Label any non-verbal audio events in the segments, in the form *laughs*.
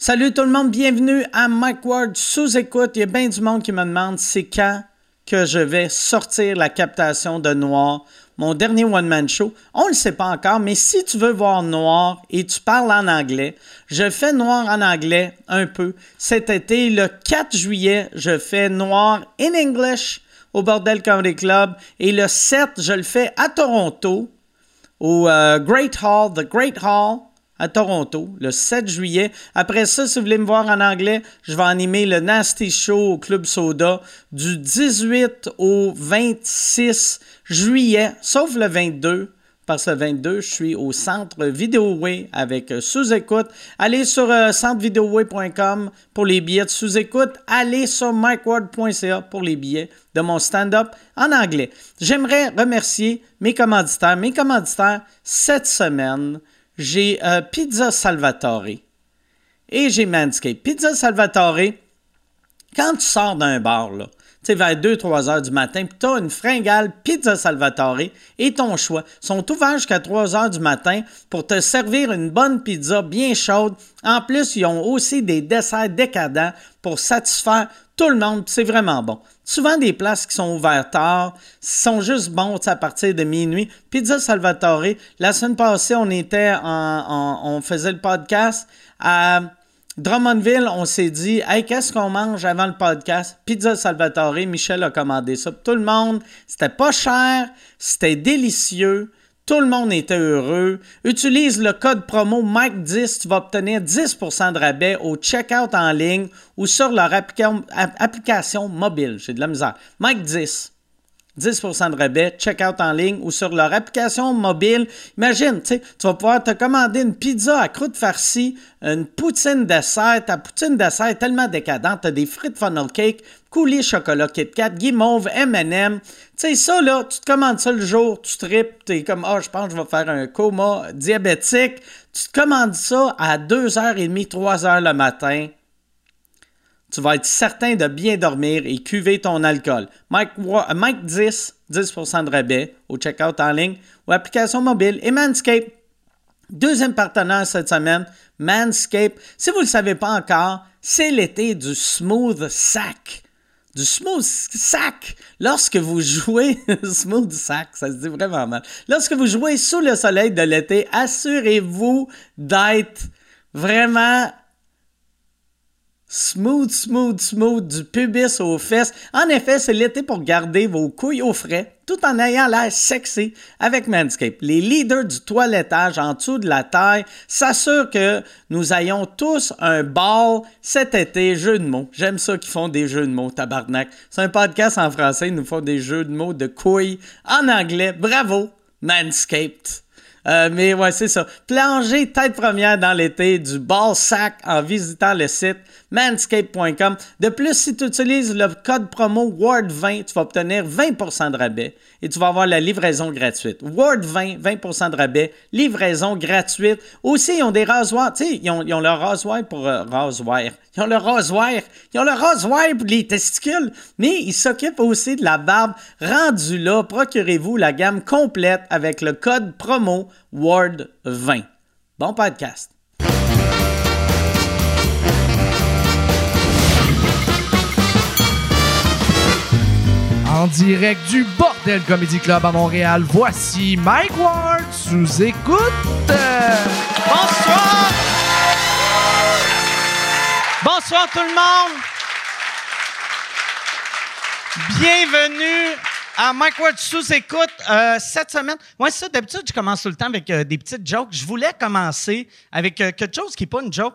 Salut tout le monde, bienvenue à Mike Ward sous écoute. Il y a bien du monde qui me demande c'est quand que je vais sortir la captation de Noir, mon dernier one-man show. On ne le sait pas encore, mais si tu veux voir Noir et tu parles en anglais, je fais Noir en anglais un peu. Cet été, le 4 juillet, je fais Noir in English au Bordel Comedy Club et le 7, je le fais à Toronto au euh, Great Hall, The Great Hall à Toronto le 7 juillet. Après ça, si vous voulez me voir en anglais, je vais animer le Nasty Show au Club Soda du 18 au 26 juillet, sauf le 22. Parce que le 22, je suis au centre Vidéoway avec euh, sous-écoute. Allez sur euh, centrevideoway.com pour les billets de sous-écoute. Allez sur mikeward.ca pour les billets de mon stand-up en anglais. J'aimerais remercier mes commanditaires. Mes commanditaires cette semaine, j'ai euh, Pizza Salvatore et j'ai Manscaped. Pizza Salvatore, quand tu sors d'un bar, là, tu vers 2-3 heures du matin, puis tu as une fringale Pizza Salvatore et ton choix. Sont ouverts jusqu'à 3 heures du matin pour te servir une bonne pizza bien chaude. En plus, ils ont aussi des desserts décadents pour satisfaire tout le monde. C'est vraiment bon. Souvent, des places qui sont ouvertes tard sont juste bons à partir de minuit. Pizza Salvatore, la semaine passée, on était en, on faisait le podcast à Drummondville, on s'est dit, hey, qu'est-ce qu'on mange avant le podcast? Pizza Salvatore, Michel a commandé ça. Tout le monde, c'était pas cher, c'était délicieux. Tout le monde était heureux. Utilise le code promo Mike10, tu vas obtenir 10% de rabais au checkout en ligne ou sur leur application mobile. J'ai de la misère. Mike10. 10% de rabais, checkout en ligne ou sur leur application mobile. Imagine, tu vas pouvoir te commander une pizza à croûte farcie, une poutine dessert. Ta poutine dessert est tellement décadente. Tu as des frites funnel cake, coulis chocolat Kit Kat, guimauve, M&M. Tu sais, ça, là, tu te commandes ça le jour, tu tripes, tu es comme, ah, oh, je pense que je vais faire un coma diabétique. Tu te commandes ça à 2h30, 3h le matin tu vas être certain de bien dormir et cuver ton alcool. Mike, Mike 10, 10% de rabais au checkout en ligne ou application mobile et Manscape. Deuxième partenaire cette semaine, Manscape. Si vous ne le savez pas encore, c'est l'été du smooth sack. Du smooth sack. Lorsque vous jouez, *laughs* smooth sack, ça se dit vraiment mal. Lorsque vous jouez sous le soleil de l'été, assurez-vous d'être vraiment Smooth, smooth, smooth, du pubis aux fesses. En effet, c'est l'été pour garder vos couilles au frais, tout en ayant l'air sexy avec Manscaped. Les leaders du toilettage en dessous de la taille s'assurent que nous ayons tous un ball cet été. Jeux de mots. J'aime ça qu'ils font des jeux de mots, tabarnak. C'est un podcast en français, ils nous font des jeux de mots de couilles en anglais. Bravo, Manscaped. Euh, mais ouais, c'est ça. Plonger tête première dans l'été du ball sac en visitant le site manscape.com. De plus, si tu utilises le code promo WORD20, tu vas obtenir 20% de rabais et tu vas avoir la livraison gratuite. WORD20, 20% de rabais, livraison gratuite. Aussi, ils ont des rasoirs, tu sais, ils ont, ils ont, le rasoir pour euh, rasoir. Ils ont le rasoir. Ils ont le rasoir pour les testicules, mais ils s'occupent aussi de la barbe. Rendu là, procurez-vous la gamme complète avec le code promo WORD20. Bon podcast. En direct du Bordel Comedy Club à Montréal, voici Mike Ward sous écoute. Bonsoir! Bonsoir tout le monde! Bienvenue à Mike Ward sous écoute euh, cette semaine. Moi, c'est ça, d'habitude, je commence tout le temps avec euh, des petites jokes. Je voulais commencer avec euh, quelque chose qui n'est pas une joke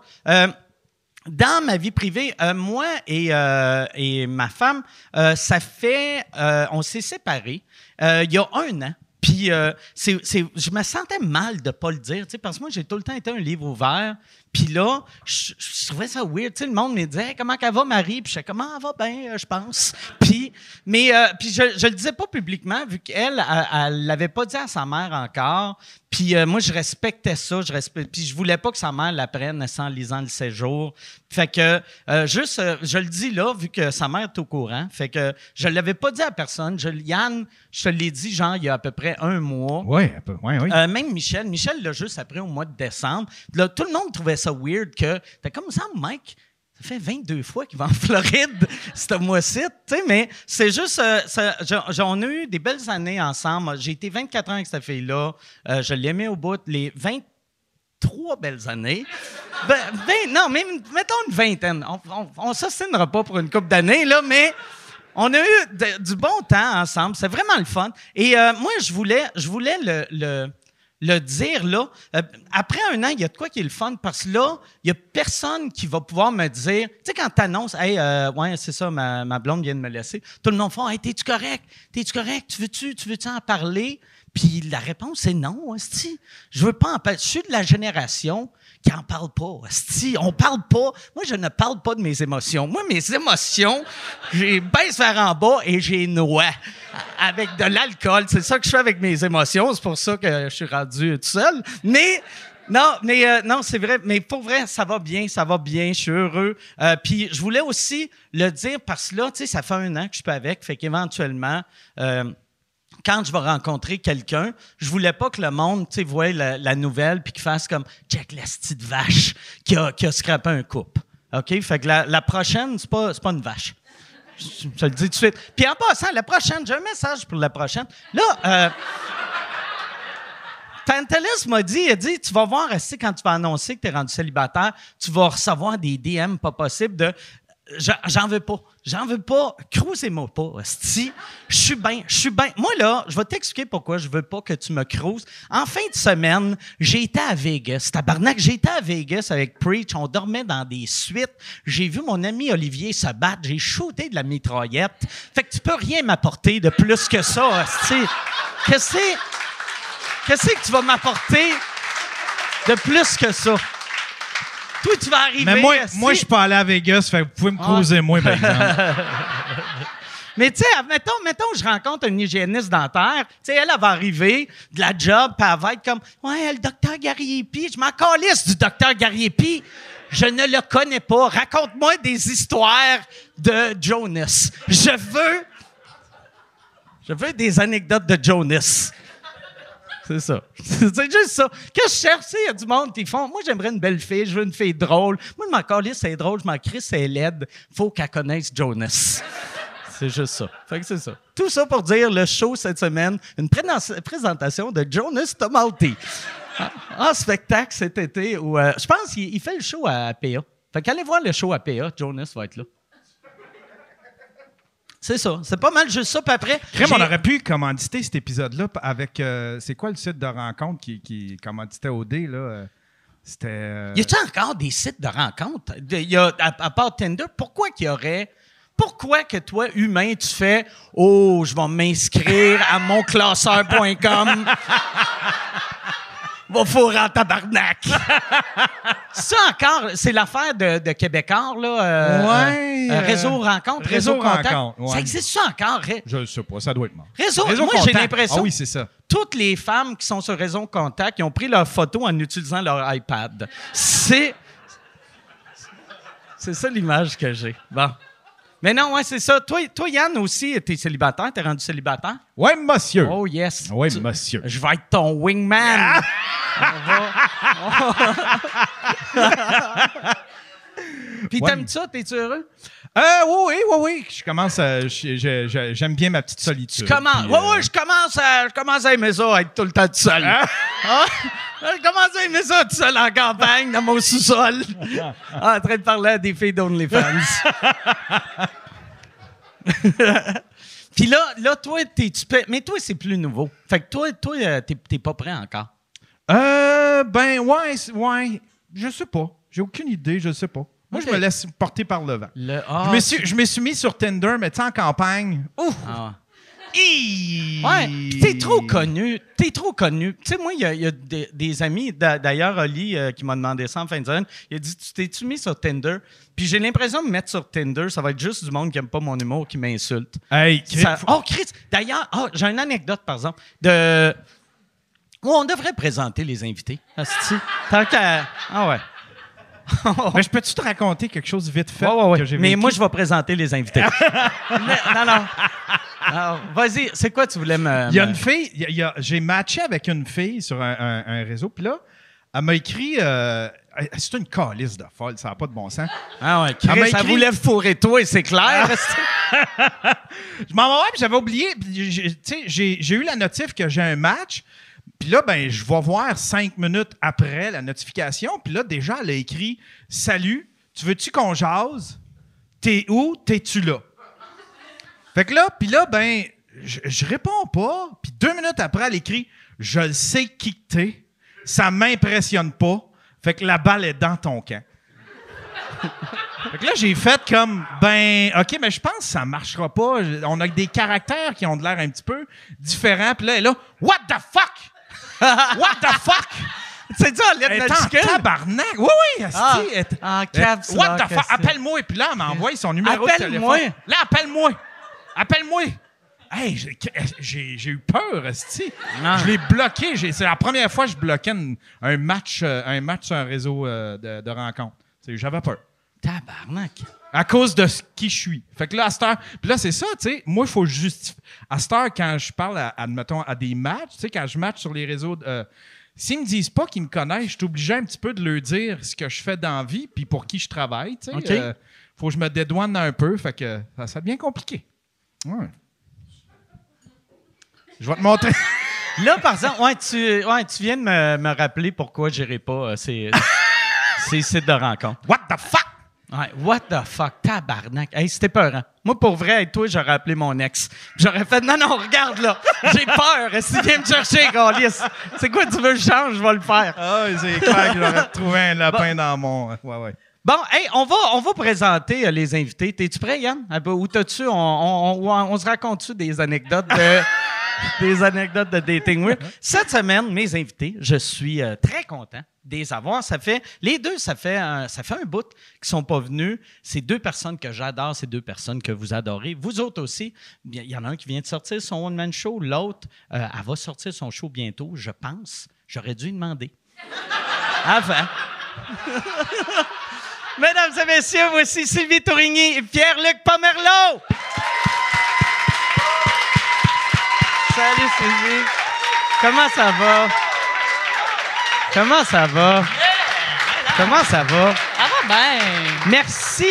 dans ma vie privée, euh, moi et, euh, et, ma femme, euh, ça fait, on s'est séparés il y a un an. Puis je me sentais mal de ne pas le dire, parce que moi, j'ai tout le temps été un livre ouvert. Puis là, je, trouvais ça weird. le monde me disait comment elle va, Marie? Puis je disais comment elle va? Bien, je pense. Puis, mais puis je ne le disais pas publiquement, vu qu'elle, elle ne l'avait pas dit à sa mère encore. Puis moi, je respectais ça. Je respect, puis je voulais pas que sa mère l'apprenne sans lisant le séjour. Fait que, euh, juste, euh, je le dis là, vu que sa mère est au courant. Fait que je ne l'avais pas dit à personne. Je, Yann, je te l'ai dit, genre, il y a à peu près un mois. Oui, un peu. Ouais, oui. Euh, même Michel, Michel l'a juste après au mois de décembre. Là, tout le monde trouvait ça weird que t'es comme ça, Mike. Ça fait 22 fois qu'il va en *laughs* Floride ce mois-ci, tu sais, mais c'est juste, euh, ça- j'en- ai eu des belles années ensemble. J'ai été 24 ans avec cette fille-là. Euh, je l'ai mis au bout. Les 23 belles années. Ben, ben, non, même, mettons une vingtaine. On, on, on s'ostinera pas pour une couple d'années, là, mais on a eu du bon temps ensemble. C'est vraiment le fun. Et euh, moi, je voulais, je voulais le, le dire, là. Euh, après un an, il y a de quoi qui est le fun parce que là, il y a personne qui va pouvoir me dire. Tu sais, quand tu annonces, hey, euh, ouais, c'est ça, ma, blonde vient de me laisser, tout le monde fait, hey, t'es-tu correct? T'es-tu correct? Tu veux-tu, tu veux-tu en parler? Puis la réponse est non, hostie. Je veux pas en parler. Je suis de la génération qui en parle pas, hostie. On parle pas. Moi, je ne parle pas de mes émotions. Moi, mes émotions, j'ai baisse vers en bas et j'ai noie avec de l'alcool. C'est ça que je fais avec mes émotions. C'est pour ça que je suis rendu tout seul. Mais non, mais euh, non, c'est vrai. Mais pour vrai, ça va bien, ça va bien. Je suis heureux. Euh, Puis je voulais aussi le dire parce que là, tu sais, ça fait un an que je suis pas avec, fait qu'éventuellement. euh, quand je vais rencontrer quelqu'un, je voulais pas que le monde, tu voie la, nouvelle puis qu'il fasse comme Jack la petite vache qui a, qui a scrappé un couple. OK? Fait que la, prochaine, c'est pas, pas une vache. Je, le dis tout de suite. Puis en passant, la prochaine, j'ai un message pour la prochaine. Là, euh, m'a dit, il dit, tu vas voir, quand tu vas annoncer que tu es rendu célibataire, tu vas recevoir des DM pas possibles de J'en- veux pas. J'en veux pas. Crousez-moi pas. Si je suis bien, je suis bien. Moi, là, je vais t'expliquer pourquoi je veux pas que tu me crouses. En fin de semaine, j'ai été à Vegas. Tabarnak, j'ai été à Vegas avec Preach. On dormait dans des suites. J'ai vu mon ami Olivier se battre. J'ai shooté de la mitraillette. Fait que tu peux rien m'apporter de plus que ça. que Qu'est-ce que tu vas m'apporter de plus que ça? Toi, tu vas arriver. Mais moi, moi je suis pas allé à Vegas, fait que vous pouvez me causer, moi, par exemple. *laughs* Mais tu sais, mettons, mettons je rencontre une hygiéniste dentaire, tu sais, elle, elle va arriver de la job, puis elle va être comme, ouais, le docteur Gariepi, je m'en calisse du docteur Gariepi. Je ne le connais pas. Raconte-moi des histoires de Jonas. Je veux, je veux des anecdotes de Jonas. C'est ça. *laughs* C'est juste ça. Que je cherche, il y a du monde qui font. Moi, j'aimerais une belle fille, je veux une fille drôle. Moi, je m'en calisse, c'est drôle, je m'en crisse, c'est laide. Faut qu'elle connaisse Jonas. *laughs* C'est juste ça. Fait que c'est ça. Tout ça pour dire le show cette semaine, une présentation de Jonas Tomalti. En- En spectacle cet été où euh, je pense qu'il il fait le show à PA. Fait qu'allez voir le show à PA, Jonas va être là. C'est ça. C'est pas mal juste ça. Puis après. Crème, on aurait pu commanditer cet épisode-là avec. euh, c'est quoi le site de rencontre qui, qui commanditait OD, là? euh, C'était. euh, Y a-t-il encore des sites de rencontres? De- y a, à, à part Tinder, pourquoi qu'il y aurait. Pourquoi que toi, humain, tu fais Oh, je vais m'inscrire à monclasseur.com. Va fourrer en tabarnak. *laughs* ça encore, c'est l'affaire de, de Québécois, là. euh, Ouais, euh, réseau rencontre, réseau, Réseau contact. Rencontre, ouais. Ça existe ça encore? Ré- Je ne sais pas, ça doit être mort. Réseau, moi, j'ai l'impression Ah oui, c'est ça. toutes les femmes qui sont sur Réseau Contact, ils ont pris leur photo en utilisant leur iPad. C'est. C'est ça l'image que j'ai. Bon. Mais non, ouais, c'est ça. Toi, toi, Yann, aussi, t'es célibataire? T'es rendu célibataire? Oui, monsieur. Oh, yes. oui, Tu- monsieur. Je vais être ton wingman. *laughs* Puis Ouais. t'aimes ça? T'es-tu heureux? Euh, oui, oui, oui, oui. Je commence à. J'aime bien ma petite solitude. Tu commences. puis, Oui, euh, oui, je commence à, je commence à aimer ça, être tout le temps tout seul. Ah? Je commence à aimer ça tout seul en campagne, dans mon sous-sol, *laughs* en train de parler à des filles d'OnlyFans. *laughs* Puis là, là, toi, t'es, tu peux- mais toi, c'est plus nouveau. Fait que toi, toi, euh, t'es, t'es pas prêt encore. Euh, ben, ouais, ouais. Je sais pas. J'ai aucune idée, je sais pas. Moi, je me laisse porter par le vent. Le, je, me suis, je me suis mis sur Tinder, mais tu sais, en campagne. Ouf! Ah. Hi! Ouais, pis t'es trop connu. T'es trop connu. Tu sais, moi, il y a, il y a des, des amis, d'a- d'ailleurs, Oli, euh, qui m'a demandé ça en fin de semaine, il a dit Tu t'es-tu mis sur Tinder? Puis j'ai l'impression de me mettre sur Tinder, ça va être juste du monde qui aime pas mon humour, qui m'insulte. Hey, Ça- faut- Oh, Chris! D'ailleurs, oh, j'ai une anecdote, par exemple, de. Oh, on devrait présenter les invités. Tant qu'à. Ah ouais. *laughs* Mais je peux-tu te raconter quelque chose vite fait Ouais, ouais, ouais. que j'ai Mais moi, je vais présenter les invités. *laughs* Non, non. Alors, Vas-y, c'est quoi tu voulais me. Il y a une fille, il y a- il y a- j'ai matché avec une fille sur un, un- un réseau, puis là, elle m'a écrit. euh, c'est une calice de folle, ça n'a pas de bon sens. Ah ouais, Elle m'a Chris, ça écrit- voulait fourrer toi, c'est clair. *laughs* Je m'en vais j'avais oublié. j'ai- Tu sais, j'ai j'ai eu la notif que j'ai un match. Puis là, ben, je vais voir cinq minutes après la notification. Puis là, déjà, elle a écrit Salut, tu veux-tu qu'on jase? T'es où? T'es-tu là Fait que là, puis là, ben, je, réponds pas. Puis deux minutes après, elle écrit Je le sais qui t'es. Ça m'impressionne pas. Fait que la balle est dans ton camp. Fait que là, j'ai fait comme, ben, OK, mais je pense que ça marchera pas. On a des caractères qui ont de l'air un petit peu différents. Puis là, elle est là, What the fuck? *laughs* What the fuck? c'est ça, lettre en tabarnak. Oui, oui, Ah, en caps What the fuck? Appelle-moi. Puis là, elle m'envoie son numéro de Appelle-moi. téléphone. Là, appelle-moi. Appelle-moi. Hey, j'ai- eu peur, asti. Ah. Je l'ai bloqué. C'est la première fois que je bloquais une- un, match, euh, un match sur un réseau euh, de, de rencontre. J'avais peur. Tabarnak. À cause de ce qui je suis. Fait que là, à cette heure, puis là, c'est ça, tu sais, moi, il faut justifier. À cette heure, quand je parle, à, admettons, à des matchs, tu sais, quand je match sur les réseaux, euh, s'ils me disent pas qu'ils me connaissent, je suis obligé un petit peu de leur dire ce que je fais dans la vie, puis pour qui je travaille, tu sais. OK. Euh, faut que je me dédouane un peu, fait que ça, ça devient compliqué. Ouais. Je vais te montrer. *laughs* Là, par exemple, ouais, tu, ouais, tu viens de me, me rappeler pourquoi j'irai pas euh, ces, *laughs* ces sites de rencontres. What the fuck? Ouais, what the fuck, tabarnak. Hey, c'était peur, hein? Moi, pour vrai, avec toi, j'aurais appelé mon ex. J'aurais fait, non, non, regarde là, j'ai peur. Si tu viens me chercher, Gaulis, c'est quoi tu veux que je change, je vais le faire. Ah, c'est clair que j'aurais trouvé un lapin dans mon. Ouais, ouais. Bon, hey, on va, on va présenter euh, les invités. T'es-tu prêt, Yann? Un peu, Ou t'as-tu, on, on, on- on se raconte-tu des anecdotes de, des anecdotes de dating? Oui. Cette semaine, mes invités, je suis euh, très content de les avoir. Ça fait, les deux, ça fait, un, ça fait un bout qu'ils sont pas venus. C'est deux personnes que j'adore, c'est deux personnes que vous adorez. Vous autres aussi. Il y en a un qui vient de sortir son one-man show. L'autre, euh, elle va sortir son show bientôt, je pense. J'aurais dû demander. Avant. *laughs* Mesdames et messieurs, voici Sylvie Tourigny et Pierre-Luc Pomerleau. Salut Sylvie. Comment ça va? Comment ça va? Comment ça va? Ça va bien. Merci.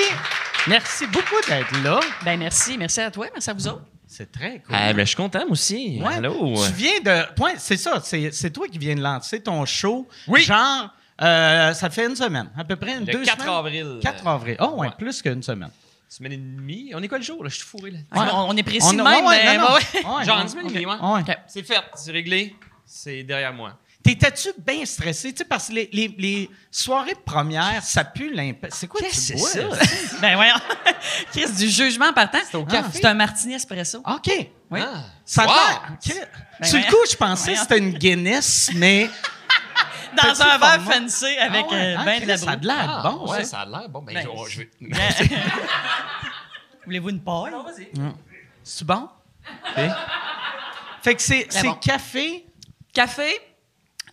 Merci beaucoup d'être là. Ben merci, merci à toi, merci à vous autres. C'est très cool. Ah, ben, je suis content, moi aussi. Ouais. Allô? Tu viens de. Point, c'est ça, c'est, c'est toi qui viens de lancer ton show. Oui. Genre, euh, ça fait une semaine, à peu près. Le deux 4 semaines? avril. 4 avril. Oh, ouais, Ouais. plus qu'une semaine. Semaine et demie. On est quoi le jour, là? Je suis fourré, là. On, on est précis On de même, ouais, ouais, mais non, non. ouais. Ouais, Genre une semaine et demie. C'est fait, c'est réglé. C'est derrière moi. T'étais-tu bien stressé? Tu sais, parce que les, les, les soirées de première, ça pue l'impact. C'est quoi tu que c'est bois? ça? *laughs* Ben voyons. *laughs* Chris, du jugement partant. C'est au café. C'est un martini espresso. OK. Oui. Ah. Ça Wow! l'air. OK. Ben Sur le coup, je pensais que Voyons. c'était une Guinness, mais. Dans un verre fancy avec Ah ouais, hein, ben de la Ça a l'air Ah, bon, ouais, ça. ça a l'air bon. Ben, Ben, je, je vais. *laughs* *laughs* Voulez-vous une paille? Non, vas-y. C'est bon? Fait que c'est, bon. café? Café?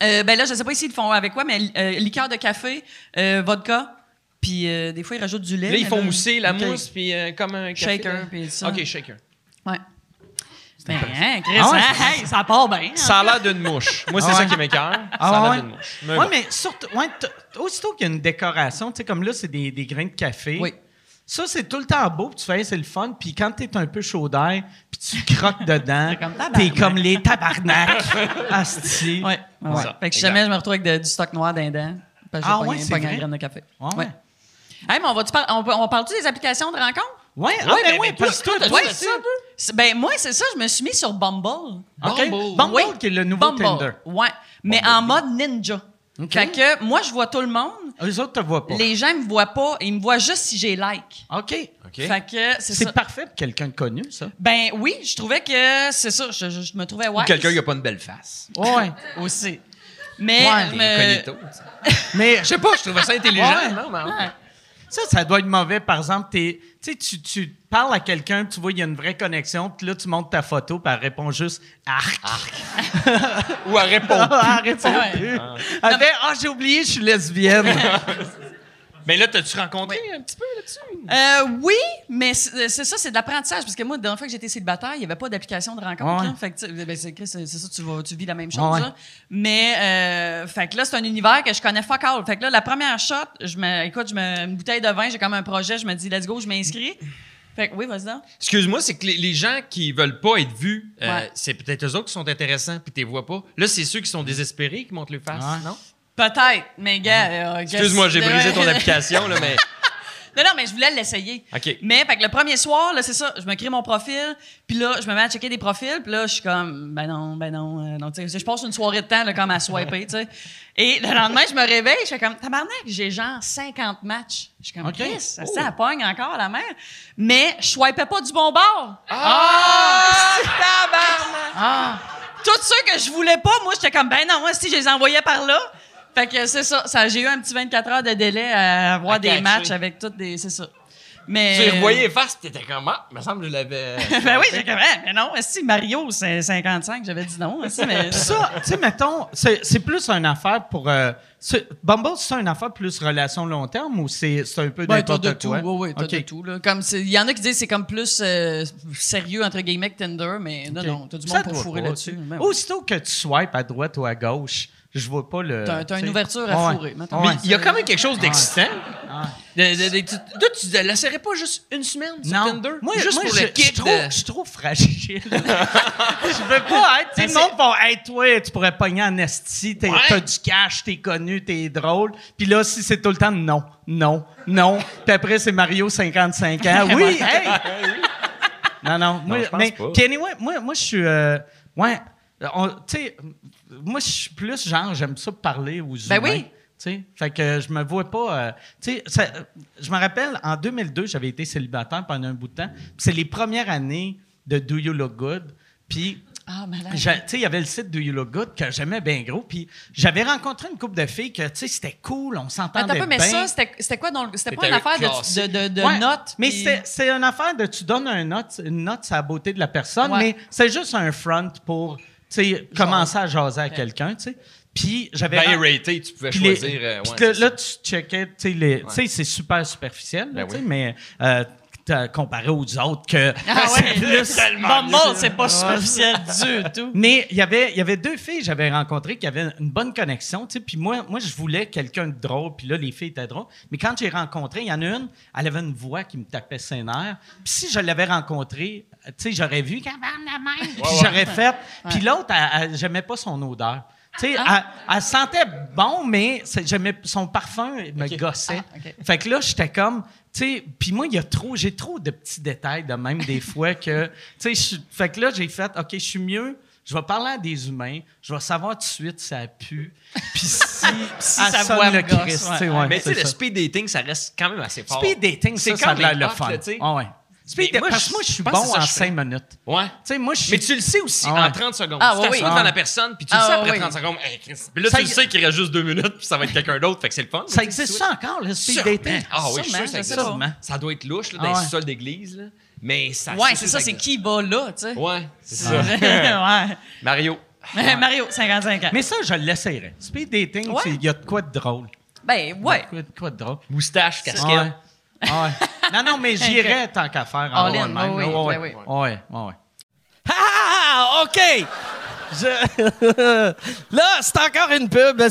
Euh, ben là, je sais pas ici ils font avec quoi, mais euh, liqueur de café, euh, vodka, puis euh, des fois ils rajoutent du lait. Là, ils font mousser la mousse, puis euh, comme un café, Shaker, puis ça. OK, shaker. Ouais. Ben, hein, Chris, Ah ouais, hein, hey, ça part bien. hein. Ça a l'air d'une mouche. Moi, c'est Ah ça ouais. qui m'écœure. Ah ça a ouais? l'air d'une mouche. Mais Oui, bon. mais surtout, ouais, t- aussitôt qu'il y a une décoration, tu sais, comme là, c'est des, des grains de café. Oui. Ça, c'est tout le temps beau, puis tu fais, c'est le fun. Puis quand t'es un peu chaud d'air, puis tu croques dedans, *laughs* C'est comme tabarnak. t'es comme les tabarnak. *laughs* Asti. Ouais, ouais, ouais. ça, Fait que exact. jamais je me retrouve avec de- du stock noir d'un dent, parce que j'ai Ah pogné- ouais, c'est vrai? graine de café. Ouais, ouais. Hey, mais on va-tu par- on, peut- on parle-tu des applications de rencontre? Ouais, ah, Ouais, ben ben, oui, ben, toi, parce que toi, un peu? Ben, moi, c'est ça, je me suis mis sur Bumble. OK? Bumble? Bumble, Oui. qui est le nouveau Bumble. Tinder. Ouais, mais en mode ninja. Fait que moi, je vois tout le monde. Eux autres te voient pas. Les gens me voient pas, ils me voient juste si j'ai like. OK. OK. Fait que c'est parfait pour quelqu'un de connu, ça. Ben oui, je trouvais que c'est ça. Je, je- je me trouvais ouais. Ou quelqu'un qui a pas une belle face. Ouais. *laughs* aussi. Mais Ouais. Incognito. sais. Mais Je sais pas, je trouvais ça intelligent. Ouais. Non, mais Ouais. Ça, ça doit être mauvais. Par exemple, t'es- tu tu, tu parles à quelqu'un, tu vois, il y a une vraie connexion, puis là, tu montes ta photo, puis elle répond juste arc. Ou à répondre. elle *laughs* répond Ouais. plus. Elle fait Ah, j'ai oublié, je suis lesbienne. *laughs* Mais là, t'as-tu rencontré un petit peu là-dessus? Euh, oui, mais c'est c'est ça, c'est de l'apprentissage. Parce que moi, la dernière fois que j'étais célibataire, il n'y avait pas d'application de rencontre. Ouais. Fait que, ben, c'est ça, tu, vas, tu vis la même chose. Ouais. là. Mais, euh, fait que là, c'est un univers que je connais fuck all. Fait que là, la première shot, je me, écoute, je me, une bouteille de vin, j'ai comme un projet, je me dis, let's go, je m'inscris. Fait que oui, vas-y. Excuse-moi, c'est que les, les gens qui veulent pas être vus, euh, Ouais. c'est peut-être eux autres qui sont intéressants puis tu les vois pas. Là, c'est ceux qui sont désespérés qui montent le face, Ouais. non? Peut-être, mais gars. euh, Excuse-moi, j'ai brisé ton application, là, mais. *laughs* Non, non, mais je voulais l'essayer. OK. Mais, fait que le premier soir, là, c'est ça, je me crée mon profil, puis là, je me mets à checker des profils, puis là, je suis comme, ben non, ben non, euh, non, tu sais, je passe une soirée de temps, là, comme à swiper, tu sais. Et le lendemain, je me réveille, je suis comme, tabarnak, j'ai genre 50 matchs. Je suis comme, OK. Chris, ça, ça pogne encore, la mère. Mais je swipais pas du bon bord. Ah! *laughs* Ah! Tous ceux que je voulais pas, moi, j'étais comme, ben non, moi, si je les envoyais par là. Fait que c'est ça, ça j'ai eu un petit 24 heures de délai à avoir À des matchs avec toutes des. C'est ça. Mais. Tu les revoyais puis t'étais comme, ah, me semble que je l'avais. *laughs* ben oui, j'ai comme, mais non, si Mario, c'est 55, j'avais dit non. mais... *laughs* Ça, tu sais, mettons, c'est c'est plus une affaire pour. euh, c'est- Bumble, c'est une affaire plus relation long terme ou c'est c'est un peu Ouais, t'as n'importe de tout, oui, oui, t'as de tout. Là. Comme c'est- il y en a qui disent que c'est comme plus euh, sérieux entre guillemets que Tinder, mais non, OK. non, t'as du Ça monde te pour fourrer là-dessus. Ben. Aussitôt que tu swipes à droite ou à gauche, je vois pas le. T'as- t'as une ouverture à Ouais. fourrer, mettons. Ouais. Mais il y a quand même quelque chose d'excitant. De- de- de- tu- Là, tu ne laisserais pas juste une semaine sur Non. Tinder? Moi, juste moi, pour je, le je kick suis trop, de- je suis trop fragile. *laughs* je veux pas être. Tu sais, le monde va Hey, toi, tu pourrais pogner en esti, t'es- Ouais. t'as du cash, t'es connu, t'es drôle. Puis là, si c'est tout le temps non, non, non. Puis après, c'est Mario, 55 ans. Oui, hey! *laughs* Non, non. Moi, je pense mais, pas. puis anyway, moi, moi je suis. euh, ouais. on- Tu sais, moi, je suis plus genre, j'aime ça parler aux Ben humains. oui. Tu sais, fait que je me vois pas. euh, tu sais, ça- je me rappelle, en 2002, j'avais été célibataire pendant un bout de temps. Puis c'est les premières années de Do You Look Good. Puis, Ah, il y avait le site Do You Look Good que j'aimais bien gros. Puis j'avais rencontré une couple de filles que, tu sais, c'était cool, on s'entendait peu, mais bien. ça, c'était c'était quoi? donc? C'était pas une affaire de, de, de, de Ouais, notes? Mais c'est une affaire de tu donnes un note, une note sur la beauté de la personne, Ouais. mais c'est juste un front pour sais, commencer à jaser à quelqu'un. tu sais. Puis j'avais. Ben raté, tu pouvais puis les- choisir. euh, ouais, là, tu checkais, tu sais, tu c'est super superficiel, là, Ben tu sais, oui. mais euh, comparé aux autres que Ah c'est ouais. plus c'est pas superficiel du tout. *laughs* mais il y avait il y avait deux filles que j'avais rencontrées qui avaient une bonne connexion, tu sais, puis moi moi je voulais quelqu'un de drôle, puis là les filles étaient drôles, mais quand j'ai rencontré, il y en a une, elle avait une voix qui me tapait ses nerfs. Puis si je l'avais rencontrée, tu sais, j'aurais vu qu'elle avait la même, puis j'aurais fait. Puis l'autre, j'aimais pas son odeur. Tu sais, Ah. elle, elle sentait bon, mais son parfum me gossait. Ah. Fait que là, j'étais comme, tu sais, puis moi, il y a trop, j'ai trop de petits détails de même des *laughs* fois que, tu sais, fait que là, j'ai fait, OK, je suis mieux, je vais parler à des humains, je vais savoir tout de suite si ça pue, *laughs* puis si, ça me le gosse, Christ, ouais. ouais, Mais tu sais, le ça. speed dating, ça reste quand même assez fort. Speed dating, C'est ça, ça a quand l'air même le fun. là, ouais. Speed moi, parce que je- moi, je suis bon en que je cinq ferais. minutes. Ouais. Tu sais, moi, je suis... Mais tu le sais aussi Ah ouais. en 30 secondes. Ah tu oui, t'assois Ah. la personne, puis tu Ah le sais après oui. 30 secondes. Hey. Puis là, Ça tu le sais qu'il reste juste deux minutes, puis ça va être quelqu'un d'autre, fait que c'est le fun. Ça tu existe ça encore, le speed dating? Ah oui, je suis sûr ça existe. Ça doit être louche là, Ah dans ouais. les sols d'église. là. Mais ça Ouais, c'est ça, c'est qui va là, tu sais? Ouais, c'est *laughs* ça. ouais. Mario. *laughs* Mario, 55 ans. Mais ça, je l'essayerais. Speed dating, Ouais. il y a de quoi de drôle. Ben, ouais. Quoi de drôle. Moustache, casquette. Ah ouais. Non, non, mais *laughs* j'irais tant qu'à faire en All in, oui, oui, oui. ouais. *laughs* Ah, OK! Je- *laughs* Là, c'est encore une pub. Euh,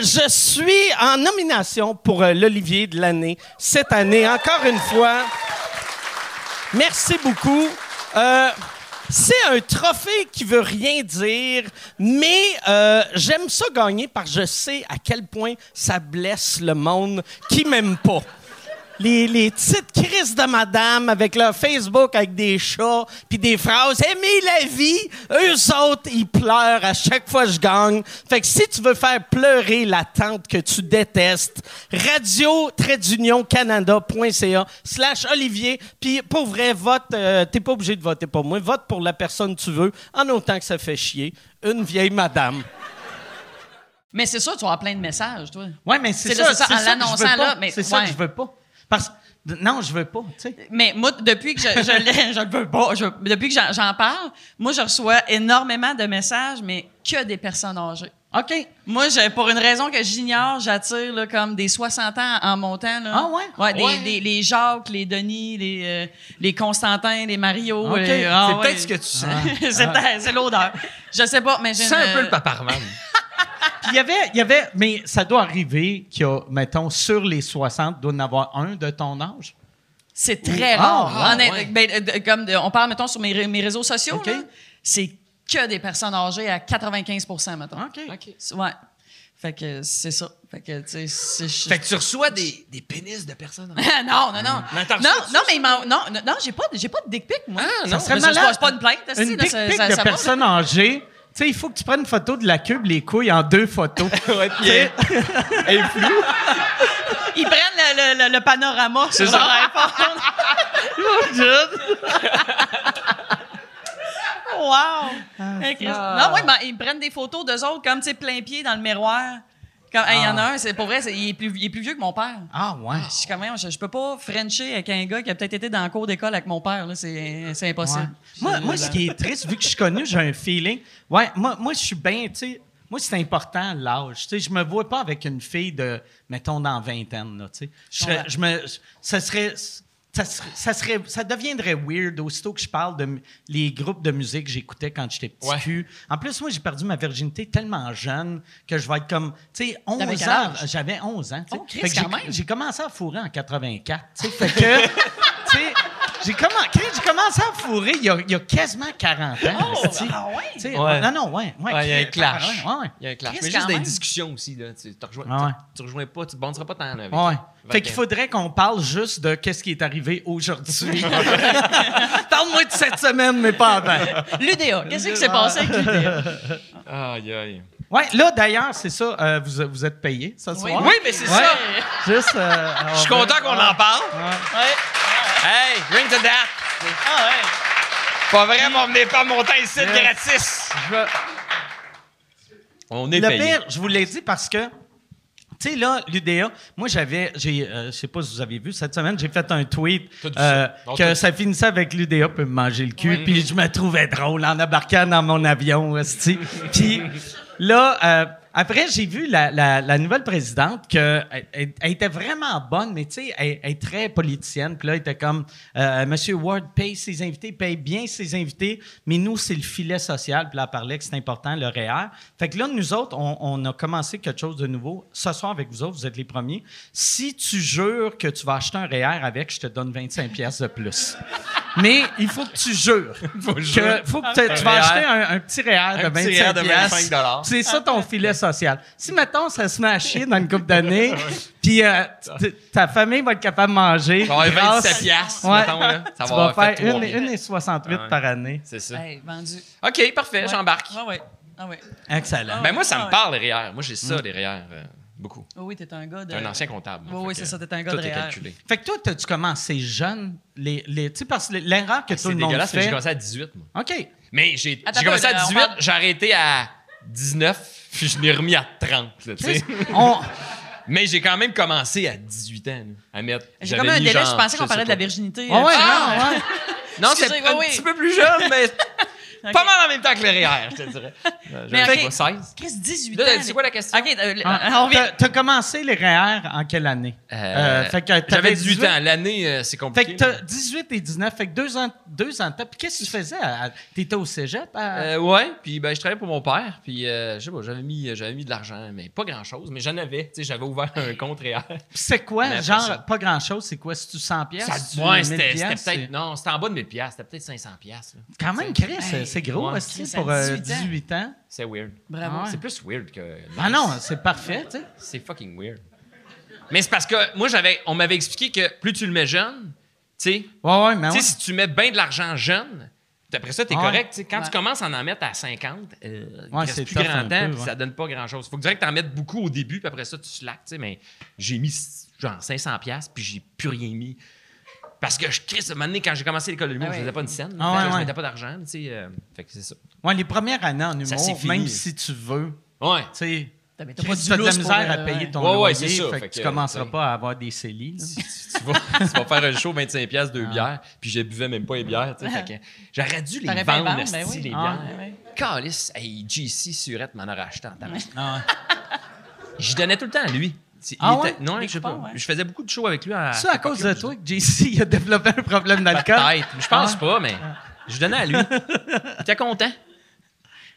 je suis en nomination pour euh, l'Olivier de l'année cette année, encore une fois. Merci beaucoup. Euh, c'est un trophée qui veut rien dire, mais euh, j'aime ça gagner parce que je sais à quel point ça blesse le monde qui m'aime pas. Les, les petites crises de madame avec leur Facebook avec des chats puis des phrases « Aimez la vie! » Eux autres, ils pleurent à chaque fois que je gagne. Fait que si tu veux faire pleurer la tante que tu détestes, radio canada.ca slash Olivier. Puis pour vrai, vote, euh, t'es pas obligé de voter pour moi. Vote pour la personne que tu veux, en autant que ça fait chier. Une vieille madame. Mais c'est sûr, tu avoir plein de messages, toi. Ouais, mais c'est ça, c'est ça, en ça l'annonçant là, mais C'est ça que je veux pas. Parce non, je veux pas, tu sais. Mais moi, depuis que je, je, l'ai- *laughs* je le veux pas, je- depuis que j'en, parle, moi, je reçois énormément de messages, mais que des personnes âgées. OK. Moi, j'ai- pour une raison que j'ignore, j'attire là, comme des 60 ans en montant. Là. Ah ouais? Ouais, des, Ouais. des- les Jacques, les Denis, les, euh, les Constantins, les Mario. Ok. les- ah C'est ouais. peut-être ce que tu sens. *laughs* c'est peut-être- c'est l'odeur. Je sais pas, mais j'ai C'est un peu le paparman. *laughs* Puis il y avait, il y avait, mais ça doit arriver qu'il y a, mettons, sur les 60, doit en avoir un de ton âge? C'est très Ah, rare. ah, ouais. ben, euh, comme de- on parle, mettons, sur mes, ré- mes réseaux sociaux, OK. là, c'est que des personnes âgées à 95% mettons. OK. C'est- Ouais. Fait que c'est ça. Fait que, tu sais, c'est- je- Fait que tu reçois des, des pénis de personnes. *laughs* non, non, non. Mais Non, non, mais il m'en- non, non, non, j'ai pas, j'ai pas de dick pic, moi. Ah, Ça non. serait Mais ça, c'est malade. pas- c'est pas une plainte, Une ça- pic de personnes âgées. Tu sais, il faut que tu prennes une photo de la cube, les couilles en deux photos. *laughs* Ouais, puis elle- elle est floue. Ils prennent le, le- le- le panorama sur ça. leur iPhone. *laughs* wow! Christ. Non, oui, ben, ils prennent des photos d'eux autres comme, tu sais, plein pied dans le miroir. Comme, hey, il y en a un, c'est pour vrai, c'est- il est, plus, il est plus vieux que mon père. Ah, ouais. Je suis quand même, je, je peux pas frencher avec un gars qui a peut-être été dans le cours d'école avec mon père, là, c'est, c'est impossible. Ouais. Moi, moi, ce qui est triste, vu que je suis connu, j'ai un feeling. Ouais, moi, moi je suis bien, tu sais. Moi, c'est important l'âge. Je me vois pas avec une fille de, mettons, dans vingtaine, là. Je serais- Je me, ça serait, ça serait, ça serait, ça deviendrait weird aussitôt que je parle de les groupes de musique que j'écoutais quand j'étais petit Ouais. cul. En plus, moi, j'ai perdu ma virginité tellement jeune que je vais être comme, tu sais, 11 T'avais quel ans. âge? J'avais 11 ans. Oh, Christ, Fait que j'ai- quand même. J'ai commencé à fourrer en 84. Tu sais, fait que, *laughs* tu sais, j'ai commencé à fourrer il y a, il y a quasiment 40 ans. Oh, ah ouais? Non, non, ouais. ouais, Ouais, il y a un clash. Ouais, ouais. Il y a un clash. Mais juste des discussions aussi. Là. Tu, te rejoins, Ah pas, tu te bondiras pas tant. Avec- Ouais. Fait qu'il faudrait qu'on parle juste de qu'est-ce qui est arrivé aujourd'hui. *laughs* Parle-moi de cette semaine, mais pas avant. L'UDA, qu'est-ce qui s'est passé avec l'UDA? Aïe, aïe. Ouais, là, d'ailleurs, c'est ça, euh, vous, vous êtes payé ce soir. Oui, mais c'est Ouais. ça. Juste. euh, Je suis content qu'on en parle. Ouais. Hey, ring to that. Ah ouais. Pas vrai, on venait pas monter ici Yes. gratis. Je veux- On est Le payé. pire, je vous l'ai dit parce que, tu sais, là, l'UDA, moi, j'avais, j'ai, euh, je sais pas si vous avez vu, cette semaine, j'ai fait un tweet T'as dit euh, ça. Non, que t'as- ça finissait avec l'UDA peut me manger le cul, puis je me trouvais drôle en embarquant dans mon avion, esti. Puis là, euh, après, j'ai vu la, la- la nouvelle présidente que elle, elle- était vraiment bonne, mais tu sais, elle, elle est très politicienne. Puis là, elle était comme, euh, Monsieur Ward paye ses invités, paye bien ses invités, mais nous, c'est le filet social. Puis là, elle parlait que c'est important, le REER. Fait que là, nous autres, on, on a commencé quelque chose de nouveau. Ce soir, avec vous autres, vous êtes les premiers. Si tu jures que tu vas acheter un REER avec, je te donne 25 pièces de plus. Mais il faut que tu jures. *laughs* Faut que, faut que tu- tu vas REER. acheter un, un petit REER de Un 25 petit REER de piastres. 25 dollars. C'est ça ton filet social. Si, mettons, ça se met à chier dans une couple d'années, puis euh, ta famille va être capable de manger. Ça va être grâce- 27 piastres, Ouais. mettons, là. Ça tu va vas fait faire trois une, mille. une et 68 Ouais. par année. C'est ça. Hey, vendu. OK, parfait, Ouais. j'embarque. Ah ouais. Ah ouais. Excellent. Ben moi, ça Ah me ouais. parle, les REER. Moi, j'ai ça, les REER, euh, beaucoup. Oh oui, t'es un gars de. T'es un ancien comptable. Oui, Fait c'est ça, t'es un gars tout de est REER. calculé. Fait que toi, as-tu commencé jeune? Les, les, tu sais, parce que l'erreur que tout C'est le monde dégueulasse, mais fait... j'ai commencé à 18, moi. OK. Mais j'ai commencé à on 18, parle- j'ai arrêté à 19, puis je l'ai remis à 30, là, tu sais. *laughs* On, Mais j'ai quand même commencé à 18 ans, là, à mettre. J'ai comme un délai, genre, je pensais qu'on parlait de la virginité. Ah ouais, euh, non, ouais. Non, c'est un oui, oui. petit peu plus jeune, mais Pas mal en même temps que le REER, je te dirais. *laughs* Euh, Mais J'avais ok. pas 16. Chris, 18 Là, ans. c'est quoi la question? OK, euh, Ah, on revient. T'as commencé les REER en quelle année? Euh, fait que t'avais J'avais 18 ans. L'année, euh, c'est Fait compliqué. que t'as là. 18 et 19, fait que deux ans, deux ans de temps. Puis qu'est-ce que tu faisais? T'étais au cégep? à- Euh, ouais, puis ben, je travaillais pour mon père, puis euh, je sais pas, j'avais mis, j'avais mis de l'argent, mais pas grand-chose, mais j'en avais, tu sais, j'avais ouvert un compte réel. Puis c'est quoi? Genre, pas grand-chose, c'est quoi? C'est-tu 100 pièces? ouais, c'était c'était peut-être, non, c'était en bas de 1000 pièces, c'était peut-être 500 pièces. Quand même, Chris, c'est- gros ouais. aussi pour à euh, 18 ans. 18 ans? C'est weird. Bravo. Ah ouais. C'est plus weird que... Ah non, c'est parfait, tu sais. C'est fucking weird. Mais c'est parce que moi, j'avais, on m'avait expliqué que plus tu le mets jeune, tu sais, Ouais, ouais, mais tu ouais. sais, si tu mets bien de l'argent jeune, puis après ça, correct. tu sais. Quand Ouais. tu commences à en mettre à 50, euh, il Ouais, reste c'est plus grand un temps, peu, puis ouais. ça donne pas grand-chose. Faut que direct que t'en mettes beaucoup au début, puis après ça, tu slacks, tu sais. Mais j'ai mis genre 500 pièces puis j'ai plus rien mis. Parce que, je Chris, un moment donné, quand j'ai commencé l'école de l'humour, Ah je faisais pas une scène. Ah Fait que ouais, Je mettais pas d'argent, tu sais. euh, fait que c'est ça. Ouais, les premières années en Ça, humour, c'est fini. même si tu veux, Ouais. tu sais, T'as mais t'as pas tu du as de la lousse pour, misère à euh, payer ton Ouais, ouais, loyer, c'est ça. fait Fait que tu que, commenceras t'sais. pas à avoir des CELI. là. tu, tu vas, *laughs* tu vas faire un show 25$ piastres, deux bières, puis je buvais même pas les bières. tu sais, fait que J'aurais dû les T'aurais pas les vendre, vendre, ben esti, oui. les Ah. bières. Ouais. Calice, hey, JC Surette m'en a racheté en. Ah, Je donnais tout le temps à lui. Ah était- ouais? Non, je sais pas. coupons, ouais. Je faisais beaucoup de shows avec lui à. C'est à cause de toi que JC a développé un problème d'alcool? Peut-être. Je pense Ah. pas, mais je donnais à lui. *laughs* Il était content. Tu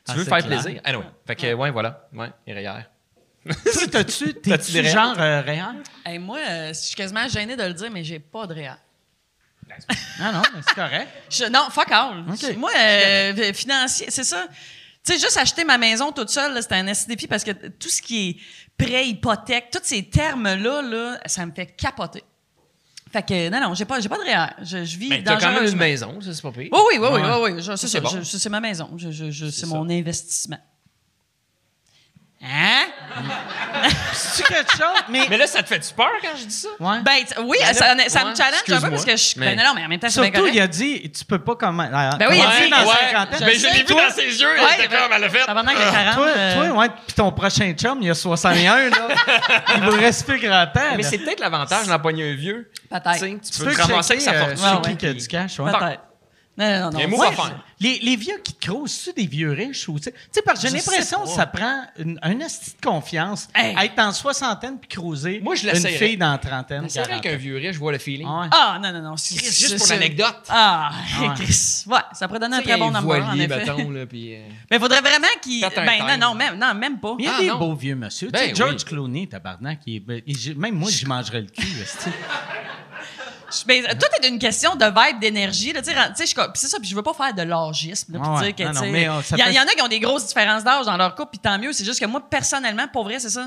Ah, veux c'est faire clair. plaisir? Anyway. Fait que, ouais, voilà. Ouais, et. Toi, *laughs* t'as-tu, *laughs* T'as-tu t'es-tu des genre euh, réel? Hey, moi, euh, je suis quasiment gêné de le dire, mais j'ai pas de réel. Non, non, mais c'est correct. Je- non, fuck all. Moi, euh, financier, c'est ça. Tu sais, juste acheter ma maison toute seule, là, c'était un défi parce que tout ce qui est prêt, hypothèque, tous ces termes-là, là, ça me fait capoter. Fait que, non, non, j'ai pas, j'ai pas de réel. Je, je vis Mais t'as quand même une maison, ça, c'est pas pire. Oui, oui, oui, oui, oui, oui. Je- C'est c'est ça, bon. je- je- c'est ma maison. Je- je- je- c'est ça. mon investissement. Hein? C'est quelque chose, mais. Mais là, ça te fait-tu peur quand je dis ça? Ouais. Ben, oui, Ben là, ça, ça me ouais, challenge un peu parce que je suis. mais- Ben non, mais en même temps, c'est bien Surtout, il a dit, tu peux pas comment. Ben oui, il a dit, dans la ouais. cinquantaine. Mais je l'ai vu dans ses yeux, Ouais, ben, elle a fait. Il y a 40. Toi, euh, toi, ouais, puis ton prochain chum, il a 61, là. il vous reste plus grand temps. Mais c'est peut-être l'avantage d'en pogner un vieux. Peut-être. Tu peux te ramasser sa euh, fortune. c'est qui qui a du cash, ouais. Peut-être. Non, non, non. Il y a un mot Ouais, à faire. Les, les vieux qui te crousent, c'est des vieux riches ou tu sais, parce que j'ai Je l'impression que ça prend une, un esti de confiance Hey. à être en soixantaine puis cruiser Moi, je une fille dans la trentaine, C'est vrai qu'un vieux riche, je vois le feeling. Ah ouais. Ah, non, non, non. c'est- juste pour l'anecdote. Ah, Ouais. *laughs* Chris. Ouais, ça pourrait donner un très bon number, en effet. mettons, là, puis... euh, *laughs* Mais il faudrait vraiment qu'il. Ben, non, non, même, non, même pas. Il y a Ah, des non. beaux vieux monsieur. Ben tu sais, George oui. Clooney, tabarnak, il est- ben, même moi, j'y mangerais le cul. *laughs* Ben, tout est une question de vibe, d'énergie. je c'est ça, puis je veux pas faire de là, puis Ah ouais. dire que, Non, tu non, sais, mais, ça Il y, il en a qui ont des grosses différences d'âge dans leur couple, puis tant mieux. C'est juste que moi, personnellement, pour vrai, c'est ça.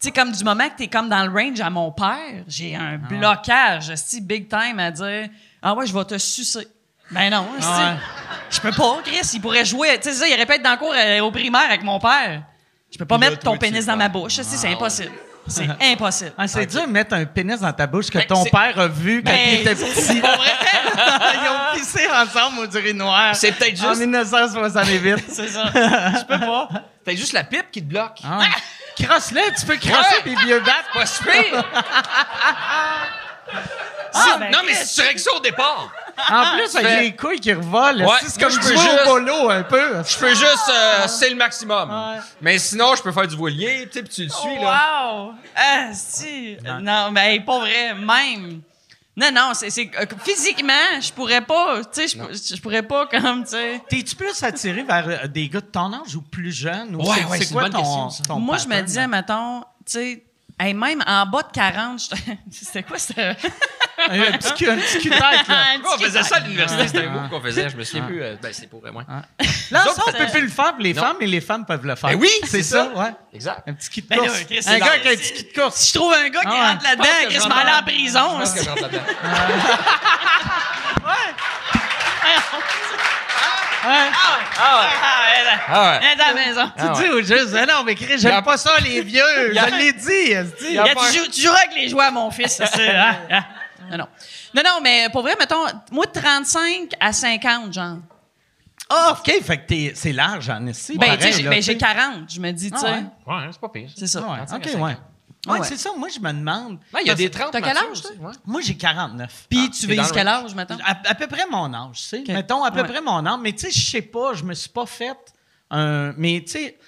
Tu sais, comme du moment que t'es comme dans le range à mon père, j'ai un Ah blocage, si big time, à dire Ah ouais, je vais te sucer. Ben non. Ah ouais. je peux pas, Chris. Il pourrait jouer. Tu sais, il être dans le cours euh, au primaire avec mon père. Je peux pas là, mettre ton pénis tu- dans ma bouche. C'est impossible. C'est *laughs* impossible. Ah, c'est dur de mettre un pénis dans ta bouche que Ben, ton c'est- père a vu quand Ben, il était petit. *laughs* Ils ont pissé ensemble au urinoir. C'est peut-être En juste, 1968. *laughs* c'est ça. Je peux pas. peut-être juste la pipe qui te bloque. Ah. Crosse-le, tu peux crosser des vieux battes. Pas si pire. Ah, ben, non, mais si tu règles ça au départ, En plus, avec fais- les couilles qui revolent, Ouais, c'est comme je jouer peux au juste- bolo un peu? je peux juste, euh, c'est le maximum. Ouais. Mais sinon, je peux faire du voilier, tu sais, puis tu le suis, là. Wow! Ah, si. Non, mais pas vrai, même. Non, non, c'est, c'est- euh, physiquement, je pourrais pas, tu sais, je je pourrais pas comme, tu sais. T'es-tu plus attiré vers euh, des gars de ton âge ou plus jeunes? Ou Ouais, c'est, ouais, c'est c'est quoi une bonne ton, question, ça. ton Moi, je me disais, mettons, tu sais, hey, même en bas de 40, je- *laughs* c'était quoi, c'était. *laughs* un petit cul, un petit cul-tête, là. Un on faisait ça à cul- l'université, c'était un mot qu'on faisait, je me souviens plus. euh, ben, c'était pour moi. Là, Nous ça, autres, on peut c'est- plus le faire pour les Non. femmes, mais les femmes peuvent le faire. Ben oui, c'est c'est ça, ça. ouais. Exact. Un petit kit de Ben là, course. Un c'est gars là, avec un c'est- petit kit de course. Si je trouve un gars qui Ah rentre là-dedans, Chris m'en aller en rentre- prison. Je pense que je rentre là-dedans. *laughs* Ouais. Ah, elle, Ah ouais. elle est à la maison. Tu dis au juste, ah non, mais Chris, j'aime Y a- pas ça, les vieux. *laughs* A- Je l'ai dit. Gars, tu, joues, tu joueras avec les jouets à mon fils. ça, *laughs* ah, ah. Non, non. Non, non, mais pour vrai, mettons, moi, de 35 à 50, genre. Ah, OK, fait que t'es- c'est large, en esti. Ben, pareil, tu sais, j'ai là, ben, tu sais. j'ai 40, je me dis, tu Ah sais. ouais? Ouais, c'est pas pire. C'est ça. Ah ouais, 35 OK, ouais. 50. Ouais, c'est ça. Moi, je me demande. Ouais, il y a des 30 T'as quel âge, toi? ouais. Moi, j'ai 49. Puis tu t'es dans vises quel âge, mettons? À, à peu près mon âge, tu sais. Mettons, à peu Ouais. près mon âge. Mais tu sais, je sais pas, je me suis pas fait un. Mais tu sais,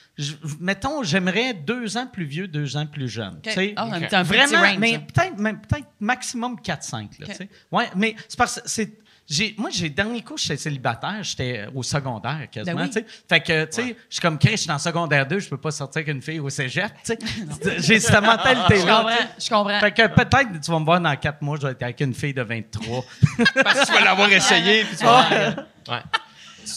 mettons, j'aimerais deux ans plus vieux, deux ans plus jeune. OK. tu sais. Ah, un OK. petit- un petit Vraiment, range, mais peut-être même peut-être maximum 4-5. Là, OK. tu sais. Ouais, mais c'est parce que c'est. J'ai, moi, j'ai le dernier coup, j'étais célibataire, j'étais au secondaire quasiment. Ben oui. tu sais. Fait que, tu sais, je suis comme Chris, je suis en secondaire 2, je peux pas sortir avec une fille au cégep. tu sais. *laughs* j'ai cette Je mentalité-là. comprends, je comprends. Fait que peut-être, tu vas me voir dans 4 mois, je vais être avec une fille de 23. *laughs* Parce que tu vas l'avoir essayé, puis tu vas... Ouais.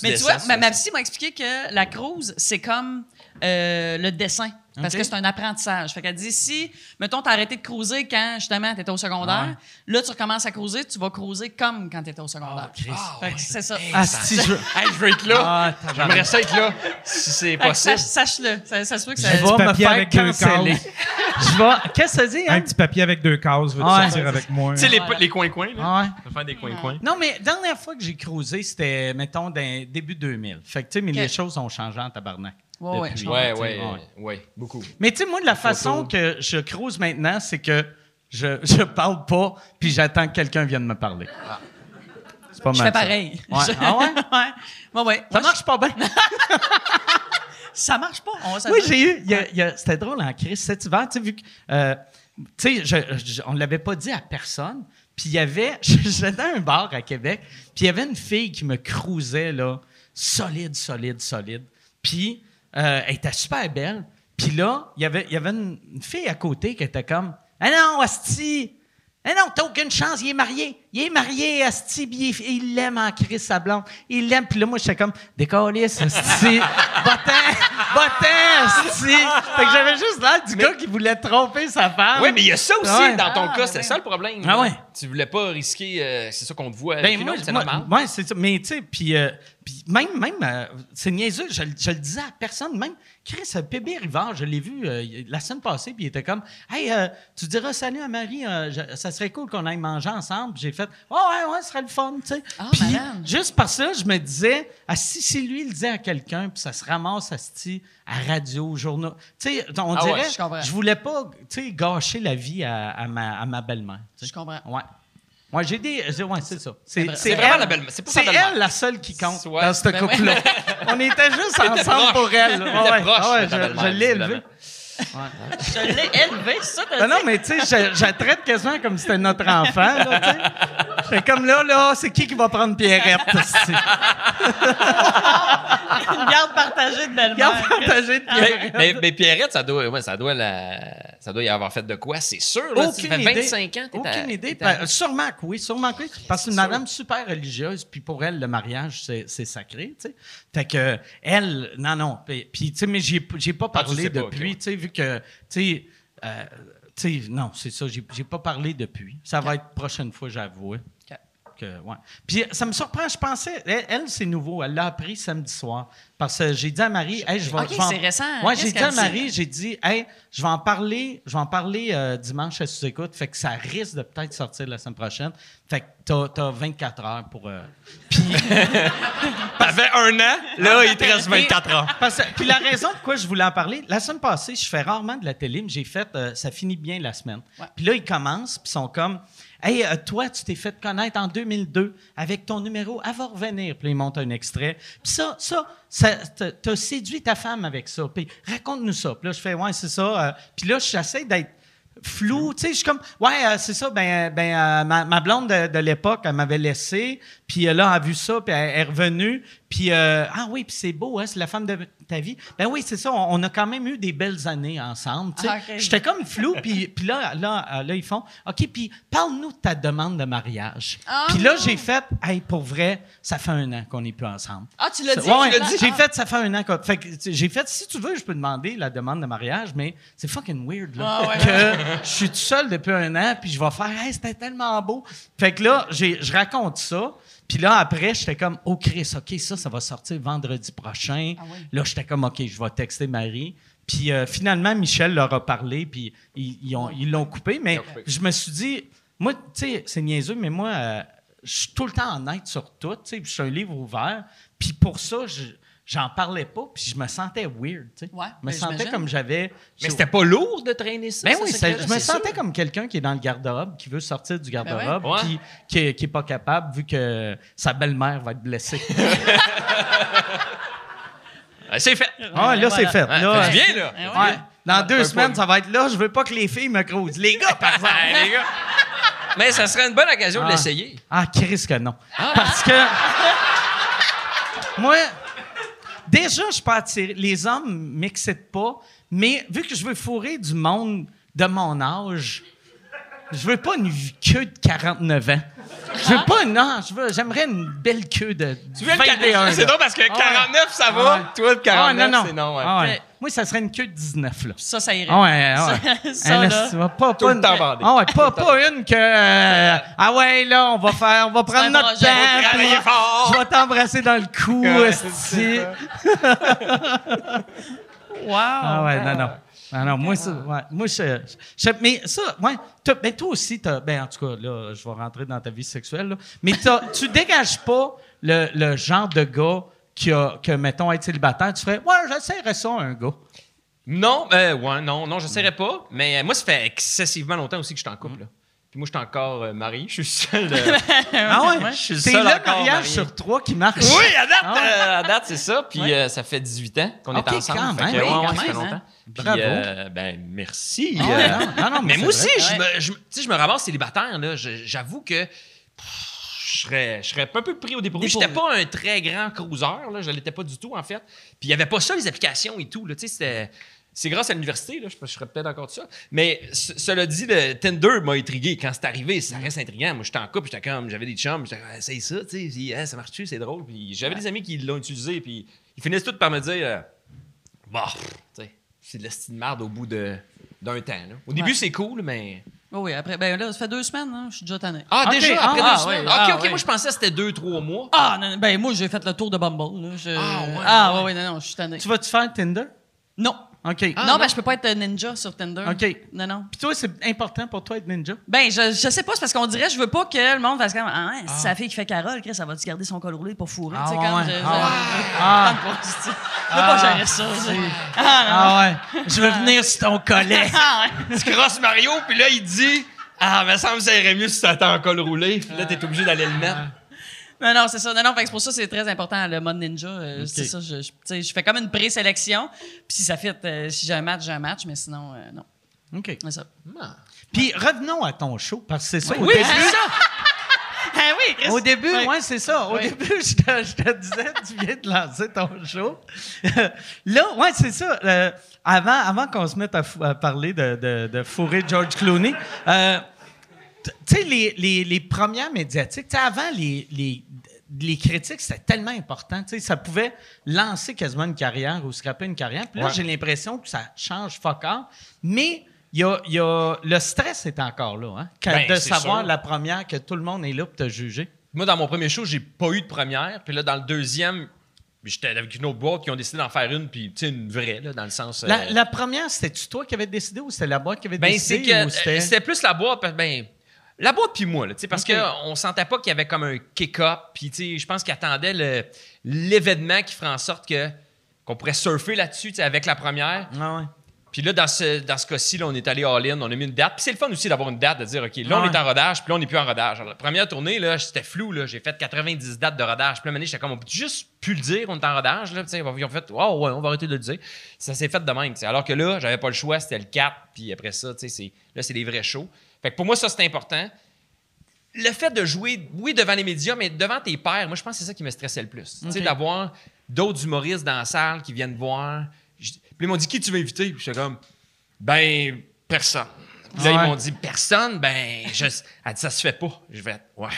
Mais tu vois, ma, ma psy m'a expliqué que la cruise, c'est comme euh, le dessin. Parce que c'est un apprentissage. Fait qu'elle dit si, mettons, t'as arrêté de cruiser quand, justement, t'étais au secondaire, là, tu recommences à cruiser, tu vas cruiser comme quand t'étais au secondaire. Ah, Fait que c'est ça. Ah, si je. Hey, je veux être là. Ah, J'aimerais ça être là, si c'est possible. sache- Sache-le. Ça, ça se peut que Je ça. vais me papier faire avec deux canceller. cases. Je vais. Qu'est-ce que ça dit, Un hein? petit papier avec deux cases, veux-tu Ouais. sortir avec moi? Tu sais, les, les coins-coins, là. Ah faire des coins-coins. Non, mais dernière fois que j'ai cruisé, c'était, mettons, dans début 2000. Fait que, tu sais, mais les choses ont changé en tabarnak. Ouais, ouais, je Ouais, ouais, ouais, beaucoup. Mais tu sais, moi, la façon que je cruise maintenant, c'est que je, *laughs* je parle pas, puis j'attends que quelqu'un vienne me parler. C'est pas mal. Je fais pareil. Ouais. Je- Ah ouais? *laughs* ouais. Ouais, ouais. Ça marche pas bien. *laughs* Ça marche pas. On Oui, j'ai eu. il y a- il y a- C'était drôle en crise cet hiver, tu sais, vu que. euh, tu sais, je- je- on ne l'avait pas dit à personne. Puis il y avait. J'étais dans un bar à Québec, puis il y avait une fille qui me cruisait, là, solide, solide, solide. Puis euh, elle était super belle. Puis là, il y avait, y avait une, une fille à côté qui était comme Ah non, Asti! Ah non, t'as aucune chance, il est marié. Il est marié, Asti, puis il il l'aime en crise, sa blonde. Il l'aime, puis là, moi, j'étais comme, décalisse, Asti, *laughs* bottin, bottin, Asti. Fait que j'avais juste l'air du gars qui voulait tromper sa femme. Oui, mais il y a ça aussi Ouais. dans ton Ah, cas, c'est ouais. ça le problème. Ah ouais. Tu voulais pas risquer, euh, c'est ça qu'on te voit Ben, moi, c'est normal. ouais, c'est ça. Mais, tu sais, puis, euh, puis même, même euh, c'est niaiseux, je, je le disais à personne, même Chris, PB Rivard, je l'ai vu euh, la semaine passée, puis il était comme, hey, euh, tu diras salut à Marie, euh, je- ça serait cool qu'on aille manger ensemble. Puis J'ai fait, oh, ouais, ouais, ce serait le fun, tu sais. Ah, puis, malade. juste par ça, je me disais, ah, si, si lui, il le disait à quelqu'un, puis ça se ramasse à, à radio, au journal. Tu sais, on Ah ouais, dirait, je comprends. je voulais pas, tu sais, gâcher la vie à, à ma, ma belle-mère. Je comprends. Ouais. Ouais, j'ai des. Ouais, c'est ça. C'est vrai- c'est c'est vraiment elle- la belle- c'est belle-mère. elle la seule qui compte Ouais. dans ce Ben couple-là. On était juste *laughs* ensemble pour elle. Ouais, proche ah ouais, je, belle-mère, je l'ai élevé. Je l'ai élevé, c'est ça, t'as Ben non, mais tu sais, je, je la traite quasiment comme si c'était notre enfant. Là, tu sais. J'étais comme là, là, c'est qui qui va prendre Pierrette? Une garde partagée de belle-mère. Garde partagée de Mais, Pierrette. mais, mais Pierrette, ça doit, ouais, ça, doit la, ça doit y avoir fait de quoi, c'est sûr. Là, ça Aucune idée. 25 ans. t'es à- Aucune idée. à- Ben, sûrement que oui, sûrement que oui. Parce que c'est une sûr. madame super religieuse, puis pour elle, le mariage, c'est c'est sacré, tu sais. Fait que, elle, non, non. Puis, tu sais, mais j'ai j'ai pas Ah, tu parlé sais depuis, tu sais, vu que, tu sais, euh, tu sais, non, c'est ça, j'ai j'ai pas parlé depuis. Ça va être prochaine fois, j'avoue. OK. Que, ouais. Puis ça me surprend, je pensais, elle, elle, c'est nouveau, elle l'a appris samedi soir. Parce que j'ai dit à Marie, hey, je vais. Ok, c'est récent. Ouais, j'ai dit à? Marie, j'ai dit, hey, je vais en parler, je vais en parler euh, dimanche à sous-écoute, fait que ça risque de peut-être sortir la semaine prochaine. Fait que t'as, t'as 24 heures pour. euh, *laughs* Puis. *laughs* T'avais un an, là, il te reste 24 heures. Parce puis la raison pourquoi je voulais en parler, la semaine passée, je fais rarement de la télé, mais j'ai fait, euh, ça finit bien la semaine. Ouais. Puis là, ils commencent, puis ils sont comme, hey, euh, toi, tu t'es fait connaître en 2002 avec ton numéro, elle va revenir. Puis là, ils montent un extrait. Puis ça, ça, ça t'as- séduit ta femme avec ça. Puis raconte-nous ça. Puis là, je fais, ouais, c'est ça. euh, puis là, j'essaie d'être flou, tu sais, je suis comme, ouais, euh, c'est ça, ben, ben ma, blonde de, de l'époque, elle m'avait laissé, puis là, elle a vu ça, puis elle est revenue, puis, euh, ah oui, puis c'est beau, hein, c'est la femme de ta vie. Ben oui, c'est ça, on, on a quand même eu des belles années ensemble. Ah. J'étais comme flou, *laughs* puis, puis là, là, euh, là, ils font, OK, puis parle-nous de ta demande de mariage. Ah, puis là, j'ai fait, hey, pour vrai, ça fait un an qu'on n'est plus ensemble. Ah, tu l'as dit? Ouais, dit? J'ai Ah. fait, ça fait un an. Fait j'ai fait, si tu veux, je peux demander la demande de mariage, mais c'est fucking weird, là. Ah ouais. Que je suis tout seul depuis un an, puis je vais faire, hey, c'était tellement beau. Fait que là, je raconte ça. Puis là, après, j'étais comme, oh Chris, OK, ça, ça va sortir vendredi prochain. Ah oui. Là, j'étais comme, OK, je vais texter Marie. Puis euh, finalement, Michel leur a parlé, puis ils ils ont- ils l'ont coupé. Mais l'ont coupé. je me suis dit, moi, tu sais, c'est niaiseux, mais moi, euh, je suis tout le temps honnête sur tout. Tu sais, puis je suis un livre ouvert. Puis pour ça, je- j'en parlais pas, puis je me sentais weird. tu sais. Ouais, je me ben, sentais comme j'avais. Mais c'était pas lourd de traîner ça. Ben ça, oui, ça- je me sentais sûr. comme quelqu'un qui est dans le garde-robe, qui veut sortir du garde-robe, Ben ouais. puis qui, est- qui est pas capable vu que sa belle-mère va être blessée. Ah, *laughs* C'est fait. Ah, là, c'est fait. Ouais, Là, bien, là. Ouais. Ouais. Dans deux semaines, ça va être là. Je veux pas que les filles me croisent. Les gars, par *laughs* exemple. Ah, les gars. Mais ça serait une bonne occasion Ah. de l'essayer. Ah, Chris que non. Parce que *laughs* moi, déjà, je suis pas attiré. Les hommes m'excitent pas, mais vu que je veux fourrer du monde de mon âge, je veux pas une queue de 49 ans. Je veux pas une... Non, je veux, j'aimerais une belle queue de Tu veux le 21 C'est drôle parce que Ah ouais. 49, ça va. Ah ouais. Toi, de 49, Ah, non, non. c'est non. ouais. Ah ouais. Mais- Moi, ça serait une queue de 19, là. Ça, ça irait. Ah ouais, ah ouais. Ça, Un là. esti- pas, pas, une-. Ah ouais, pas, pas une que. euh, *laughs* ah ouais, là, on va faire, on va prendre notre temps. Travailler fort. Je vais t'embrasser dans le cou, Ouais, esti. *laughs* Wow. Ah ouais, non, non. Ah non, moi, ça, ouais, moi, je, je- mais ça, ouais, t'as- ben toi aussi, t'as, ben en tout cas, là, je vais rentrer dans ta vie sexuelle, là, mais tu dégages pas le, le genre de gars qui a, que, mettons, être célibataire, tu ferais, ouais, j'essaierais ça, un gars. Non, euh, ouais, non, non, je ne pas. Mais euh, moi, ça fait excessivement longtemps aussi que je suis en couple. là. Puis moi, je suis encore euh, marié. Je suis seul. euh, *laughs* Ah ouais? Je suis le C'est seul le encore mariage marié. sur trois qui marche. Oui, à date, Ah ouais? euh, à date c'est ça. Puis euh, ça fait 18 ans qu'on Ok, est ensemble. quand Fait que, même. ouais, Oui, ouais, quand ça fait même, longtemps. hein. Puis, Bravo. euh, ben, merci. Ah euh, ouais, non, non, non, mais moi c'est aussi, vrai. je, me, je, me- tu sais, je me ramasse célibataire. là. Je- J'avoue que pff, je serais, je serais un peu pris au dépourvu. J'étais pas un très grand cruiser. Là. Je l'étais pas du tout, en fait. Puis il y avait pas ça, les applications et tout. Là. C'est grâce à l'université, là, je, je serais peut-être encore de ça. Mais ce- cela dit, le Tinder m'a intrigué. Quand c'est arrivé, ça reste intriguant. Moi, j'étais en couple, j'étais comme, j'avais des chums, j'étais comme, Ah, c'est ça, tu sais, Ah, ça marche-tu, c'est drôle. Puis j'avais des amis qui l'ont utilisé, puis ils finissaient tous par me dire, euh, bah, tu sais, c'est de la style marde au bout de, d'un temps. là. Au début, c'est cool, mais. Oh oui, après, ben là, ça fait deux semaines, hein, je suis déjà tanné. Ah, déjà, ah, après ah, deux semaines? ouais, ok, ah, ok, moi, je pensais que c'était deux, trois mois. Ah, non, non, ben moi, j'ai fait le tour de Bumble. Là. Je- Ah, ouais, ah, ouais. ouais, ouais, non, non, je suis tanné. Tu vas-tu faire Tinder? Non. OK. Ah, non, non. ben je peux pas être ninja sur Tinder. OK. Non, non. Puis toi, c'est important pour toi être ninja? Ben, je, je sais pas, c'est parce qu'on dirait, je veux pas que le monde fasse comme, ah, si c'est la fille qui fait Carole, Chris, ça va-tu garder son col roulé pour fourrer? Ah, tu sais, comme, ouais. je, je, Ah, *laughs* je- veux pas gérer ça. ça. Ah, Ah ouais. Je veux venir sur ton collet. non. *laughs* Ah, ouais. Tu crosses Mario, puis là, il dit, ah, me semble que ça irait mieux si t'attends en col roulé. Puis là, t'es obligé d'aller le mettre. Non, non, c'est ça. Non, non, c'est pour ça que c'est très important, le mode ninja. Euh, C'est ça, je, fais comme une présélection. Puis si ça fit, euh, si j'ai un match, j'ai un match, mais sinon, euh, non. OK. C'est ça. Puis revenons à ton show, parce que c'est ça. au Oui, début, c'est ça. *laughs* Ah oui, Chris. Au début, Ouais. ouais, c'est ça. Au Ouais. début, je te, je te disais, *laughs* tu viens de lancer ton show. *laughs* Là, ouais, c'est ça. Euh, avant avant qu'on se mette à, parler de, de, de fourrer George Clooney, euh, tu sais, les, les, les premières médiatiques, tu sais, avant, les, les, les critiques, c'était tellement important. Tu sais, ça pouvait lancer quasiment une carrière ou scraper une carrière. Puis là, Ouais. j'ai l'impression que ça change fuck all. Mais il y a, il y a- le stress est encore là. Hein? Ben, de savoir sûr. la première que tout le monde est là pour te juger. Moi, dans mon premier show, j'ai pas eu de première. Puis là, dans le deuxième, j'étais avec une autre boîte qui ont décidé d'en faire une, puis tu sais, une vraie, là, dans le sens. euh, La, la première, c'était-tu toi qui avais décidé ou c'était la boîte qui avait Ben, décidé? c'est que ou euh, c'était- plus la boîte. Ben, la boîte puis moi, là, parce Ok. qu'on sentait pas qu'il y avait comme un kick-up. Puis, je pense qu'ils attendaient le- l'événement qui ferait en sorte que qu'on pourrait surfer là-dessus, avec la première. Ah ouais. Puis là, dans ce, dans ce cas-ci, on est allé all-in, on a mis une date. Puis c'est le fun aussi d'avoir une date, de dire, OK, là, on Ouais. est en rodage, puis là, on n'est plus en rodage. Alors, la première tournée, là, c'était flou. J'ai fait 90 dates de rodage. Puis là, j'étais comme, on peut juste plus le dire, on est en rodage, là. Ils ont fait, oh, ouais, on va arrêter de le dire. Ça s'est fait de même. Alors que là, j'avais pas le choix, c'était le 4, puis après ça, tu sais, c'est- là, c'est des vrais shows. Fait que pour moi, ça, c'est important. Le fait de jouer, oui, devant les médias, mais devant tes pairs, moi, je pense que c'est ça qui me stressait le plus. Tu sais, d'avoir d'autres humoristes dans la salle qui viennent voir. Je- Puis ils m'ont dit, qui tu veux inviter? Puis j'étais comme, ben, personne. Puis là, Ouais. ils m'ont dit, personne, ben, je... elle dit, ça se fait pas. Je vais, ouais.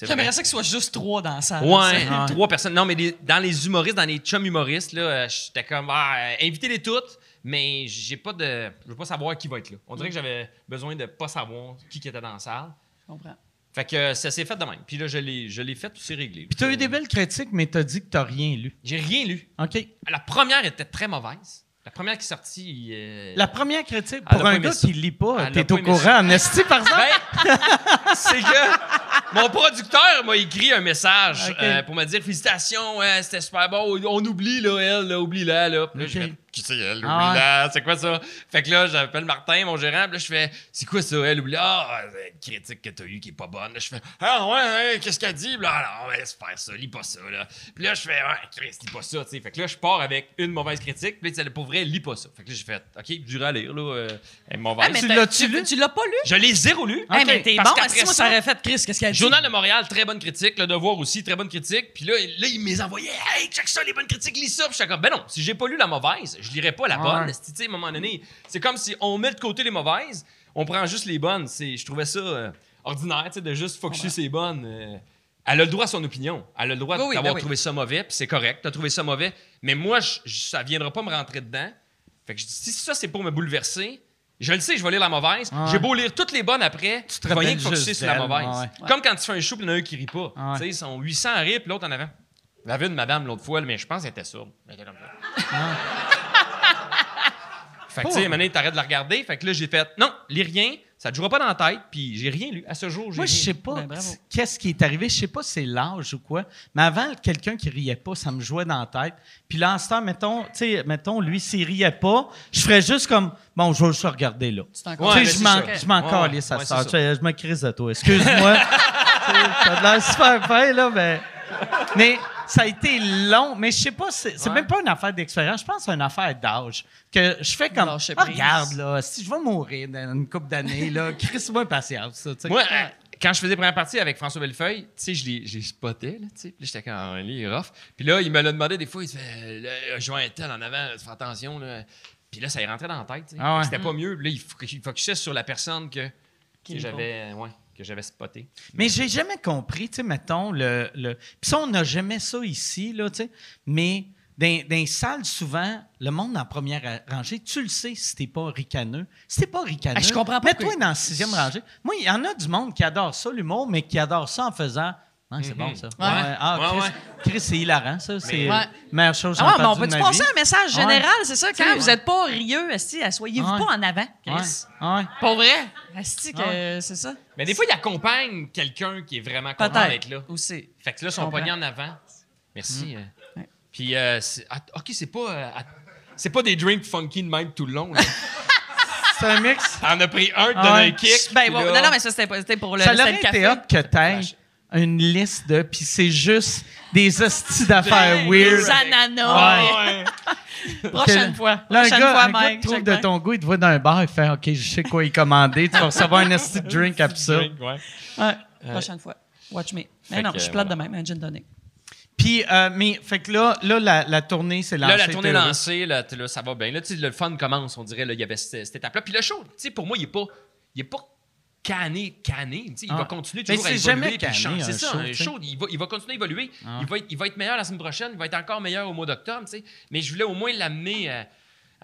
J'aimerais ça qu'il soit juste trois dans la salle. Ouais, trois personnes. Non, mais les- dans les humoristes, dans les chums humoristes, là, euh, j'étais comme, ah, euh, invitez-les toutes, mais j'ai pas de. Je veux pas savoir qui va être là. On dirait que j'avais besoin de pas savoir qui qui était dans la salle. Je comprends. Fait que ça s'est fait de même. Puis là, je l'ai, je l'ai fait, puis c'est réglé. Puis t'as eu des belles critiques, mais t'as dit que t'as rien lu. J'ai rien lu. OK. La première était très mauvaise. La première qui est sortie. euh, La première critique, pour un gars qui lit pas, t'es au courant en esti, par exemple? Ben, *laughs* c'est que mon producteur m'a écrit un message euh, pour me dire félicitations, ouais, c'était super bon. On oublie là, elle, là, oublie-la là. Puis là, je Ok. fais, qui c'est elle, Ah oublie-la, c'est quoi ça? Fait que là, j'appelle Martin, mon gérant, puis là je fais, c'est quoi ça, elle oublie Ah, c'est une critique que t'as eue qui est pas bonne. Là, je fais, ah ouais, ouais, qu'est-ce qu'elle dit? Puis Là, alors, ouais, laisse faire ça, lis pas ça là. Puis là, je fais, ouais, Chris, lis pas ça, tu sais. Fait que là, je pars avec une mauvaise critique, puis là, pour vrai, lis pas ça. Fait que là, j'ai fait, ok, dur à lire là, euh, elle. Ah, mais Tu l'as-tu tu lu? tu l'as pas lu? Je l'ai zéro lu. Hey, mais t'es Parce bon. qu'après Si moi, ça- aurait fait Chris, qu'est-ce qu'elle dit? Journal de Montréal, très bonne critique. Le Devoir aussi, très bonne critique. Puis là, là il me les envoyait. Hey, check ça, les bonnes critiques, lis ça. Puis j'étais comme, ben non, si j'ai pas lu la mauvaise, je lirais pas la bonne. Tu sais, à un moment donné, c'est comme si on met de côté les mauvaises, on prend juste les bonnes. C'est, je trouvais ça euh, ordinaire, tu sais, de juste focuser ces bonnes. Elle a le droit à son opinion. Elle a le droit Oui, oui, d'avoir ben oui. trouvé ça mauvais, puis c'est correct, t'as trouvé ça mauvais. Mais moi, je, je- ça viendra pas me rentrer dedans. Fait que je dis, si ça, c'est pour me bouleverser, je le sais, je vais lire la mauvaise. Ouais. J'ai beau lire toutes les bonnes après, Tu tu te vas rien que focuser juste sur la mauvaise. Ouais. Comme quand tu fais un show, puis il y en a un qui rit pas. Ouais. Tu sais, ils sont 800 à rire, puis l'autre en avant. J'avais une madame l'autre fois, mais je pense qu'elle était sourde. Elle était comme ça. *laughs* Fait que, tu sais, donné, t'arrêtes de la regarder. Fait que là, j'ai fait, non, lis rien. Ça te jouera pas dans la tête, puis j'ai rien lu. À ce jour, j'ai Moi, je sais pas Ben, qu'est-ce qui est arrivé. Je sais pas si c'est l'âge ou quoi. Mais avant, quelqu'un qui riait pas, ça me jouait dans la tête. Puis là, en ce temps, mettons, tu sais, mettons, lui, s'il riait pas, je ferais juste comme, bon, je vais juste regarder là. Ouais, sais, je m'en, ça. je m'en Ouais, calisse ouais, ça. ça. Je, me crise de toi. Excuse-moi. *laughs* Tu sais, T'as de l'air super fin, là, mais. Mais ça a été long. Mais je sais pas, c'est, Ouais. même pas une affaire d'expérience. Je pense que c'est une affaire d'âge. Que je fais comme. Lâcher Ah, regarde, là, si je vais mourir dans une couple d'années, là, *laughs* crisse-moi patience, ça, tu sais. Moi, euh, quand je faisais première partie avec François Bellefeuille, tu sais, je l'ai, je spoté, là, tu sais. Puis là, j'étais comme, ah, il est rough. Puis là, il me l'a demandé des fois, il se fait, là, je un tel en avant, tu fais attention, là. Puis là, ça est rentré dans la tête, tu sais. Ah ouais. C'était pas mieux. Puis là, il il focusait sur la personne que, que j'avais, ouais, que j'avais spoté. Mais j'ai jamais compris, tu sais, mettons, le. le... Puis ça, on n'a jamais ça ici, là, tu sais. Mais dans, dans les salles, souvent, le monde en première rangée, tu le sais si t'es pas ricaneux. Si t'es pas ricaneux, Ah, je comprends pas mets-toi que- dans la sixième rangée. Moi, il y en a du monde qui adore ça, l'humour, mais qui adore ça en faisant. Ah, c'est bon, ça. Ouais. Ah, Chris, c'est hilarant, ça. C'est Ouais. la meilleure chose que Ah mais on peut-tu passer un message Ouais. général, c'est ça? Quand vous n'êtes pas rieux, Ouais. pas en avant. Chris. Ouais. Pour vrai? Que Ouais. c'est ça? Mais des fois, il accompagne quelqu'un qui est vraiment content d'être là. Aussi. Fait que là, ils sont pognés en avant. Merci. euh. Ouais. Puis, euh, ah, OK, c'est pas, euh, c'est pas des drinks funky de même tout le long. *laughs* C'est un mix. T'en as pris un, tu Ah un kick. Ben, puis bon, là- non, non, mais ça, c'était pas- pour le, ça c'était aurait le été hot que t'aies une liste de. Puis c'est juste des hosties d'affaires weird. Des ananas. Ouais. *laughs* Prochaine Que- fois. Là, un Prochaine gars, fois, un gars Mike. te trouve de ton goût, il te voit dans un bar, il fait OK, je sais quoi y commander. Tu vas recevoir un esti de drink absurde. Ouais. Ouais, prochaine fois. Watch me. Mais Fait non, que, je suis plate voilà. de même, un gin tonic. Puis, euh, mais, fait que là, là la, la tournée, c'est lancée. Là, la tournée est lancée, là, ça va bien. Là, le fun commence, on dirait. Là, il y avait cette, cette étape-là. Puis le show, tu sais, pour moi, il est pas, il est pas canné, canné. Tu sais, Il Ah. va continuer Mais toujours à évoluer. C'est ça, show, un tu sais. show. Il va, il va continuer à évoluer. Ah. Il, va être, il va être meilleur la semaine prochaine. Il va être encore meilleur au mois d'octobre. tu sais. Mais je voulais au moins l'amener à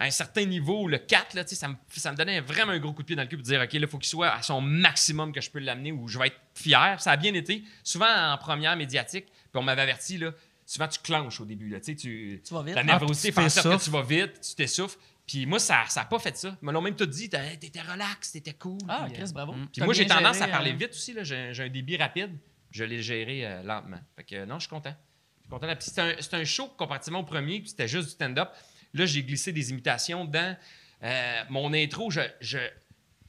un certain niveau, le 4, là, tu sais, ça, me, ça me donnait vraiment un gros coup de pied dans le cul pour dire OK, là, il faut qu'il soit à son maximum que je peux l'amener où je vais être fier. Ça a bien été. Souvent en première médiatique, puis on m'avait averti, là, souvent tu clenches au début. Là, tu, tu, vas vite. La Ah, nervosité tu fait en sorte que tu vas vite, tu t'essouffles. Puis moi, ça n'a pas fait ça. Ils me l'ont même tout dit. T'étais relax, t'étais cool. Ah, puis, euh, Chris, bravo. puis T'as moi, j'ai tendance géré, à parler euh, vite aussi. là. J'ai j'ai un débit rapide. Je l'ai géré euh, lentement. Fait que euh, non, je suis content. Je suis content. Puis C'est un, c'est un show comparativement au premier, puis c'était juste du stand-up. Là, j'ai glissé des imitations dans euh, mon intro. Je, je-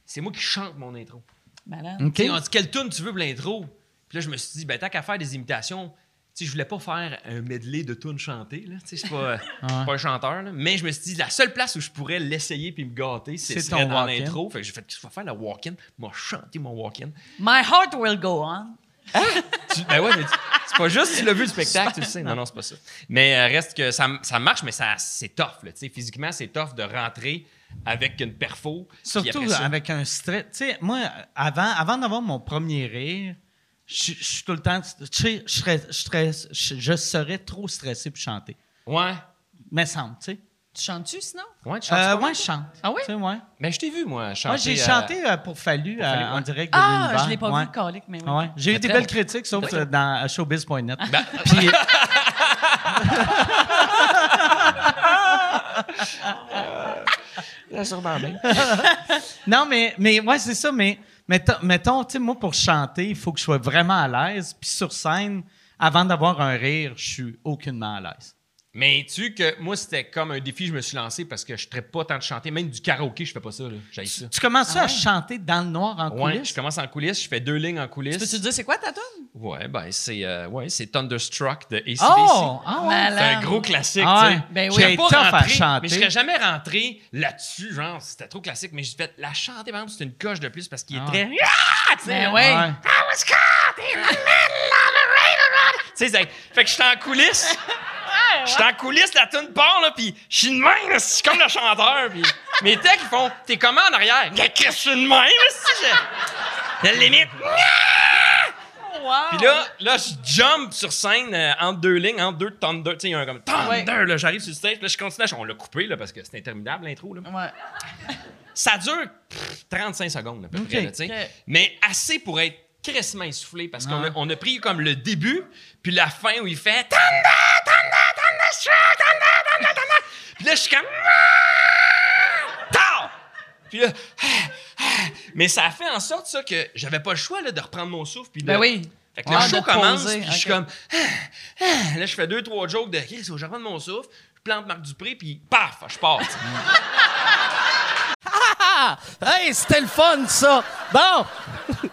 c'est moi qui chante mon intro. Malade. OK. Tu sais, On dit quelle tune tu veux pour l'intro? Puis là, je me suis dit, ben, tant qu'à faire des imitations, sais, je voulais pas faire un medley de tunes chantées. Là. Tu sais, Je suis pas, *laughs* euh, pas un chanteur. là. Mais je me suis dit, la seule place où je pourrais l'essayer puis me gâter, c'est serait dans l'intro. Fait que j'ai fait, je vais faire le walk-in. Moi, chanter mon walk-in. My heart will go on. Tu- ben ouais, mais c'est pas juste tu l'as vu le spectacle, tu le sais. Non, non, c'est pas ça. Mais euh, reste que ça, ça marche, mais ça, c'est tough. Là, tu sais. physiquement, c'est tough de rentrer avec une perfo. Surtout ça- avec un stress. Tu sais, moi, avant, avant d'avoir mon premier rire, je je suis tout le temps. Tu sais, je, serais- je, serais- je, je serais trop stressé pour chanter. Ouais. Mais semble, tu sais. Tu chantes-tu sinon? Ouais, tu chantes Euh, pas? ouais, je chante. Ah oui? Tu sais, ouais. Mais je t'ai vu, moi, chanter. Moi, j'ai euh, chanté euh, pour Fallu, euh, Fallu, en direct de Ah, l'univers. je l'ai pas Ouais. vu, Calique, mais oui. Ouais. J'ai eu des très belles critiques, sauf euh, dans showbiz.net. Ben, *laughs* Puis, *laughs* sûrement bien. non, mais, mais ouais, c'est ça. Mais mettons, mettons tu moi, pour chanter, il faut que je sois vraiment à l'aise. Puis sur scène, avant d'avoir un rire, je suis aucunement à l'aise. Mais tu sais que moi, c'était comme un défi je me suis lancé parce que je ne pas tant de chanter. Même du karaoké, je fais pas ça. J'ai ça. Tu commences Ah à ouais? chanter dans le noir en Ouais, coulisses? je commence en coulisses, je fais deux lignes en coulisses. Peux-tu dire c'est quoi ta tune? Ouais, ben c'est euh, ouais, c'est Thunderstruck de ACDC. Oh! Ah. C'est un gros classique, Ah tu ouais. sais. Ben Je oui. pas rentré, chanter. Mais je serais jamais rentré là-dessus, genre, c'était trop classique. Mais j'ai fait la chanter, par exemple, c'est une coche de plus parce qu'il est Ah. très. Ah, tu sais, Ben ouais. ouais. Ouais. Tu sais, c'est- fait que j'étais en coulisses. J'étais en coulisses, la tune part, là, pis je suis de même, là, c'est comme le chanteur, pis mes techs, ils font « T'es comment en arrière? »« Qu'est-ce que je suis de même, là, si je... La limite. Wow. Puis là, là, je jump sur scène euh, entre deux lignes, entre deux thunder. Tu sais, il y a un comme thunder, Ouais. là, j'arrive sur le stage, là, je continue. à- On l'a coupé, là, parce que c'est interminable, l'intro, là. Ouais. Ça dure pff, 35 secondes, à peu près, là, tu sais. Mais assez pour être crissement essoufflé, parce qu'on a, on a pris comme le début, puis la fin où il fait thunder, thunder. Puis là, je suis comme. Ah! Tard! Puis là, ah, ah, Mais ça a fait en sorte ça que j'avais pas le choix là, de reprendre mon souffle. Puis de- Ben oui. Fait que le show commence, puis je suis comme. Là, je fais deux, trois jokes de je reprenne mon souffle. Je plante Marc Dupré, puis paf, je pars. *laughs* Hey, c'était le fun, ça! Bon! *laughs*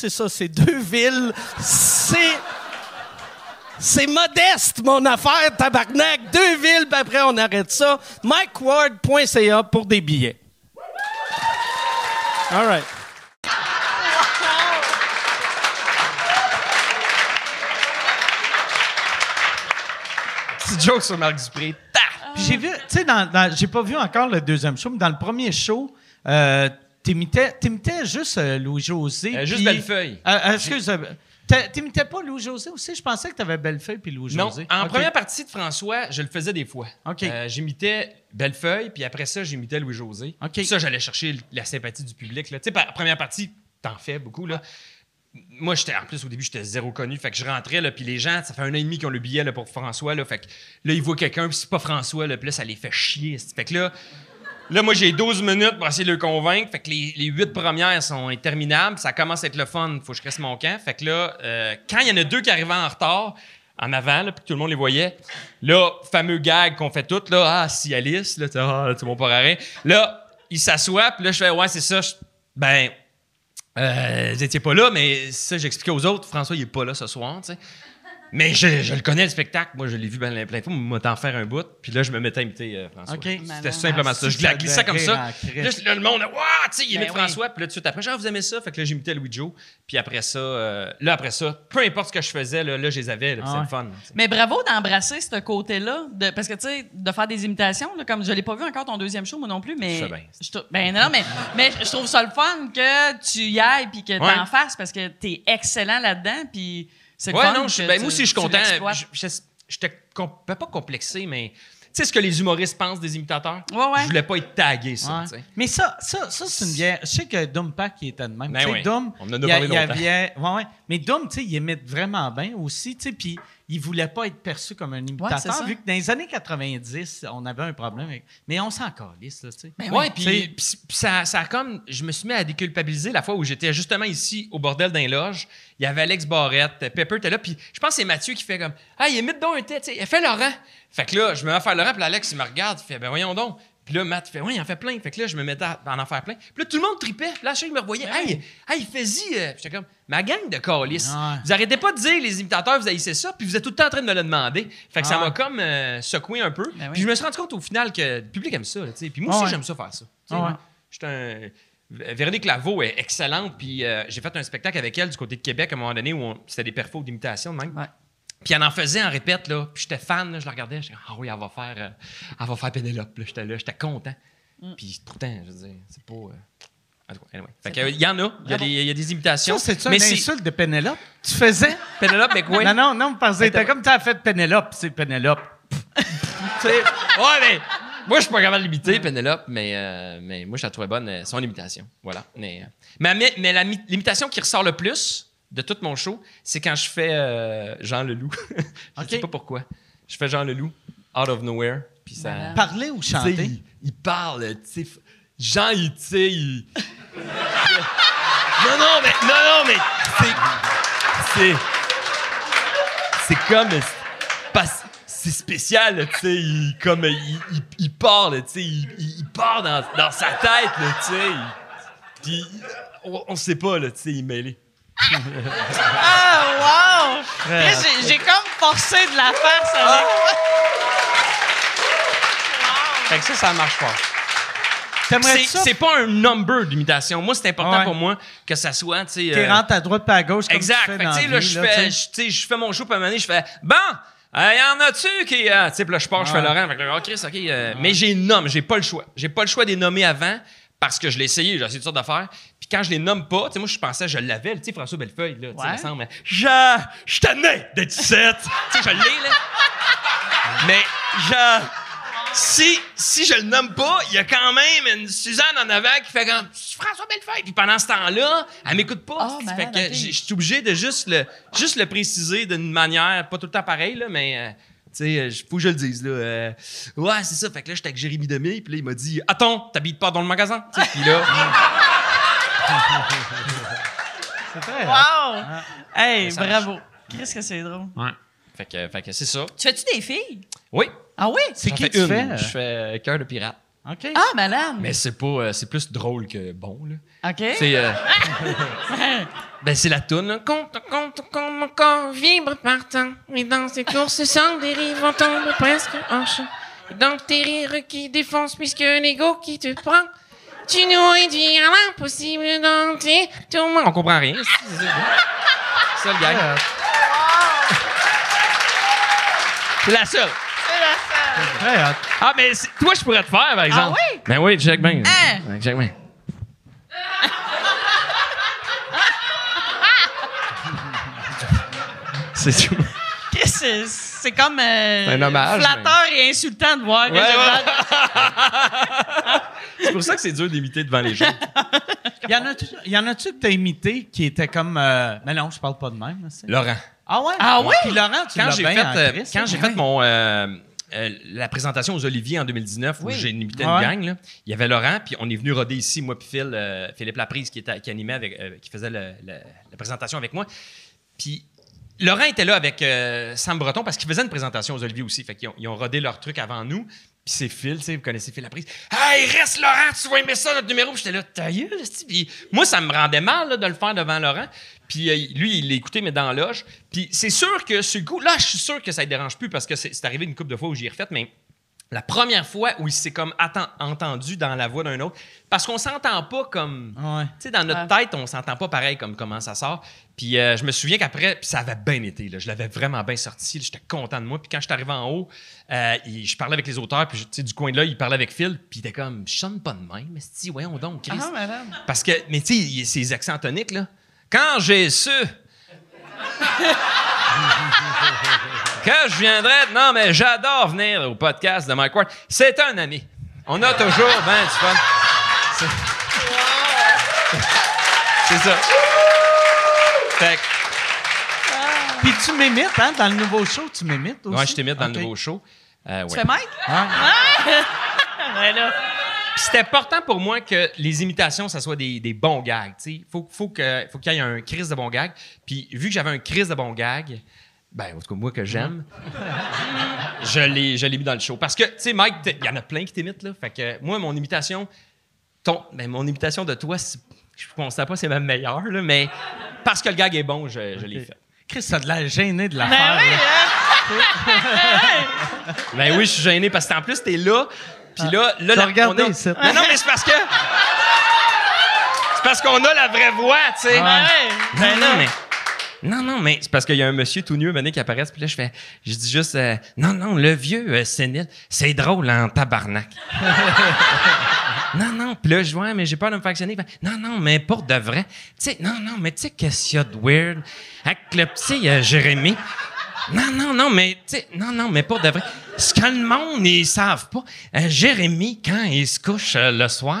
c'est ça. C'est deux villes. C'est... C'est modeste, mon affaire, tabarnak. Deux villes, puis après, on arrête ça. MikeWard.ca pour des billets. All right. Petit joke sur Marc Dupré. Puis j'ai vu, tu sais, dans, dans- j'ai pas vu encore le deuxième show, mais dans le premier show, euh, t'imitais, t'imitais juste euh, Louis-José. Euh, juste Bellefeuille. Euh, euh, excuse, euh, t'a- t'imitais pas Louis-José aussi? Je pensais que t'avais Bellefeuille puis Non, Louis-José. en Ok. première partie de François, je le faisais des fois. OK. Euh, j'imitais Bellefeuille, puis après ça, j'imitais Louis-José. OK. Puis Ça, j'allais chercher la sympathie du public. là. Tu sais, par première partie, t'en fais beaucoup. Là. Moi, j'étais en plus au début, j'étais zéro connu. Fait que je rentrais, là, puis les gens, ça fait un an et demi qu'ils ont le billet là, pour François. Là, fait que là, ils voient quelqu'un, puis c'est pas François, là, puis là, ça les fait chier. Fait que là, là, moi, j'ai 12 minutes pour essayer de le convaincre. Fait que les, les 8 premières sont interminables. Ça commence à être le fun. Faut que je reste mon camp. Fait que là, euh, quand il y en a deux qui arrivaient en retard, en avant, là, puis que tout le monde les voyait, là, fameux gag qu'on fait toutes, là, ah, Cialis, là, tu sais, ah, là, c'est mon parrain. Là, il s'assoit, puis là, je fais, ouais, c'est ça. Je- ben, euh, vous pas là, mais ça, j'expliquais aux autres. François, il est pas là ce soir, tu sais. Mais je, je le connais, le spectacle. Moi, je l'ai vu ben, plein de fois. Moi, t'en faire un bout. Puis là, je me mettais à imiter euh, François. C'était simplement Ah, ça. Je la glissais comme ça. Là, le monde, waouh, tu sais, il Ben imite oui. François. Puis là, tout de suite après, genre, vous aimez ça? Fait que là, j'imitais Louis Joe. Puis après ça, euh, là, après ça, peu importe ce que je faisais, là, là je les avais. là, puis Ah ouais. le fun. Mais bravo d'embrasser ce côté-là, de, parce que tu sais, de faire des imitations, là, comme je l'ai pas vu encore ton deuxième show, moi non plus, mais. Je sais bien. je ben non, mais, mais je trouve ça le fun que tu y ailles puis que Ouais. t'en fasses parce que t'es excellent là-dedans, puis c'est Ouais, non, je, ben, tu- moi aussi, je suis content. Je- je- J'étais com- ben, pas complexé, mais. Tu sais ce que les humoristes pensent des imitateurs? Ouais, ouais. Je voulais pas être tagué, ça. Ouais. Mais ça, ça, ça c'est une bière. Je sais que Doom Pack il était de même. Ben oui. Doom, On en a il y parlé il y longtemps. avait- ouais, ouais. Mais Doom, tu sais, il imite vraiment bien aussi, tu sais, puis il voulait pas être perçu comme un imitateur, vu que dans les années 90, on avait un problème avec... Mais on s'en calisse, là, tu sais. Ben Ouais, oui. puis ça, ça a comme. Je me suis mis à déculpabiliser la fois où j'étais justement ici au bordel d'un loge. Il y avait Alex Barrette, Pepper était là, puis je pense que c'est Mathieu qui fait comme Ah, il imite donc un tête, tu sais, fais Laurent. Fait que là, je me mets à faire Laurent, puis Alex, il me regarde, il fait Ben voyons donc. Puis là, Matt fait Oui, il en fait plein. Fait que là, je me mettais à en en faire plein. Puis là, tout le monde tripait. Puis là, chaque il me revoyait Hey, hey, fais-y. euh. Puis J'étais comme Ma gang de calices. Ouais. Vous arrêtez pas de dire, les imitateurs, vous haïssez ça, puis vous êtes tout le temps en train de me le demander. Fait que ça Ouais. m'a comme euh, secoué un peu. Ben oui. Puis je me suis rendu compte au final que le public aime ça. là. Puis moi aussi, Ouais. j'aime ça faire ça. Ah ouais. j'étais un- Véronique Laveau est excellente, puis euh, j'ai fait un spectacle avec elle du côté de Québec à un moment donné où on- c'était des perfos d'imitation de même. Puis elle en faisait en répète, là. Puis j'étais fan, là, je la regardais, j'étais ah oui, elle va faire, euh, elle va faire Pénélope, là. J'étais là, j'étais content. Mm. Puis pourtant, je veux dire, c'est pas. euh, en tout cas, anyway. Fait que, il y en a, il y a des, il y a des imitations. Ça, c'est-tu mais une c'est insulte de Pénélope? Tu faisais? *laughs* Pénélope McQuaid. Non, non, non, parce que t'as comme t'as fait Pénélope, c'est Pénélope. *laughs* Tu sais, ouais, mais moi, je suis pas capable de l'imiter, Pénélope, mais, euh, mais moi, je la trouvais bonne, euh, son imitation. Voilà. Mais, euh, mais, mais, mais la l'imitation qui ressort le plus de tout mon show, c'est quand je fais euh, Jean Leloup. *laughs* je Ok. sais pas pourquoi. Je fais Jean Leloup, out of nowhere, puis ça. Voilà. Parler ou chanter? il, il parle, tu sais. f- Jean, il, tu sais, il. *laughs* non, non, mais. Non, non, mais. C'est. C'est. C'est comme. c'est pas- C'est spécial, tu sais. Il, comme. Il, il, il part, tu sais. Il, il- il part dans, dans sa tête, tu sais. Puis. On, on sait pas, là, tu sais, il est mêlé. Ah, wow! J'ai comme forcé de la face avec. Fait que ça, ça marche pas. C'est pas un number d'imitation. Moi, c'est important Ouais. pour moi que ça soit, tu sais. T'es euh, rentres à droite pas à gauche comme Exact. tu fais Fait que, dans tu sais, la là, vie, je fais, tu sais. je- tu sais, je fais mon show, puis à un moment donné, je fais Bon, il y en a-tu qui. euh, tu sais, puis là, je pars, je fais. Laurent. Fait que oh, Chris, OK. euh, Mais j'ai nomme, j'ai pas le choix. J'ai pas le choix des nommer avant parce que je l'ai essayé, j'ai essayé toutes sortes d'affaires. Puis quand je les nomme pas, tu sais, moi, je pensais, je l'avais, tu sais, François Bellefeuille, là, tu sais, Ouais. il me semble, mais je, je tenais d'être 17. tu sais, je l'ai, là. Mais, je, si, si je le nomme pas, il y a quand même une Suzanne en avant qui fait comme François Bellefeuille. Puis pendant ce temps-là, elle m'écoute pas. Ah, fait malade, que je suis obligé de juste le, juste le préciser d'une manière, pas tout le temps pareil, là, mais. euh, tu sais, euh, faut que je le dise, là. Euh, ouais, c'est ça. Fait que là, j'étais avec Jérémy Demey, puis là, il m'a dit Attends, t'habites pas dans le magasin? Tu sais, Puis là, *laughs* C'est très Wow! Hey, Message. bravo. Qu'est-ce que c'est drôle. ouais. Fait que, fait que c'est ça. Tu fais-tu des filles? Oui. Ah oui? C'est qui fais tu une. fais? Je fais euh, Cœur de pirate. OK. Ah, malade. Mais c'est pas, euh, c'est plus drôle que bon, là. OK. C'est. euh, *laughs* ben, c'est la toune, là. Compte, compte, compte, mon corps vibre partant. Et dans ces courses sans dérive, on tombe presque en champ. Dans tes rires qui défoncent puisque l'ego qui te prend. Tu nous réduis à l'impossible tout le monde. On comprend rien. C'est ça le gag. La seule. Très hot. Ah, mais c'est- toi, je pourrais te faire, par exemple. oui? Ben oui, check bien. Hein? Check bien. *laughs* C'est tout. Qu'est-ce que C'est c'est comme euh, C'est un hommage, flatteur et insultant de voir Ouais, ouais. C'est pour ça que c'est dur d'imiter devant les gens. *laughs* Y en a-tu y en a-tu que t'as imité qui était comme. euh, Mais non, je parle pas de même. c'est- Laurent. Ah ouais? Ah oui? Puis Laurent, tu quand l'as j'ai bien fait, en euh, Christ, quand j'ai fait mon euh, euh, la présentation aux Oliviers en 2019 Oui. où j'ai imité Ouais. une gang, là, il y avait Laurent, puis on est venu roder ici, moi puis Phil, euh, Philippe Laprise qui, était, qui animait avec, euh, qui faisait le- le- la présentation avec moi. Puis Laurent était là avec Sam Breton parce qu'il faisait une présentation aux Oliviers aussi. Fait qu'ils ont, ils ont rodé leur truc avant nous. Puis c'est Phil, tu sais, vous connaissez Phil Laprise. Hey, reste Laurent, tu vas aimer ça, notre numéro. J'étais là, ta gueule. Puis moi, ça me rendait mal là, de le faire devant Laurent. Puis euh, lui, il l'écoutait, mais dans la loge. Puis c'est sûr que ce goût, là, je suis sûr que ça ne dérange plus parce que c'est c'est arrivé une couple de fois où j'y ai refait, mais la première fois où il s'est comme atten- entendu dans la voix d'un autre, parce qu'on s'entend pas comme. Ouais. Tu sais, dans notre tête, on s'entend pas pareil comme comment ça sort. Puis euh, je me souviens qu'après, ça avait bien été. Là, je l'avais vraiment bien sorti. là, J'étais content de moi. Puis quand je suis arrivé en haut, euh, il- je parlais avec les auteurs. Puis je- tu sais, du coin de là, il parlait avec Phil. Puis il était comme, je sonne pas de même. Mais si, voyons donc, Chris? Ah, madame. Parce que, mais tu sais, il y a ces accents toniques, là. Quand j'ai su que je viendrais, non, mais j'adore venir au podcast de Mike Ward. C'est un ami. On a toujours ben du fun. C'est- C'est ça. Fait que, Puis tu m'imites, hein? Dans le nouveau show, tu m'imites aussi? ouais, je t'imite dans le nouveau show. Euh, Tu fais Mike? Ouais. *laughs* Ouais, là. Puis c'était important pour moi que les imitations, ça soit des, des bons gags. Il faut, faut que- faut qu'il y ait un crise de bon gag. Puis vu que j'avais un crise de bon gag, ben, en tout cas, moi que j'aime, *laughs* je l'ai je l'ai mis dans le show. Parce que, tu sais, Mike, il y en a plein qui t'imitent, là. Fait que moi, mon imitation, ton, ben, mon imitation de toi, c'est- je ne constate pas que c'est ma meilleure, là, mais parce que le gag est bon, je, je l'ai fait. Chris, t'as de la gêné de la Ben faire. oui, là. hein? *laughs* *laughs* Ben oui, je suis gêné parce qu'en plus, t'es là. Puis là, là, T'as la- regardé on a-. Non, non, mais c'est parce que. C'est parce qu'on a la vraie voix, tu sais. Ben ouais. Non, non, mais. Non, non, mais c'est parce qu'il y a un monsieur tout nu mené qui apparaît, puis là, je fais. Je dis juste. euh, non, non, le vieux euh, sénile, c'est drôle en tabarnak. *laughs* non, non, puis là, je vois, ouais, mais j'ai peur de me faire actionner. Il fait, Non, non, mais pour de vrai. Tu sais, non, non, mais tu sais, qu'est-ce qu'il y a de weird avec le petit euh, Jérémy? Non, non, non, mais, tu sais, non, non, mais pour de vrai. Ce que le monde, ils savent pas. euh, Jérémy, quand il se couche euh, le soir,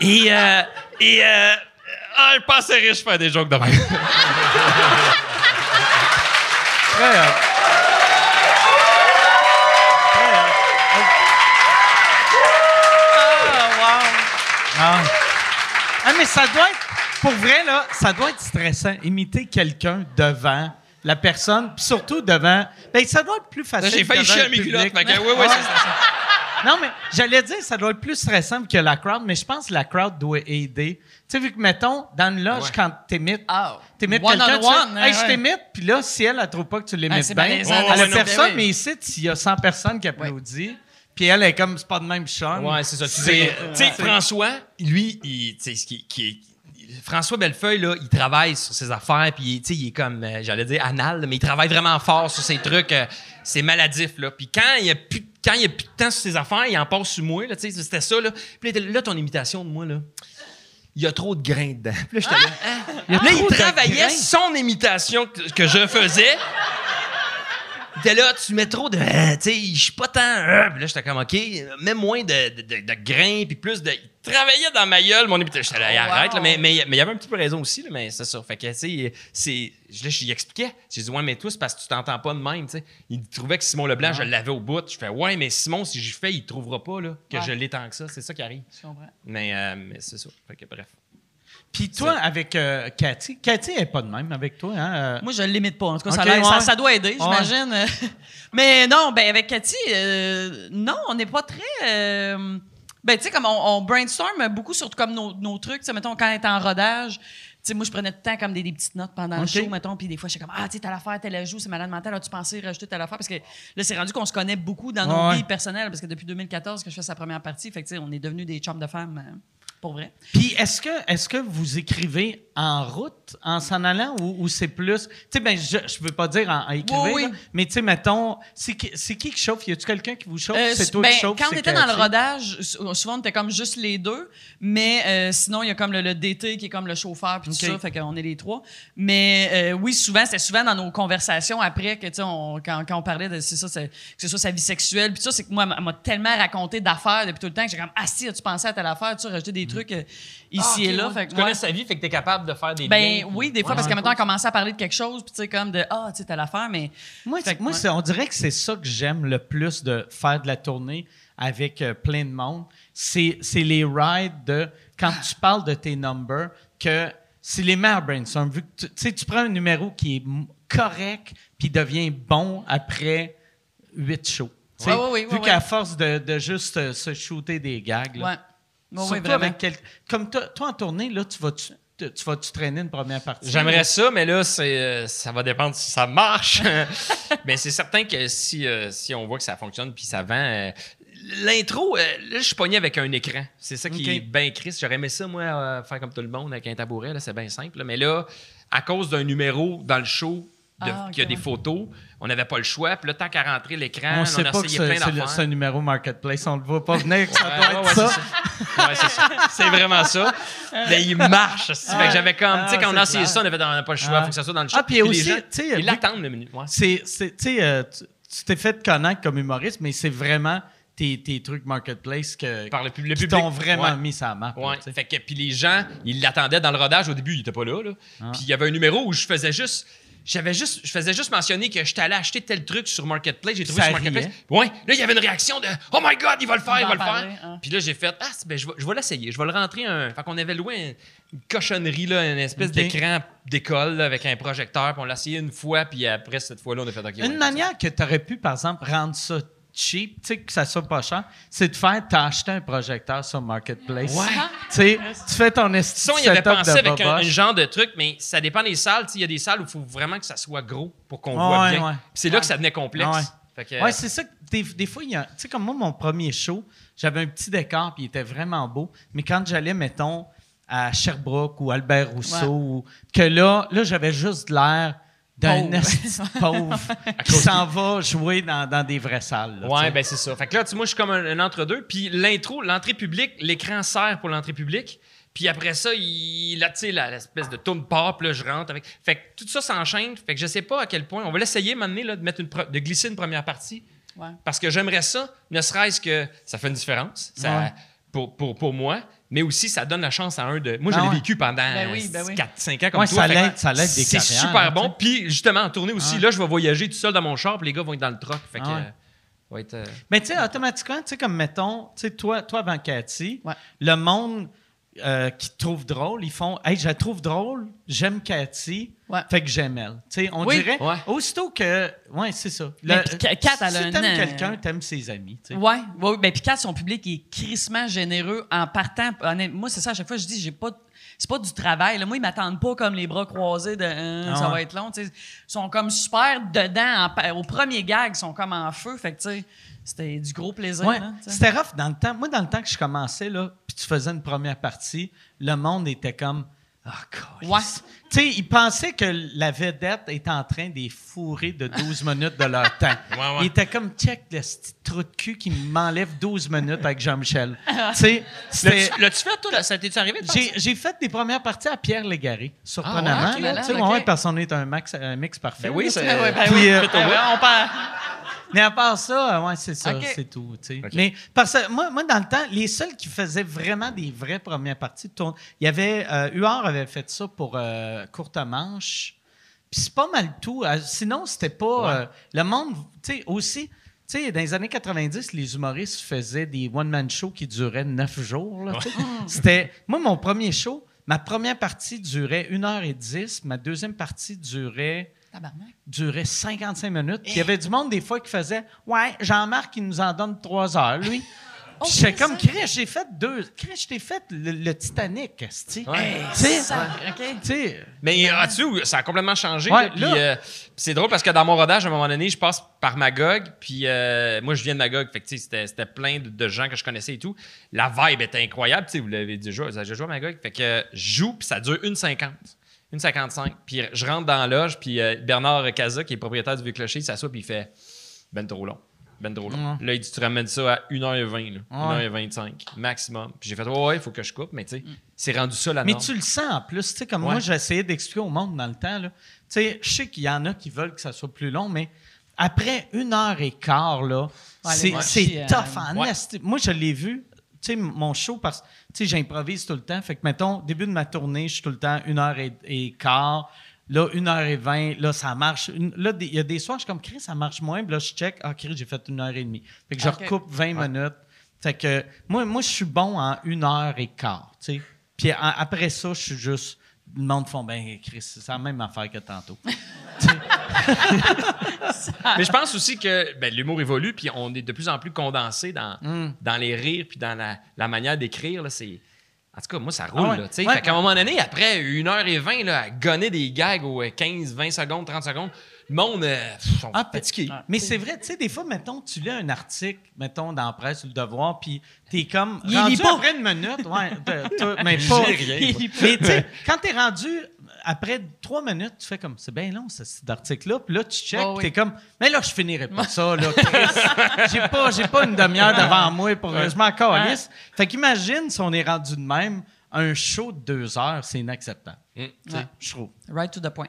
et, euh, et, euh, ah, je riche faire des jokes de même. *laughs* Très hot. Ah. Ah, mais ça doit être, pour vrai, là, ça doit être stressant, imiter quelqu'un devant la personne, puis surtout devant. Ben, ça doit être plus facile. J'ai failli devant chier le à mes public. culottes. Oui, oui, c'est ça. Non, mais j'allais dire, ça doit être plus stressant que la crowd, mais je pense que la crowd doit aider. Tu sais, vu que, mettons, dans une loge, Ouais. quand t'imites, Ah. t'imites One quelqu'un, on tu fais, one, hey, hein, je t'imite, puis là, si elle, elle trouve pas que tu l'imites Ah, bien, malaisant, elle ouais, mais ici, s'il y a 100 personnes qui applaudissent, puis elle est comme, c'est pas de même chum. Ouais, c'est ça. Tu sais, sais, François, lui, il, tu sais, ce qui, qui est- François Bellefeuille, là, il travaille sur ses affaires, puis tu sais, il est comme, euh, j'allais dire anal, mais il travaille vraiment fort sur ses trucs. euh, c'est maladif, là. Puis quand il n'y a plus de quand il n'y a plus de temps sur ses affaires, il en passe sur moi. Là, tu sais, c'était ça. Là. Puis là, ton imitation de moi, là, il y a trop de grains dedans. Puis là, j'étais là, hein? Là, il travaillait son imitation que, que je faisais. Était là, tu mets trop de. euh, Tu sais, je suis pas tant. euh. Puis là, j'étais comme, OK, mets moins de, de, de- de grains, puis plus de. Il travaillait dans ma gueule, mon imitation. J'étais là, Oh, arrête, wow. là, mais mais mais il y avait un petit peu raison aussi, là, mais c'est ça. Fait que, tu sais, c'est. Je lui expliquais. J'ai dit, ouais, mais toi, c'est parce que tu t'entends pas de même, tu sais. Il trouvait que Simon Leblanc, je l'avais au bout. Je fais, ouais, mais Simon, si je fais, il trouvera pas, là, que Ouais. je l'ai tant que ça. C'est ça qui arrive. Je comprends. Mais, euh, mais c'est ça. Fait que, bref. Puis toi, avec euh, Cathy, Cathy elle est pas de même avec toi, hein? euh, Moi, je le limite pas. En tout cas, ça, ouais. ça doit aider, j'imagine. *laughs* Mais non, ben avec Cathy, euh, non, on n'est pas très. Ben, tu sais, comme on, on brainstorm beaucoup sur comme nos, nos trucs. Tu sais, mettons, quand on est en rodage, tu sais, moi, je prenais tout le temps comme des, des petites notes pendant le show, mettons, puis des fois, j'étais comme, ah, tu sais, telle affaire, telle ajout, c'est malade mental, as-tu pensé rajouter telle affaire? Parce que là, c'est rendu qu'on se connaît beaucoup dans nos Ouais. vies personnelles, parce que depuis 2014 que je fais sa première partie, fait que, tu sais, on est devenus des chums de femmes, euh, pour vrai. Puis est-ce que, est que vous écrivez en route, en s'en allant, ou, ou c'est plus... Tu sais, ben, je, je veux pas dire en, en écrivant, Oui, oui. là, mais tu sais, mettons, c'est qui, c'est qui qui chauffe? Y a-tu quelqu'un qui vous chauffe? Euh, c'est toi ben, qui chauffe? Quand on c'est était dans le rodage, sou- souvent on était comme juste les deux, mais euh, sinon il y a comme le, le DT qui est comme le chauffeur puis tout ça, fait qu'on est les trois. Mais euh, oui, souvent c'était souvent dans nos conversations après que tu sais, quand, quand on parlait de c'est ça, c'est- que ce soit sa vie sexuelle puis ça, c'est que moi elle m'a tellement raconté d'affaires depuis tout le temps que j'ai comme ah si as-tu pensé à telle affaire, tu as rajouté des trucs euh, ici Ah, ok, et là, ouais. fait que, Tu connais sa vie, fait que t'es capable de faire des Ben liens. oui, des fois, parce que maintenant, on commençait à parler de quelque chose, puis tu sais, comme de Ah, tu sais, telle affaire, mais. Moi, que, moi ouais. c'est- on dirait que c'est ça que j'aime le plus de faire de la tournée avec euh, plein de monde. C'est c'est les rides de quand tu parles de tes numbers que c'est les meilleurs brainstorm. Vu que tu tu sais, tu prends un numéro qui est correct puis devient bon après huit shows. Tu Ouais, ouais, ouais, vu ouais, qu'à ouais. force de, de juste euh, se shooter des gags. là. Surtout avec Comme toi, toi, en tournée, là, tu vas-tu tu, tu vas-tu traîner une première partie? J'aimerais ça, mais là, c'est, euh, ça va dépendre si ça marche. *laughs* mais c'est certain que si, euh, si on voit que ça fonctionne puis ça vend. euh, L'intro, euh, là, je suis pogné avec un écran. C'est ça qui est bien triste. J'aurais aimé ça, moi, euh, faire comme tout le monde avec un tabouret. Là, c'est bien simple. là. Mais là, à cause d'un numéro dans le show, Ah, qu'il y a des photos, on n'avait pas le choix. Puis là, tant qu'à rentrer l'écran, On on, sait a pas que essayé c'est plein c'est le- d'affaires. c'est un numéro marketplace. On le voit pas venir que ça Ouais, doit ouais, être ouais, ça. c'est ça. Ouais, c'est ça. C'est vraiment ça. Mais il marche. que j'avais comme, tu sais, Ah, quand on a essayé ça, on avait on pas le choix. Ah. faut que ça soit dans le show. Ah, puis aussi, tu sais, ils l'attendent le minute. Ouais. C'est, c'est- tu sais, euh, tu t'es fait connaître comme humoriste, mais c'est vraiment tes, tes trucs marketplace que, Par le, pub- le qui public. t'ont vraiment Ouais. mis sa map. là, Ouais. sais. Fait que puis les gens, ils l'attendaient dans le rodage au début, il était pas là, là. Ah. Puis il y avait un numéro où je faisais juste j'avais juste je faisais juste mentionner que j'étais allé acheter tel truc sur marketplace, j'ai trouvé Ça sur marketplace. riait. Ouais, là il y avait une réaction de "Oh my god, il va le faire, il, Il va le faire." hein. Puis là j'ai fait "Ah, ben, je vais, je vais l'essayer, je vais le rentrer un fait qu'on avait loué un- une cochonnerie là, une espèce d'écran d'école là, avec un projecteur, puis on l'a essayé une fois puis après cette fois-là on a fait OK. Une manière que tu aurais pu, par exemple, rendre ça cheap, tu sais, que ça soit pas cher, c'est de faire, t'as acheté un projecteur sur Marketplace. Ouais. Tu sais, tu fais ton esti Ça, de il avait pensé avec un, un genre de truc, mais ça dépend des salles. Il y a des salles où il faut vraiment que ça soit gros pour qu'on voit bien. ouais. C'est là que ça devenait complexe. Que, Ouais, c'est ça. Des, des fois, il y a. Tu sais, comme moi, mon premier show, j'avais un petit décor, puis il était vraiment beau. Mais quand j'allais, mettons, à Sherbrooke ou Albert Rousseau, ou- que là, là j'avais juste l'air d'un Pauvre. *laughs* qui s'en va jouer dans, dans des vraies salles. là, Ouais, ben c'est ça. Fait que là, tu sais, moi, je suis comme un, un entre-deux. Puis l'intro, l'entrée publique, l'écran sert pour l'entrée publique. Puis après ça, il, là, tu sais, la- l'espèce de tourne pop, là, je rentre avec. Fait que tout ça s'enchaîne. Fait que je sais pas à quel point. On va l'essayer maintenant, là, de, mettre une pro- de glisser une première partie. Ouais. Parce que j'aimerais ça, ne serait-ce que ça fait une différence ça, Ouais. pour, pour, pour moi, mais aussi ça donne la chance à un de. Moi, je Ah l'ai ouais. vécu pendant Ben oui, ben oui. 4-5 ans comme Ouais, toi. ça que l'aide- ça l'aide des C'est super hein, bon. Puis justement, en tournée aussi, Ah. là, je vais voyager tout seul dans mon char, puis les gars vont être dans le truck. Fait que. Ah ouais. euh, être, euh, Mais tu sais, automatiquement, tu sais, comme mettons, tu sais, toi, toi avant Cathy, Ouais. le monde euh, qui te trouve drôle, ils font Hey, je la trouve drôle, j'aime Cathy, Ouais. fait que j'aime elle. Tu sais, on Oui. dirait, Ouais. aussitôt que. Ouais, c'est ça. Mais Le- Kat, elle si t'aimes quelqu'un, t'aimes ses amis. sais. Ouais, ouais, ben puis Kat, son public est crissement généreux en partant. Moi, c'est ça, à chaque fois, je dis, j'ai pas. C'est pas du travail. là. Moi, ils m'attendent pas comme les bras croisés de euh, Ah ça va être long. Ils sont comme super dedans. en au premier gag, ils sont comme en feu. Fait que, tu sais, c'était du gros plaisir. Ouais, sais. c'était rough dans le temps. Moi, dans le temps que je commençais, là, puis tu faisais une première partie, le monde était comme câlisse. Ouais. Tu sais, ils pensaient que la vedette était en train de les fourrer de 12 *laughs* minutes de leur temps. ouais. Ils étaient comme, check le petit trou de cul qui m'enlève 12 minutes avec Jean-Michel. tu sais, L'as-tu fait, toi? là? Ça t'es-tu arrivé J'ai, fait des premières parties à Pierre Légaré, surprenamment. Ah ouais, ok, là, ouais, parce qu'on est un, max, un mix parfait. Ben oui, c'est- *laughs* ouais, ben oui. euh, ouais, on parle. Mais à part ça, euh, ouais, c'est ça, c'est tout. tu sais. Ok. Mais parce que moi, moi, dans le temps, les seuls qui faisaient vraiment des vraies premières parties de il y avait euh, Huard avait fait ça pour euh, courte manche. Puis c'est pas mal tout. Euh, sinon, c'était pas euh, le monde. Tu sais aussi. Tu sais, dans les années 90, les humoristes faisaient des one-man shows qui duraient neuf jours. là. *laughs* C'était. Moi, mon premier show, ma première partie durait 1h10, ma deuxième partie durait Tabarnak. durait 55 minutes. Il y avait du monde, des fois, qui faisait Ouais, Jean-Marc, il nous en donne trois heures, lui. Oh, *laughs* Puis j'étais c'est comme, ça. Chris, j'ai fait deux. Chris, je t'ai fait le, le Titanic. Ouais. Tu sais, Ça, OK. tu sais, Mais as-tu, ça a complètement changé. Ouais, là, puis, là- euh, puis c'est drôle parce que dans mon rodage, à un moment donné, je passe par Magog. Puis euh, moi, je viens de Magog. Fait que, tu sais, c'était, c'était plein de, de gens que je connaissais et tout. La vibe était incroyable. Tu sais, vous l'avez déjà, vous avez déjà joué à Magog. Fait que euh, je joue, puis ça dure une 50. Une 55. Puis je rentre dans la loge, puis euh, Bernard Caza, qui est propriétaire du Vieux Clocher, il s'assoit, puis il fait Ben trop long. Ben trop long. Là, il dit Tu ramènes ça à 1h20, là, 1h25 maximum. Puis j'ai fait Ouais, ouais, il faut que je coupe, mais tu sais, c'est rendu ça la mais norme. tu le sens en plus. Tu sais, comme Ouais. moi, j'ai essayé d'expliquer au monde dans le temps. là. Tu sais, je sais qu'il y en a qui veulent que ça soit plus long, mais après une heure et quart, là, Ouais, c'est, tough euh, en ouais. esti. Moi, je l'ai vu. Tu sais, mon show, parce que tu sais, j'improvise tout le temps. Fait que, mettons, début de ma tournée, je suis tout le temps une heure et, et quart. Là, une heure et vingt, là, ça marche. Une- là, il y a des soirs, je suis comme, Chris, ça marche moins. Puis là, je check, ah, Chris, j'ai fait une heure et demie. Fait que je recoupe 20 minutes. Fait que, moi, moi je suis bon en une heure et quart, tu sais. Puis a- après ça, je suis juste... Le monde font, ben, Chris, c'est la même affaire que tantôt. *laughs* *laughs* Mais je pense aussi que ben, l'humour évolue, puis on est de plus en plus condensé dans, Mm. dans les rires, puis dans la, la manière d'écrire. là, C'est... En tout cas, moi, ça roule. Ah ouais. là, tu sais. Ouais. Fait qu'à un moment donné, après 1h20, là, à gonner des gags aux euh, 15, 20 secondes, 30 secondes, le monde euh, pff, sont Ah, fatigués. Mais c'est vrai, tu sais, des fois, mettons, tu lis un article, mettons, dans la presse ou le devoir, puis t'es comme. Il rendu lit pas. après une minute, ouais, *laughs* t'as- t'as- mais pas. Rien, mais tu sais, quand t'es rendu après trois minutes, tu fais comme, c'est bien long, ce- cet article-là, puis là, tu checkes, Oh, oui. t'es comme, mais là, je finirai pas *laughs* ça, là, Chris. J'ai pas, j'ai pas une demi-heure devant moi pour. Je m'en calisse. Fait qu'imagine si on est rendu de même, un show de deux heures, c'est inacceptable. Mm. Tu sais, Je trouve. Right to the point.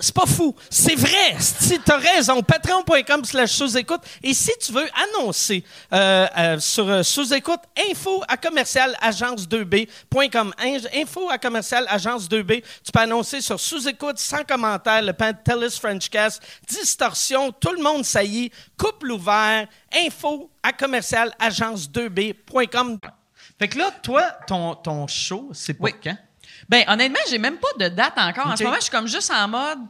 C'est pas fou. C'est vrai. Si t'as raison, patreon.com slash sous-écoute. Et si tu veux annoncer euh, euh, sur euh, sous-écoute, info à commercial agence2b.com. In- Info à commercial agence2b. Tu peux annoncer sur sous-écoute, sans commentaire, le Pantelis Frenchcast, distorsion, tout le monde saillit, couple ouvert, info à commercial agence2b.com. Fait que là, toi, ton, ton show, c'est pour Oui. quand? Ben, honnêtement, j'ai même pas de date encore. En ce moment, je suis comme juste en mode.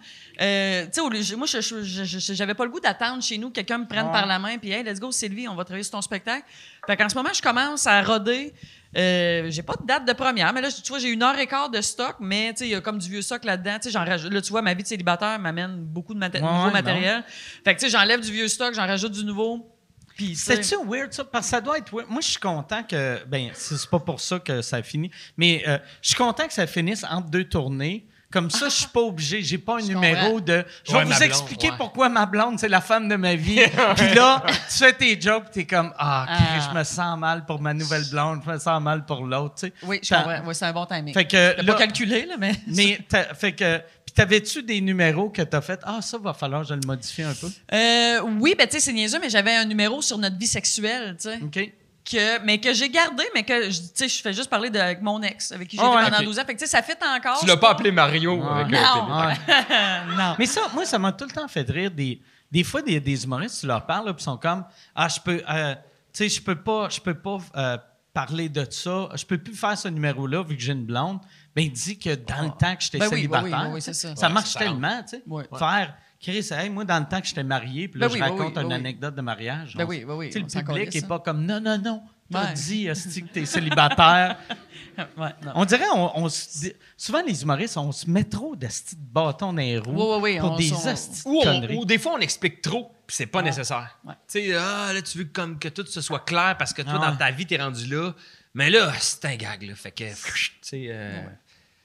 euh, tu sais, moi, je- j'avais pas le goût d'attendre chez nous que quelqu'un me prenne par la main puis hey, let's go, Sylvie, on va travailler sur ton spectacle. Fait qu'en ce moment, je commence à roder. Euh, j'ai pas de date de première, mais là, tu vois, j'ai une heure et quart de stock, mais tu sais, il y a comme du vieux stock là-dedans. Tu sais, j'en rajoute. Là, tu vois, ma vie de célibataire m'amène beaucoup de maté- Ouais, nouveau ouais, matériel. Fait que tu sais, j'enlève du vieux stock, j'en rajoute du nouveau. Puis, C'est-tu weird, ça? Parce que ça doit être weird. Moi, je suis content que. Ben, c'est pas pour ça que ça finit. Mais euh, je suis content que ça finisse entre deux tournées. Comme ça, je suis pas obligé. J'ai pas un Je numéro comprends. de. Je vais Ouais, vous blonde, expliquer ouais. pourquoi ma blonde, c'est la femme de ma vie. *laughs* Puis là, tu fais tes jokes, t'es comme Ah, Ah. je me sens mal pour ma nouvelle blonde, je me sens mal pour l'autre, tu sais. Oui, je comprends. Ouais, c'est un bon timing. Fait que là- pas calculé, là, mais. Mais, *laughs* fait que. Puis t'avais-tu des numéros que t'as fait? Ah, ça va falloir que je le modifie un peu? Euh, oui, ben tu sais, c'est niaiseux, mais j'avais un numéro sur notre vie sexuelle, tu sais. OK. Que, mais que j'ai gardé, mais que, je- tu sais, je fais juste parler de, avec mon ex, avec qui j'ai été ouais, pendant ok. 12 ans. Fait que, tu sais, ça fait encore. Tu l'as pas appelé Mario Ah. avec Non. télé. Ouais. *laughs* non. Mais ça, moi, ça m'a tout le temps fait rire. Des, des fois, des, des humoristes, tu leur parles, puis ils sont comme Ah, je peux. euh, tu sais, je peux pas. Je peux pas. euh, parler de ça. Je peux plus faire ce numéro-là vu que j'ai une blonde. Ben, il dit que dans le temps que j'étais Ben oui, ben célibataire, oui, ben oui, ça. ça Ouais, marche tellement, tu sais. Ouais. Faire, Chris, hey, moi, dans le temps que j'étais marié, puis là, Ben je oui, raconte une ben oui. anecdote de mariage. Ben on- oui, ben oui, le public n'est pas comme non, non, non. T'as dit, que t'es *laughs* célibataire. Ouais, non. On dirait, on, on se dit- souvent les humoristes, on se met trop de bâtons dans les roues pour on des esti de Ou, ou des fois, on explique trop, puis c'est pas nécessaire. Ouais. Tu sais, ah, là, tu veux comme que tout ce soit clair parce que toi, Ah ouais. dans ta vie, t'es rendu là. Mais là, c'est un gag, là. Fait que, tu sais, euh,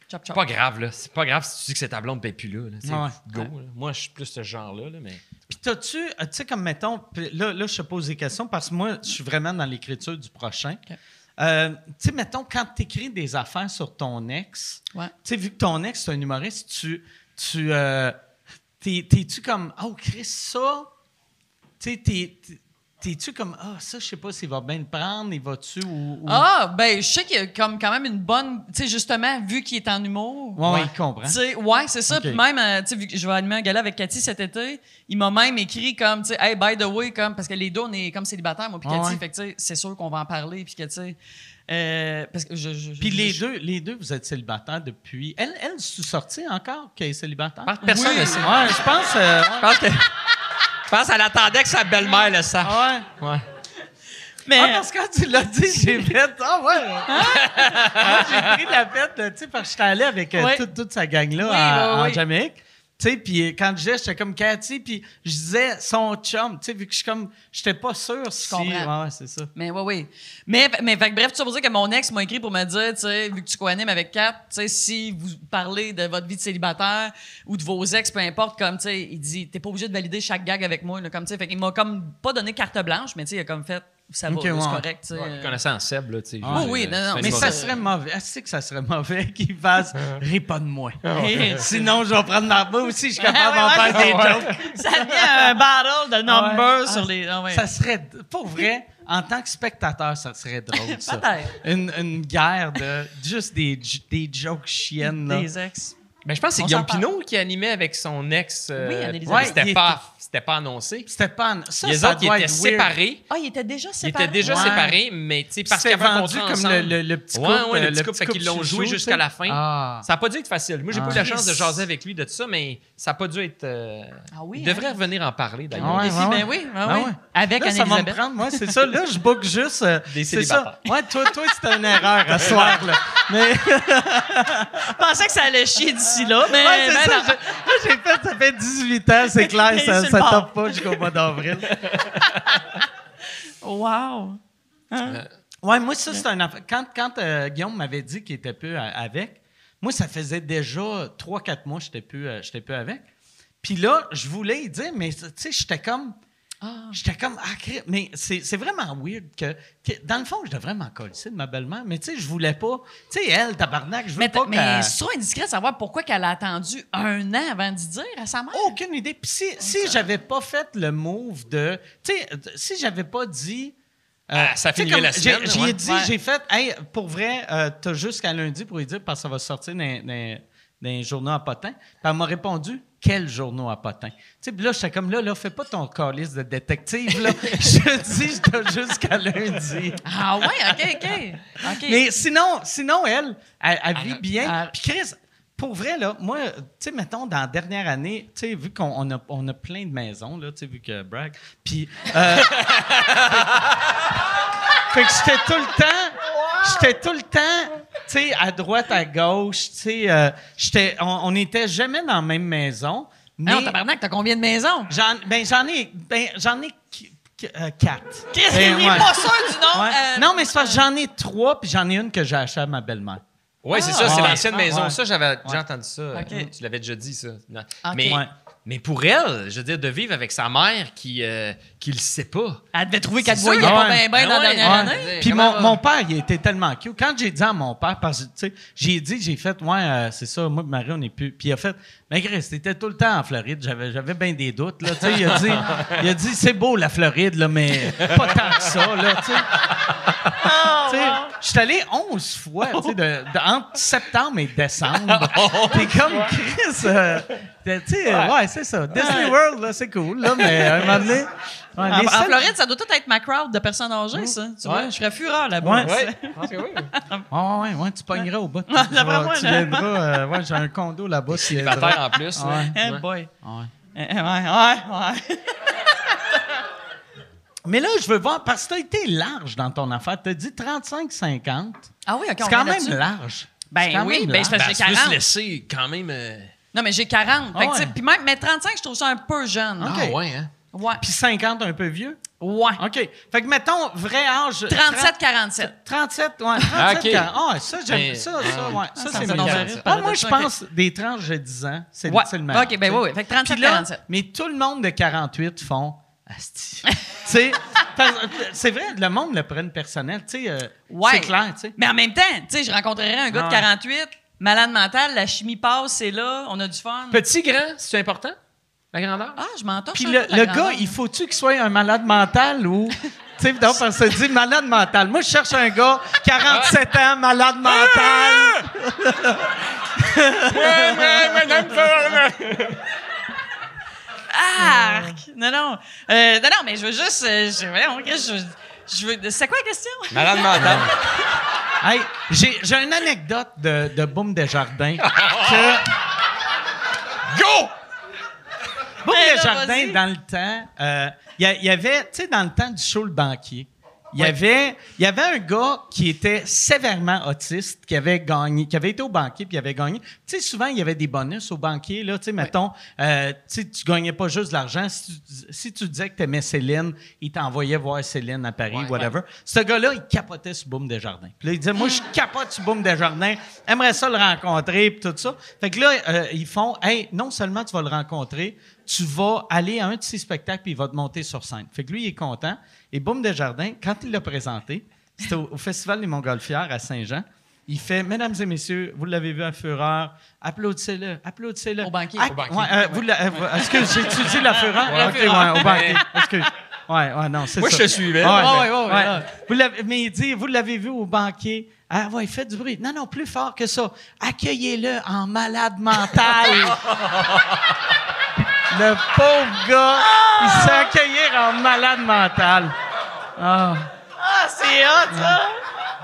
c'est pas grave, là. C'est pas grave si tu dis que c'est ta blonde, paye plus là. là. Tu sais, Ouais. go, là. Moi, je suis plus ce genre-là, là, mais. Puis t'as-tu, euh, tu sais, comme mettons, là, là, je te pose des questions parce que moi, je suis vraiment dans l'écriture du prochain. Euh, tu sais, mettons, quand tu écris des affaires sur ton ex, Ouais. tu sais, vu que ton ex, c'est un humoriste, tu. tu euh, t'es- T'es-tu comme, oh, Chris, ça? Tu sais, t'es-tu comme, ah, ça, je sais pas s'il va bien le prendre, il va-tu ou. ou- Ah, ben, je sais qu'il y a comme quand même une bonne. Tu sais, justement, vu qu'il est en humour. Ouais, ouais, il comprend. Tu sais, ouais, c'est ça. Puis même, euh, tu sais, vu que je vais animer un gala avec Cathy cet été, il m'a même écrit comme, tu sais, hey, by the way, comme, parce que les deux, on est comme célibataires, moi, puis Cathy. ouais. Fait que, tu sais, c'est sûr qu'on va en parler, puis que, tu sais. euh, parce que je. je- Puis je- les je- deux, les deux, vous êtes célibataires depuis. Elle, elle, est sortie encore qu'elle est célibataire? Personne Oui. ne sait. Ouais, je pense. euh, Je pense que. Je pense qu'elle attendait que sa belle-mère le sache. ouais. Ouais. Mais. Ah, parce que quand tu l'as dit, j'ai *laughs* fait. Ah, ouais. Moi, j'ai pris la fête, là, tu sais, parce que j'étais allé avec euh, toute, toute sa gang-là Oui, en, oui, en oui. Jamaïque. Tu sais, puis quand je disais, j'étais comme Cathy, puis je disais son chum, tu sais, vu que je suis comme. J'étais pas sûr si. comprends. Ouais, c'est ça. Mais oui, oui. Mais, mais fait que bref, tout ça pour dire que mon ex m'a écrit pour me dire, tu sais, vu que tu co-animes avec Kat, tu sais, si vous parlez de votre vie de célibataire ou de vos ex, peu importe, comme, tu sais, il dit, t'es pas obligé de valider chaque gag avec moi, là, comme, tu sais. Fait qu'il m'a comme pas donné carte blanche, mais tu sais, il a comme fait, ça va, Ok, là, ouais. c'est correct, tu sais. Ouais, euh, connaissant Seb, là, tu sais. Ah, oui, non, non, Mais ça serait mauvais. Ah, c'est que ça serait mauvais *laughs* qu'il fasse Ris-pas de moi. Sinon, je vais prendre ma Moi aussi, je suis capable Ah, d'en faire des ouais. jokes. *laughs* ça devient un battle de numbers Ouais. sur Ah, les. ah, ouais. Ça serait, pour vrai, en tant que spectateur, ça serait drôle, ça. Peut-être. Une, une guerre de juste des, j- des jokes chiennes. Là. Des ex. Ben, je pense que c'est Guillaume. Pinot qui animait avec son ex. euh, Oui, Anne-Élisabeth. Ouais, C'était pas, c'était pas annoncé. C'était pas. Ça, Les ça autres, ils étaient être weird. séparés. Ah, il était déjà Ils séparé. étaient déjà Ouais. séparés, mais tu sais, parce C'était qu'ils avaient vendu comme ensemble. le, le, le petit couple. ouais, le euh, petit couple, fait qu'ils l'ont chouchou, joué tu jusqu'à la fin. Ah. Ça n'a pas dû être facile. Moi, j'ai Ah. pas eu la chance de jaser avec lui de ça, mais ça n'a pas dû être. euh, Ah oui, il devrait hein? revenir en parler, Ah d'ailleurs. ouais, Défi, ouais, ouais. ben oui, ben Ben oui. ouais. Avec Là, ça va me Anne-Elisabeth. prendre. Moi, c'est ça. Là, je book juste. euh, Des c'est ça. célibataires. Ouais, toi, toi c'était une erreur à soir, là. Mais. Je pensais que ça allait chier d'ici là, mais. Ouais, c'est ben ça. non. j'ai- Là, j'ai fait, ça fait 18 ans, c'est clair, *laughs* ça, ça le. Top pas jusqu'au mois d'avril. *laughs* Wow. Ouais, moi, ça, c'est un affaire. Quand, quand euh, Guillaume m'avait dit qu'il était peu avec, moi, ça faisait déjà 3-4 mois que j'étais peu, euh, j'étais peu avec. Puis là, je voulais y dire, mais tu sais, j'étais comme. Ah. J'étais comme. Ah, mais c'est c'est vraiment weird que, que- Dans le fond, je devrais m'en coller de ma belle-mère, mais tu sais, je voulais pas. Tu sais, elle, tabarnak, je veux Mais, pas mais c'est trop indiscret de savoir pourquoi qu'elle a attendu un an avant d'y dire à sa mère. Aucune idée. Puis si, si j'avais pas fait le move de. Tu sais, si j'avais pas dit. euh, Ah, ça comme la j'ai- semaine, J'y ouais. ai dit, Ouais. j'ai fait, hey, pour vrai, euh, t'as jusqu'à lundi pour lui dire parce que ça va sortir dans, dans, dans les journaux à potin. Puis elle m'a répondu, quel journaux à potin? Tu sais, là, j'étais comme là, là, fais pas ton calice de détective, là. *laughs* Je dis, t'as jusqu'à lundi. Ah ouais, OK, OK. OK. Mais sinon, sinon elle, elle, elle vit bien. Puis Chris, pour vrai, là, moi, tu sais, mettons, dans la dernière année, tu sais, vu qu'on on a, on a plein de maisons, là, tu sais, vu que brag, puis... euh, *laughs* fait que j'étais tout le temps... J'étais tout le temps, sais, à droite, à gauche, tu sais, euh, j'étais... On n'était jamais dans la même maison, mais... Non, tabarnak, t'as combien de maisons? J'en, ben, j'en ai, ben, j'en ai qu- qu- euh, quatre. Chris, Ben, il est ouais. pas sûr du nom. Ouais. euh, non, mais c'est parce que j'en ai trois, puis j'en ai une que j'ai achetée à ma belle-mère. Oui, c'est ça, c'est Ah, l'ancienne ouais. maison. Ouais. Ça, j'avais déjà entendu ça. Ok. Tu l'avais déjà dit, ça. Non. Ok. Mais, Ouais. Mais pour elle, je veux dire, de vivre avec sa mère qui ne le sait pas. Elle devait trouver qu'elle voyait pas bien bien dans la Ouais. dernière Ouais. année. Puis mon, père, il était tellement cute. Quand j'ai dit à mon père, parce que, tu sais, j'ai dit, j'ai fait, ouais, euh, c'est ça, moi et Marie, on est plus. Puis il a fait, mais Chris, t'étais tout le temps en Floride. J'avais, j'avais bien des doutes, là. Il a dit, il a dit, c'est beau la Floride, là, mais pas tant que ça, là, Je suis allé 11 fois, de, de- entre septembre et décembre. *laughs* T'es comme Chris. euh, tu sais, ouais, c'est ça. Disney World, là, c'est cool, là, mais à un moment donné, Ouais, En, Floride, ça doit tout être ma crowd de personnes âgées, ça. Tu vois, Ouais. je ferais fureur là-bas. Ouais. Ouais, je pense que oui. *laughs* Ah ouais, ouais, tu pogneras au bout. Tu, viendras. euh, ouais, j'ai un condo là-bas. viendras. Célibataire en plus. Ouais. Eh boy. Ouais. Eh, ouais, ouais, ouais. *laughs* Mais là, je veux voir, parce que tu as été large dans ton affaire. Tu as dit 35-50. Ah oui, OK, on C'est vient quand même là-dessus. large. Ben C'est quand oui, même ben, large. c'est parce Ben, que tu j'ai peux se 40. laisser quand même. euh, Non, mais j'ai 40. Ah. Puis même, mais 35, je trouve ça un peu jeune. OK. Ah ouais, hein? Ouais. Puis 50, un peu vieux? Ouais. OK. Fait que mettons, vrai âge. 37-47. 37, ouais. 37, Ah, OK. 40. Ah, ça, j'aime Mais- ça, ça, ouais. Ça, ça c'est rire. Ah, moi, je pense des tranches de 10 ans, c'est Ouais. le meilleur. OK, ben oui, oui. Fait que Puis là, 37-47. mais tout le monde de 48 font Asti. *laughs* tu sais, parce- c'est vrai, le monde le prenne personnel, tu sais. euh, Ouais. C'est clair, tu sais. Mais en même temps, tu sais, je rencontrerais un gars de ouais. 48, malade mental, la chimie passe, c'est là, on a du fun. Petit, grand, c'est important? La grandeur? Ah, je m'entorche. Puis le, gars, il faut-tu qu'il soit un malade mental ou. *laughs* Tu sais, donc, que ça dit malade mental. Moi, je cherche un gars, 47 ans, malade mental. Arc! Non, non. Euh, non, non, mais je veux juste. euh, je, voyons, qu'est-ce que je, je veux. C'est quoi la question? Malade mental. *laughs* Hey, j'ai j'ai une anecdote de, de Boum Desjardins. *laughs* que Go! Là, Desjardins, vas-y. dans le temps, euh, il y, il avait, tu sais, dans le temps du show Le Banquier, il y avait, il y avait un gars qui était sévèrement autiste, qui avait gagné, qui avait été au banquier puis qui avait gagné. Tu sais, souvent, il y avait des bonus au banquier, là. Tu sais, mettons, euh, tu sais, tu gagnais pas juste de l'argent. Si tu, si tu disais que tu aimais Céline, il t'envoyait voir Céline à Paris, Ouais, whatever. Ce gars-là, il capotait sur Boum Desjardins. Puis là, il disait, moi, je *gasps* capote sur Boum Desjardins, aimerais ça le rencontrer, puis tout ça. Fait que là, euh, ils font, hey, non seulement tu vas le rencontrer, tu vas aller à un de ses spectacles, puis il va te monter sur scène. Fait que lui, il est content. Et Boum Desjardins, quand il l'a présenté, c'était au, au Festival des Montgolfières à Saint-Jean. Il fait, Mesdames et messieurs, vous l'avez vu à Fureur, applaudissez-le, applaudissez-le. Au banquier. Ah, Au banquier. ouais, euh, vous l'a- euh, est-ce que la Fureur? Ouais. OK, ouais, au banquier. Excuse. Ouais, ouais, non, c'est Moi, ça. je te suivais. Ouais, Ouais, ouais, ouais, ouais. ouais. Vous l'avez- mais il dit, vous l'avez vu au banquier. Ah ouais, faites du bruit. Non, non, plus fort que ça. Accueillez-le en malade mental. *laughs* Le pauvre gars, il se fait accueillir en malade mental. Ah. Ah, c'est hot, ça!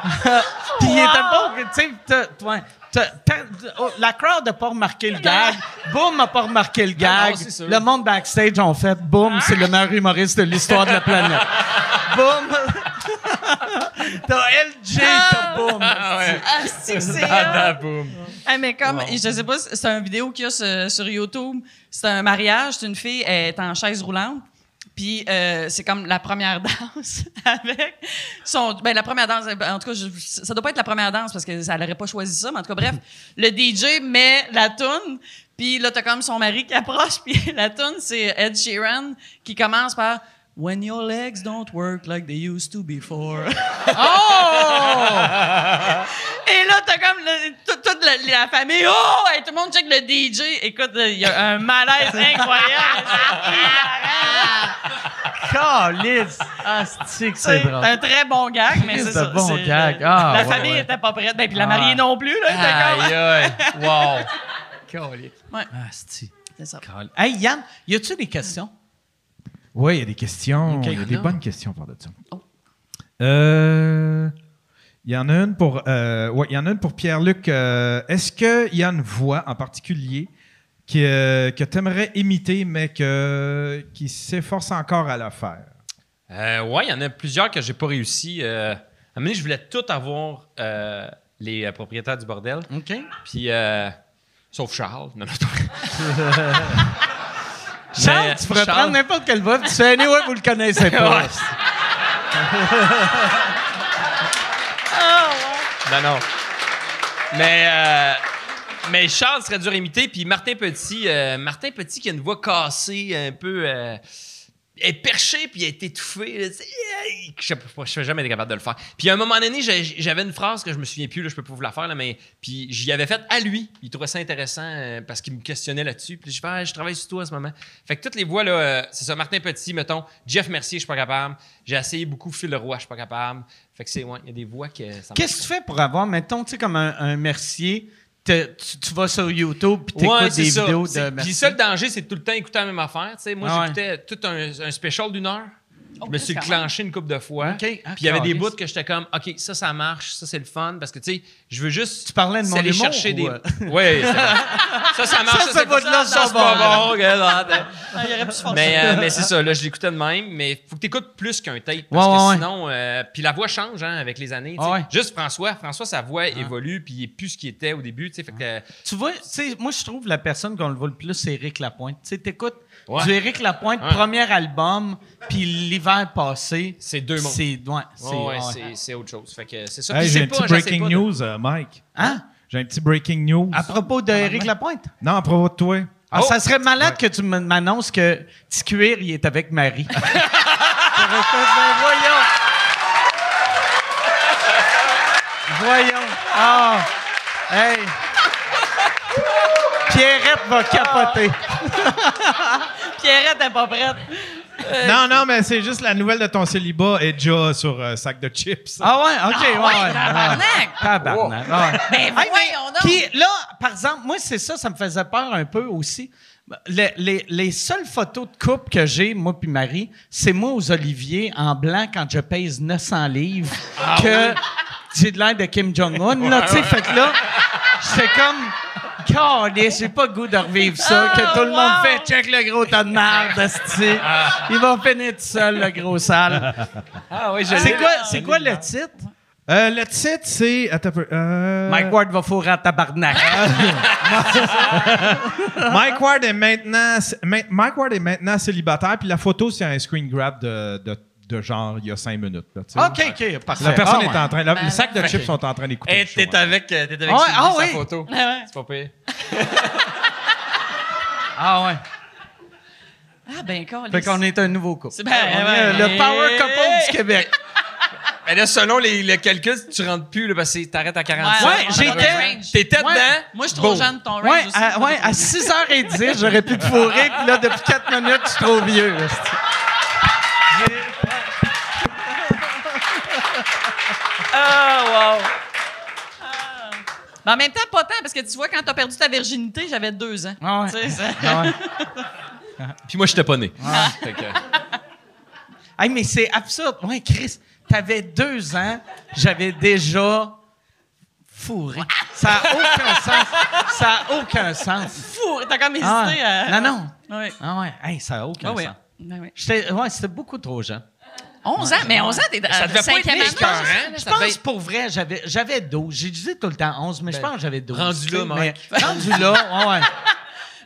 *laughs* Puis il était pas, tu sais, oh, la crowd n'a pas remarqué le gag. Boum n'a pas remarqué le gag. non, c'est sûr. le monde backstage ont fait Boum, c'est le meilleur humoriste de l'histoire de la planète. *laughs* Boum. t'as LJ, t'as Boum. Ah ouais. Ah, c'est. Ah, mais comme, je sais pas, c'est une vidéo qu'il y a sur, sur YouTube. C'est un mariage, c'est une fille, elle est en chaise roulante. Puis euh, c'est comme la première *laughs* danse avec son. Ben, la première danse, en tout cas, je- ça doit pas être la première danse parce qu'elle n'aurait pas choisi ça, mais en tout cas, bref, le DJ met la toune, puis là, t'as comme son mari qui approche, *laughs* puis la toune, c'est Ed Sheeran qui commence par When your legs don't work like they used to before. *laughs* Et là, t'as comme le- toute, toute la, la famille. Oh! Et tout le monde check le DJ. Écoute, il y a un malaise *laughs* incroyable. *laughs* Calice. Ah, c'est que C'est c'est drôle. un très bon gag, mais c'est ça. bon c'est- gag. Ah, la ouais, famille ouais. était pas prête. Ben, puis la Ah. mariée non plus. Là, Aïe, aïe. Wow. Comme... Ouais, c'est c'est ça. Hey, Yann, y a-tu des questions? Oui, il y a des questions. Il y a des bonnes questions par de ça. Oh. Euh, Il y en a une pour, euh, ouais, il y en a une pour Pierre-Luc. Euh, Est-ce qu'il y a une voix en particulier que, que tu aimerais imiter, mais que, qui s'efforce encore à la faire? Euh, ouais, il y en a plusieurs que j'ai pas réussi. Euh, à un moment je voulais tout avoir euh, les euh, propriétaires du bordel. OK. Puis, euh, sauf Charles. Non, non, *laughs* Charles, Mais tu pourrais Charles- prendre n'importe quelle voix, puis tu fais, anyway, vous le connaissez *laughs* pas. Ouais. *laughs* Non, non. Mais, euh, mais Charles serait dur à imiter. Puis Martin Petit, euh, Martin Petit qui a une voix cassée, un peu. Euh, est perchée, puis elle est euh, Je je suis jamais capable de le faire. Puis à un moment donné, j'avais une phrase que je me souviens plus, là, je peux pas vous la faire, mais puis j'y avais fait à lui. Il trouvait ça intéressant euh, parce qu'il me questionnait là-dessus. Puis je fais, Ah, je travaille sur toi en ce moment. Fait que toutes les voix, là, euh, c'est ça, Martin Petit, mettons, Jeff Mercier, je suis pas capable. J'ai essayé beaucoup Phil Leroy, je suis pas capable. Fait que c'est, il y a des voix que Qu'est-ce que tu fais pour avoir, mettons, tu sais, comme un, un Mercier, te- tu, tu vas sur YouTube puis t'écoutes Ouais, des ça. vidéos de Puis ça, le danger, c'est de tout le temps écouter la même affaire. Moi, Ah ouais. j'écoutais tout un, un special d'une heure. Je me suis clenché une couple de fois. Ok. Puis Ah, il y avait des bouts que j'étais comme, OK, ça, ça marche, ça, c'est le fun. Parce que, tu sais, je veux juste. Tu parlais de mon aller chercher des. *laughs* Oui, ça, ça, ça marche. Ça, Ça, ce c'est bout-là, ça, c'est pas bon. bon. Ah, Mais, euh, mais c'est ça, là, je l'écoutais de même. Mais faut que tu écoutes plus qu'un tape. Parce Ouais, que ouais, sinon. euh, puis la voix change hein, avec les années. Ouais. Juste François. François, sa voix Ah. évolue. Puis il est plus ce qu'il était au début. tu sais, Fait que. Tu vois, tu sais, moi, je trouve la personne qu'on le voit le plus, c'est Éric Lapointe. Tu sais, t'écoutes Ouais. du Éric Lapointe, Ouais. premier album, puis l'hiver passé. C'est deux mondes. C'est, ouais, c'est, autre chose. Fait que c'est ça. Hey, j'ai un petit breaking de- news, euh, Mike. Hein? J'ai un petit breaking news. À propos de Éric Lapointe? Non, à propos de toi. Ah, Oh! Ça serait malade que tu m'annonces que Ticuir, il est avec Marie. *laughs* Ben voyons. voyons. Ah. Hey. Pierrette va capoter. Pierrette n'est pas prête. Non, non, mais c'est juste la nouvelle de ton célibat est déjà sur euh, sac de chips. Ah ouais, OK. ouais, ouais. tabarnak! Ah, Tabarnak. ouais. Ben Hey, mais- voyons donc! Puis là, par exemple, moi, c'est ça, ça me faisait peur un peu aussi. Les, les- les seules photos de couple que j'ai, moi puis Marie, c'est moi aux Oliviers en blanc quand je pèse 900 livres que j'ai de l'air de Kim Jong-un. Là, tu sais, fait que là, j'étais comme... Calais, j'ai pas le goût de revivre ça, que tout le monde fait check le gros tas de merde. *laughs* Il va finir tout seul, le gros sale. Ah oui, je C'est quoi, c'est quoi le titre? Euh, le titre, c'est. Attends un peu. euh, Mike Ward va fourrer en tabarnak. *laughs* Mike Ward est maintenant. Ma- Mike Ward est maintenant célibataire, puis la photo, c'est un screen grab de, de, de genre il y a cinq minutes. là. OK, OK, parfait. La personne Ah, est ouais. en train. Ben, les sacs de chips sont en train d'écouter. Hey, le show, t'es hein. avec, euh, t'es avec Ah Sylvie, ah sa oui. photo. Ah ouais. C'est pas pire. *laughs* Ah ouais. Ah, ben, encore. Fait qu'on est un nouveau couple. C'est ben, euh, le power couple du Québec. *laughs* Mais là, selon les, le calcul, tu rentres plus, là, parce que t'arrêtes à 45. Ouais, j'étais- le. T'étais Ouais. dedans. Moi, je suis trop jeune, ton range Ouais, aussi. à, ouais, à 6h10, j'aurais pu te fourrer, puis là, depuis 4 minutes, je suis trop vieux. là, c'est- Ah, wow. Mais en même temps, pas tant, parce que tu vois, quand t'as perdu ta virginité, j'avais deux ans. Ah ouais. Tu sais, ça- Ah ouais. *laughs* Puis moi, j'étais pas né. Fait que- Hey, mais c'est absurde. Ouais, Chris, t'avais deux ans, j'avais déjà fourré. Ça n'a aucun sens. Ça n'a aucun sens. Fou, t'as comme hésité Ah ouais. à... Non, non. Ouais. Ah ouais, hey, ça n'a aucun Ah oui. sens. Ben oui. Ouais, c'était beaucoup trop jeune. 11 ans, mais 11 ans, t'es dans Ça devait pas être cinquième année. là, Je ça devait pense être- pour vrai, j'avais, j'avais 12. J'ai dit tout le temps 11, mais je Ben, pense que j'avais 12. rendu tu sais, là, Mike. mais Rendu là, ouais. *laughs*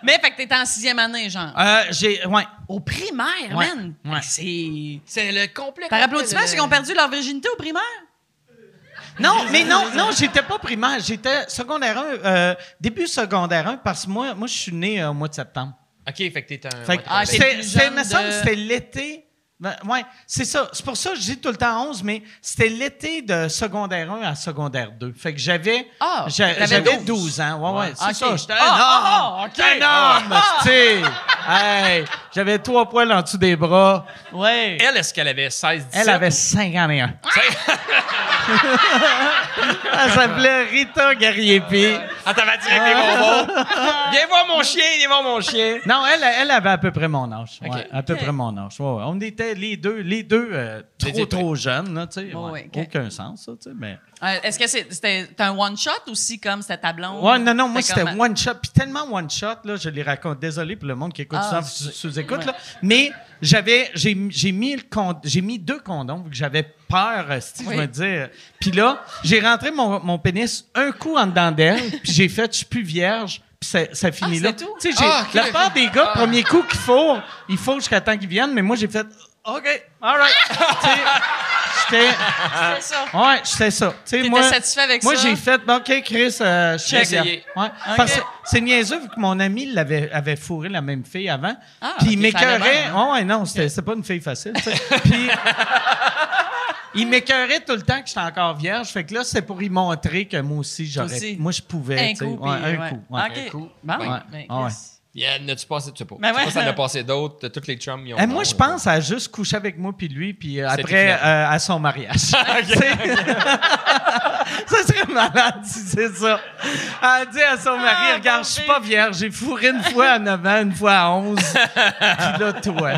Mais fait que t'étais en sixième année, genre. Euh, j'ai, ouais. Au primaire, Ouais. man. Ouais. C'est... C'est le complet. Par applaudissement, ceux qui ont perdu leur virginité au primaire? Non, mais non, non, j'étais pas primaire. J'étais secondaire 1, euh, début secondaire 1, parce que moi, moi je suis né euh, au mois de septembre. OK, fait que t'es un. Fait que ouais, Ah, t'es- c'est c'était, plus c'était, jeune me semble de- que c'était l'été. Ben, ouais, c'est ça. C'est pour ça que je dis tout le temps 11, mais c'était l'été de secondaire 1 à secondaire 2. Fait que j'avais, Ah, j'avais 12. 12 ans. Ouais, ouais, c'est Ok. ça. J'étais Ah, un ah, homme. ah, un homme, tu sais. J'avais trois poils en dessous des bras. Ouais. Elle, est-ce qu'elle avait 16, 17? Elle avait 51. *laughs* Elle s'appelait Rita Gariepi. Ah, t'avais direct des bonbons. *laughs* Viens voir mon chien, viens voir mon chien. Non, elle, elle avait à peu près mon âge. À peu près mon âge. Ouais, ouais. On était les deux, les deux euh, Les trop, trop jeunes, là, tu sais. Aucun sens, ça, tu sais, mais... Euh, Est-ce que c'est- c'était un one-shot aussi, comme c'était ta blonde? Non, non, moi, C'était c'était comme- one shot. Puis tellement one shot, là, je les raconte. Désolé pour le monde qui écoute Ah, ça sous écoute, ouais. là. Mais j'avais, j'ai, j'ai mis le con- j'ai mis deux condoms, vu que j'avais peur, euh, si Oui. je me disais. euh, Puis là, j'ai rentré mon, mon pénis un coup en dedans d'elle, puis j'ai fait, je suis plus vierge. Puis ça, ça finit Ah, là. Tu sais, j'ai- Ah, la plupart des gars, premier coup qu'il faut, il faut jusqu'à temps qu'ils viennent, mais moi, j'ai fait, OK, all right. Tu sais, j'étais. C'est ça. Ouais, c'était ça. Tu sais, moi, satisfait avec moi, ça? j'ai fait, bon, OK, Chris, euh, je suis J'ai essayé. Ouais. Parce que c'est niaiseux, vu que mon ami l'avait, avait fourré la même fille avant. Ah, puis il ok, ça allait m'écœurait. bien, hein? Ouais, ouais, non, c'était, c'était pas une fille facile. tu sais. *laughs* puis il m'écœurait tout le temps que j'étais encore vierge. Fait que là, c'est pour y montrer que moi aussi, j'aurais. aussi. Moi, je pouvais. Un tu sais. coup, Ouais, puis, un ouais. coup. ouais. OK. Un coup. Bon, Ouais. ben, Ah ouais. Chris. Y en a-tu passé, tu sais pas. Ben Tu sais ouais. pas, ça en a passé d'autres. Toutes les chums, ils ont. Eh, moi, je pense à juste coucher avec moi puis lui, puis euh, après, euh, à son mariage. *laughs* *laughs* *laughs* Ça serait malade si c'est ça. Elle dit à son mari, Ah, regarde, je suis pas vierge, j'ai fourré une fois à 9 ans, une fois à 11. puis là, toi.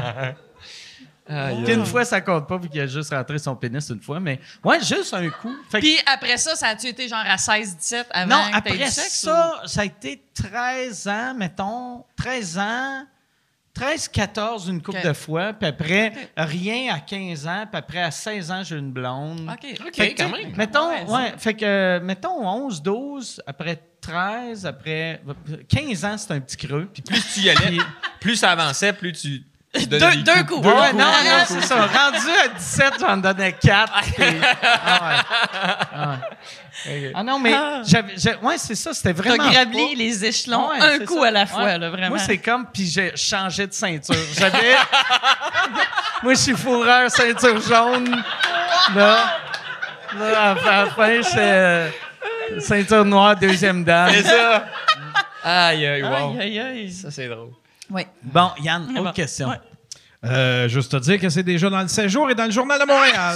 Puis une fois, ça compte pas, vu qu'il a juste rentré son pénis une fois, mais ouais, juste un coup. Fait que- Puis après ça, ça a-tu été genre à 16-17 avant non, que après du sexe? ça, ça a été 13 ans, mettons, 13 ans, 13, 14 une couple Ok. de fois, puis après, rien à 15 ans, puis après, à 16 ans, j'ai une blonde. ou- OK. OK, Fait que, quand même. Mettons, Ouais, ouais, fait que, euh, mettons 11, 12, après 13, après 15 ans, c'est un petit creux. Puis Plus tu y allais, *laughs* plus ça avançait, plus tu. Deux, coups. coups. Ouais, non, non, c'est ça. Rendu à 17, j'en donnais 4. Ah non, mais j'avais, j'ai- ouais, c'est ça, c'était T'as vraiment. gravi pas- les échelons Ouais, un c'est coup ça. à la fois, Ouais. là, vraiment. Moi, c'est comme, puis j'ai changé de ceinture. J'avais. *laughs* Moi, je suis fourreur, ceinture jaune. Là. Là, à la fin- j'étais. euh, Ceinture noire, deuxième dame. C'est ça. Aïe, aïe, wow. Aïe, aïe, aïe. Ça, c'est drôle. Oui. Bon, Yann, autre bon. question. Ouais. Euh, juste te dire que c'est déjà dans le 16 jours et dans le Journal de Montréal.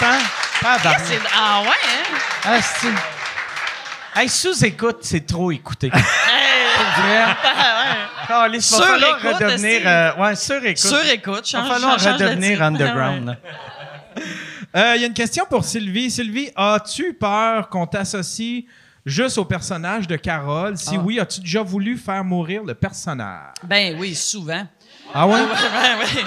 Hein? Tabarnak. C'est- Ah ouais, hein? Ah, Hey, sous-écoute, c'est trop écouté. *laughs* Pour vrai. *laughs* Ah falloir Sur-écoute, redevenir... euh, ouais, sur-écoute. Sur écoute, Il va change, falloir change de redevenir underground. Là. Euh, Il y a une question pour Sylvie. Sylvie, as-tu peur qu'on t'associe juste au personnage de Carole? Si oui, as-tu déjà voulu faire mourir le personnage? Ben oui, souvent. Ah ouais? *laughs* Ouais, ouais.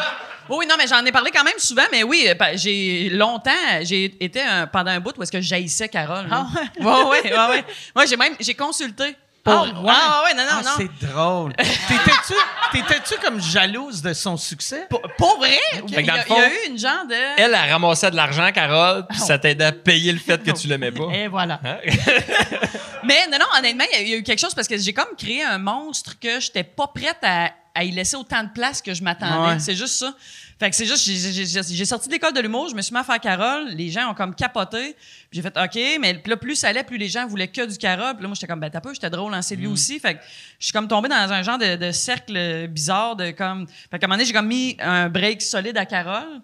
Oui, non, mais j'en ai parlé quand même souvent, mais oui, euh, j'ai longtemps, j'ai été un- pendant un bout où est-ce que j'haïssais Carole. Ah ouais? Ouais, ouais, ouais. Moi, j'ai même, j'ai consulté. Pour- Ah ouais, ah ouais, non, non, Ah, non. c'est drôle. *laughs* T'étais-tu, t'étais-tu comme jalouse de son succès? Pour, pour vrai, il y, Fait que dans a- le il y a fond, eu une genre de... Elle, elle ramassait de l'argent, Carole, puis ça t'aidait à payer le fait que tu l'aimais pas. Et voilà. Hein? *laughs* Mais non, non, honnêtement, il y a- il y, a eu quelque chose parce que j'ai comme créé un monstre que j'étais pas prête à, à y laisser autant de place que je m'attendais. Ouais. C'est juste ça. Fait que c'est juste, j'ai- sorti de l'école de l'humour, je me suis mis à faire Carole, les gens ont comme capoté. Puis j'ai fait OK, mais là, plus ça allait, plus les gens voulaient que du Carole. Puis là, moi, j'étais comme, ben t'as peu, j'étais drôle en c'est lui aussi. Fait que je suis comme tombé dans un genre de, de cercle bizarre de comme. Fait qu'à un moment donné, j'ai comme mis un break solide à Carole.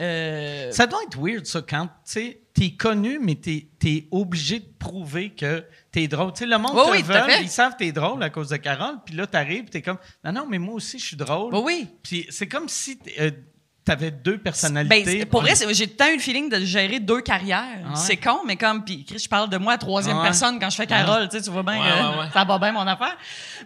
Euh, Ça doit être weird, ça, quand, tu sais, t'es connu, mais t'es, t'es obligé de prouver que t'es drôle. Tu sais, le monde Oui, te oui, veut, ils savent que t'es drôle à cause de Carole, puis là, t'arrives, t'es comme, non, non, mais moi aussi, je suis drôle. oui, oui. Puis c'est comme si t'es- euh, t'avais deux Ben, personnalités. c'est- pour vrai, j'ai tant eu le feeling de gérer deux carrières. Ouais? C'est con, mais comme, puis Chris, je parle de moi à troisième ouais? personne quand je fais Carole, tu sais, tu vois bien Ouais, ça va bien mon affaire.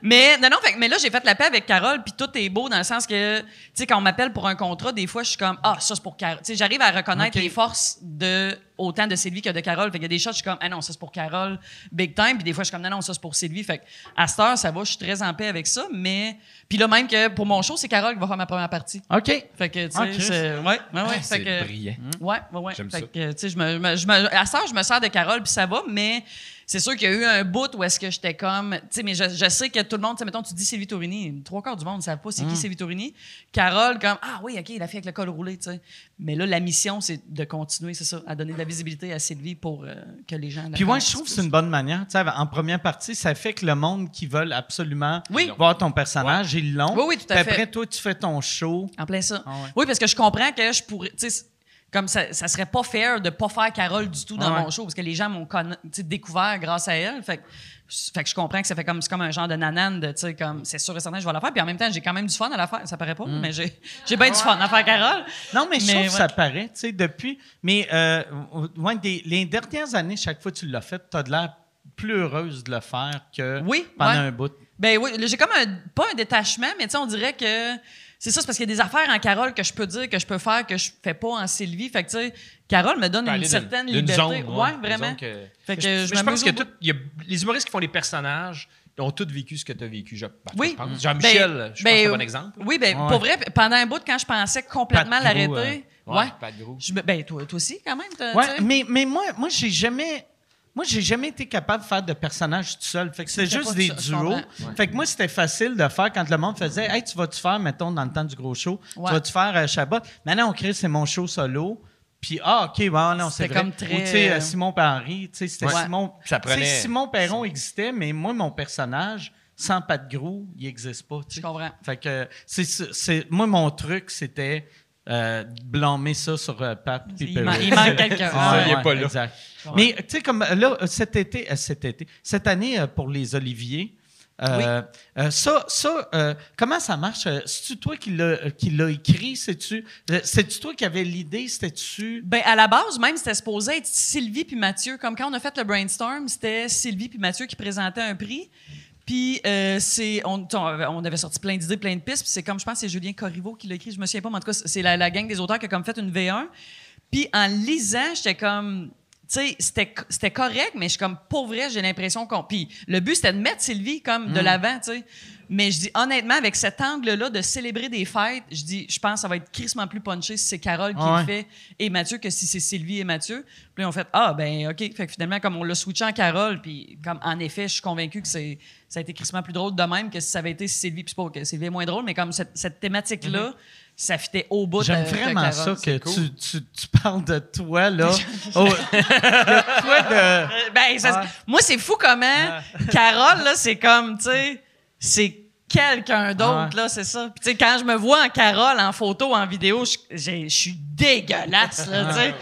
Mais non, non, fait, mais là, j'ai fait la paix avec Carole, puis tout est beau dans le sens que, tu sais, quand on m'appelle pour un contrat, des fois, je suis comme, ah, ça, c'est pour Carole. Tu sais, j'arrive à reconnaître les forces de autant de Sylvie que de Carole. Fait qu'il y a des shots, je suis comme, ah non, ça, c'est pour Carole, big time. Puis des fois, je suis comme, non, non, ça, c'est pour Sylvie. Fait que à cette heure, ça va, je suis très en paix avec ça. Mais, puis là, même que pour mon show, c'est Carole qui va faire ma première partie. OK. Fait que, tu sais, Chris. c'est. Ouais, ouais, ouais. Ah, fait c'est que- brillant. Ouais, ouais, ouais. J'aime Fait ça. que, tu sais, je me, je me- je me- à ça, je me sers de Carole, puis ça va, mais c'est sûr qu'il y a eu un bout où est-ce que j'étais comme. Tu sais, mais je, je sais que tout le monde, tu sais, mettons, tu dis Sylvie Tourini, trois quarts du monde ne savent pas c'est Mm. qui Sylvie Tourini. Carole, comme, ah oui, OK, la fille avec le col roulé, tu sais. Mais là, la mission, c'est de continuer, c'est ça, à donner de la visibilité à Sylvie pour euh, que les gens. Puis moi, je trouve que c'est une bonne manière. Tu sais, en première partie, ça fait que le monde qui veulent absolument Oui. voir ton personnage, ils l'ont. Oui, oui, tout à fait. après, toi, tu fais ton show. En plein ça. Ah ouais. Oui, parce que je comprends que je pourrais. tu sais, Comme ça, ça serait pas fair de pas faire Carole du tout dans ouais. mon show, parce que les gens m'ont découvert grâce à elle. Fait que, fait que je comprends que ça fait comme, c'est comme un genre de nanane de, tu sais, comme, c'est sûr et certain, je vais la faire. Puis en même temps, j'ai quand même du fun à la faire. Ça paraît pas, Mm. mais j'ai, j'ai bien du fun à faire Carole. Non, mais je trouve que ça paraît, tu sais, depuis. Mais euh, des- les dernières années, chaque fois que tu l'as fait, tu as de l'air plus heureuse de le faire que Oui, pendant ouais. un bout. Ben oui, j'ai comme un, pas un détachement, mais tu sais, on dirait que c'est ça, c'est parce qu'il y a des affaires en Carole que je peux dire que je peux faire que je fais pas en Sylvie. Fait que tu sais, Carole me donne une certaine liberté. zone, ouais, ouais, une vraiment. zone que- Fait que je, je je m'amuse pense que tout- y a- les humoristes qui font les personnages ont tous vécu ce que tu as vécu. Je, ben, Oui. je. Jean-Michel, Ben- je pense que ben, c'est un bon exemple. Oui, ben Ouais. pour vrai, pendant un bout, quand je pensais complètement l'arrêter, Ouais, ouais, Grou. je me, ben toi, toi aussi quand même. Ouais, mais, mais moi, moi j'ai jamais. Moi, j'ai jamais été capable de faire de personnages tout seul. Fait que c'était juste pas des duos. Fait que moi, c'était facile de faire quand le monde faisait Hey, tu vas-tu faire, mettons, dans le temps du gros show, Ouais. tu vas-tu faire euh, Shabbat? Maintenant, on crée, c'est mon show solo. Puis, ah, OK, bon, non, c'est vrai. comme Ou, très- tu sais, euh, Simon Paris, tu sais, c'était Ouais. Simon. Ça prenait- Simon Perron existait, mais moi, mon personnage, sans Pat Grou, il n'existe pas. tu sais. Je comprends. Fait que, c'est- moi, mon truc, c'était euh, blâmer ça sur euh, Pat. puis Il, il manque quelqu'un. Ah, *laughs* ouais. il est pas là. exact. Mais tu sais, comme là, cet été, euh, cet été, cette année euh, pour les Oliviers, euh, euh, ça, ça euh, comment ça marche? C'est-tu toi qui l'as, qui l'a écrit? C'est-tu, c'est-tu toi qui avais l'idée? C'était-tu. Ben, à la base, même, c'était supposé être Sylvie puis Mathieu. Comme quand on a fait le brainstorm, c'était Sylvie puis Mathieu qui présentaient un prix. Puis, euh, c'est, on, on avait- on avait sorti plein d'idées, plein de pistes. Puis c'est comme, je pense, c'est Julien Corriveau qui l'a écrit. Je me souviens pas, mais en tout cas, c'est la, la gang des auteurs qui a comme fait une V1. Puis, en lisant, j'étais comme, tu sais, c'était, c'était correct, mais je suis comme, pour vrai, j'ai l'impression qu'on. Puis, le but, c'était de mettre Sylvie comme de l'avant, tu sais. Mais je dis, honnêtement, avec cet angle-là de célébrer des fêtes, je dis, je pense que ça va être crissement plus punché si c'est Carole qui Ah ouais. le fait et Mathieu que si c'est Sylvie et Mathieu. Puis là, on fait ah ben OK, fait que finalement comme on l'a switché en Carole puis comme en effet, je suis convaincu que c'est ça a été crissement plus drôle de même que si ça avait été Sylvie puis c'est pas que Sylvie est moins drôle mais comme cette, cette thématique là, ça fitait au bout J'aime de- de vraiment ça que tu, tu, tu parles de toi, là. *laughs* Oh, *laughs* de toi de. Ben, ça- Ouais. moi c'est fou comment Carole là, c'est comme tu sais, c'est quelqu'un d'autre Ouais. là, c'est ça. Puis tu sais quand je me vois en Carole en photo, en vidéo, je suis dégueulasse là, tu sais.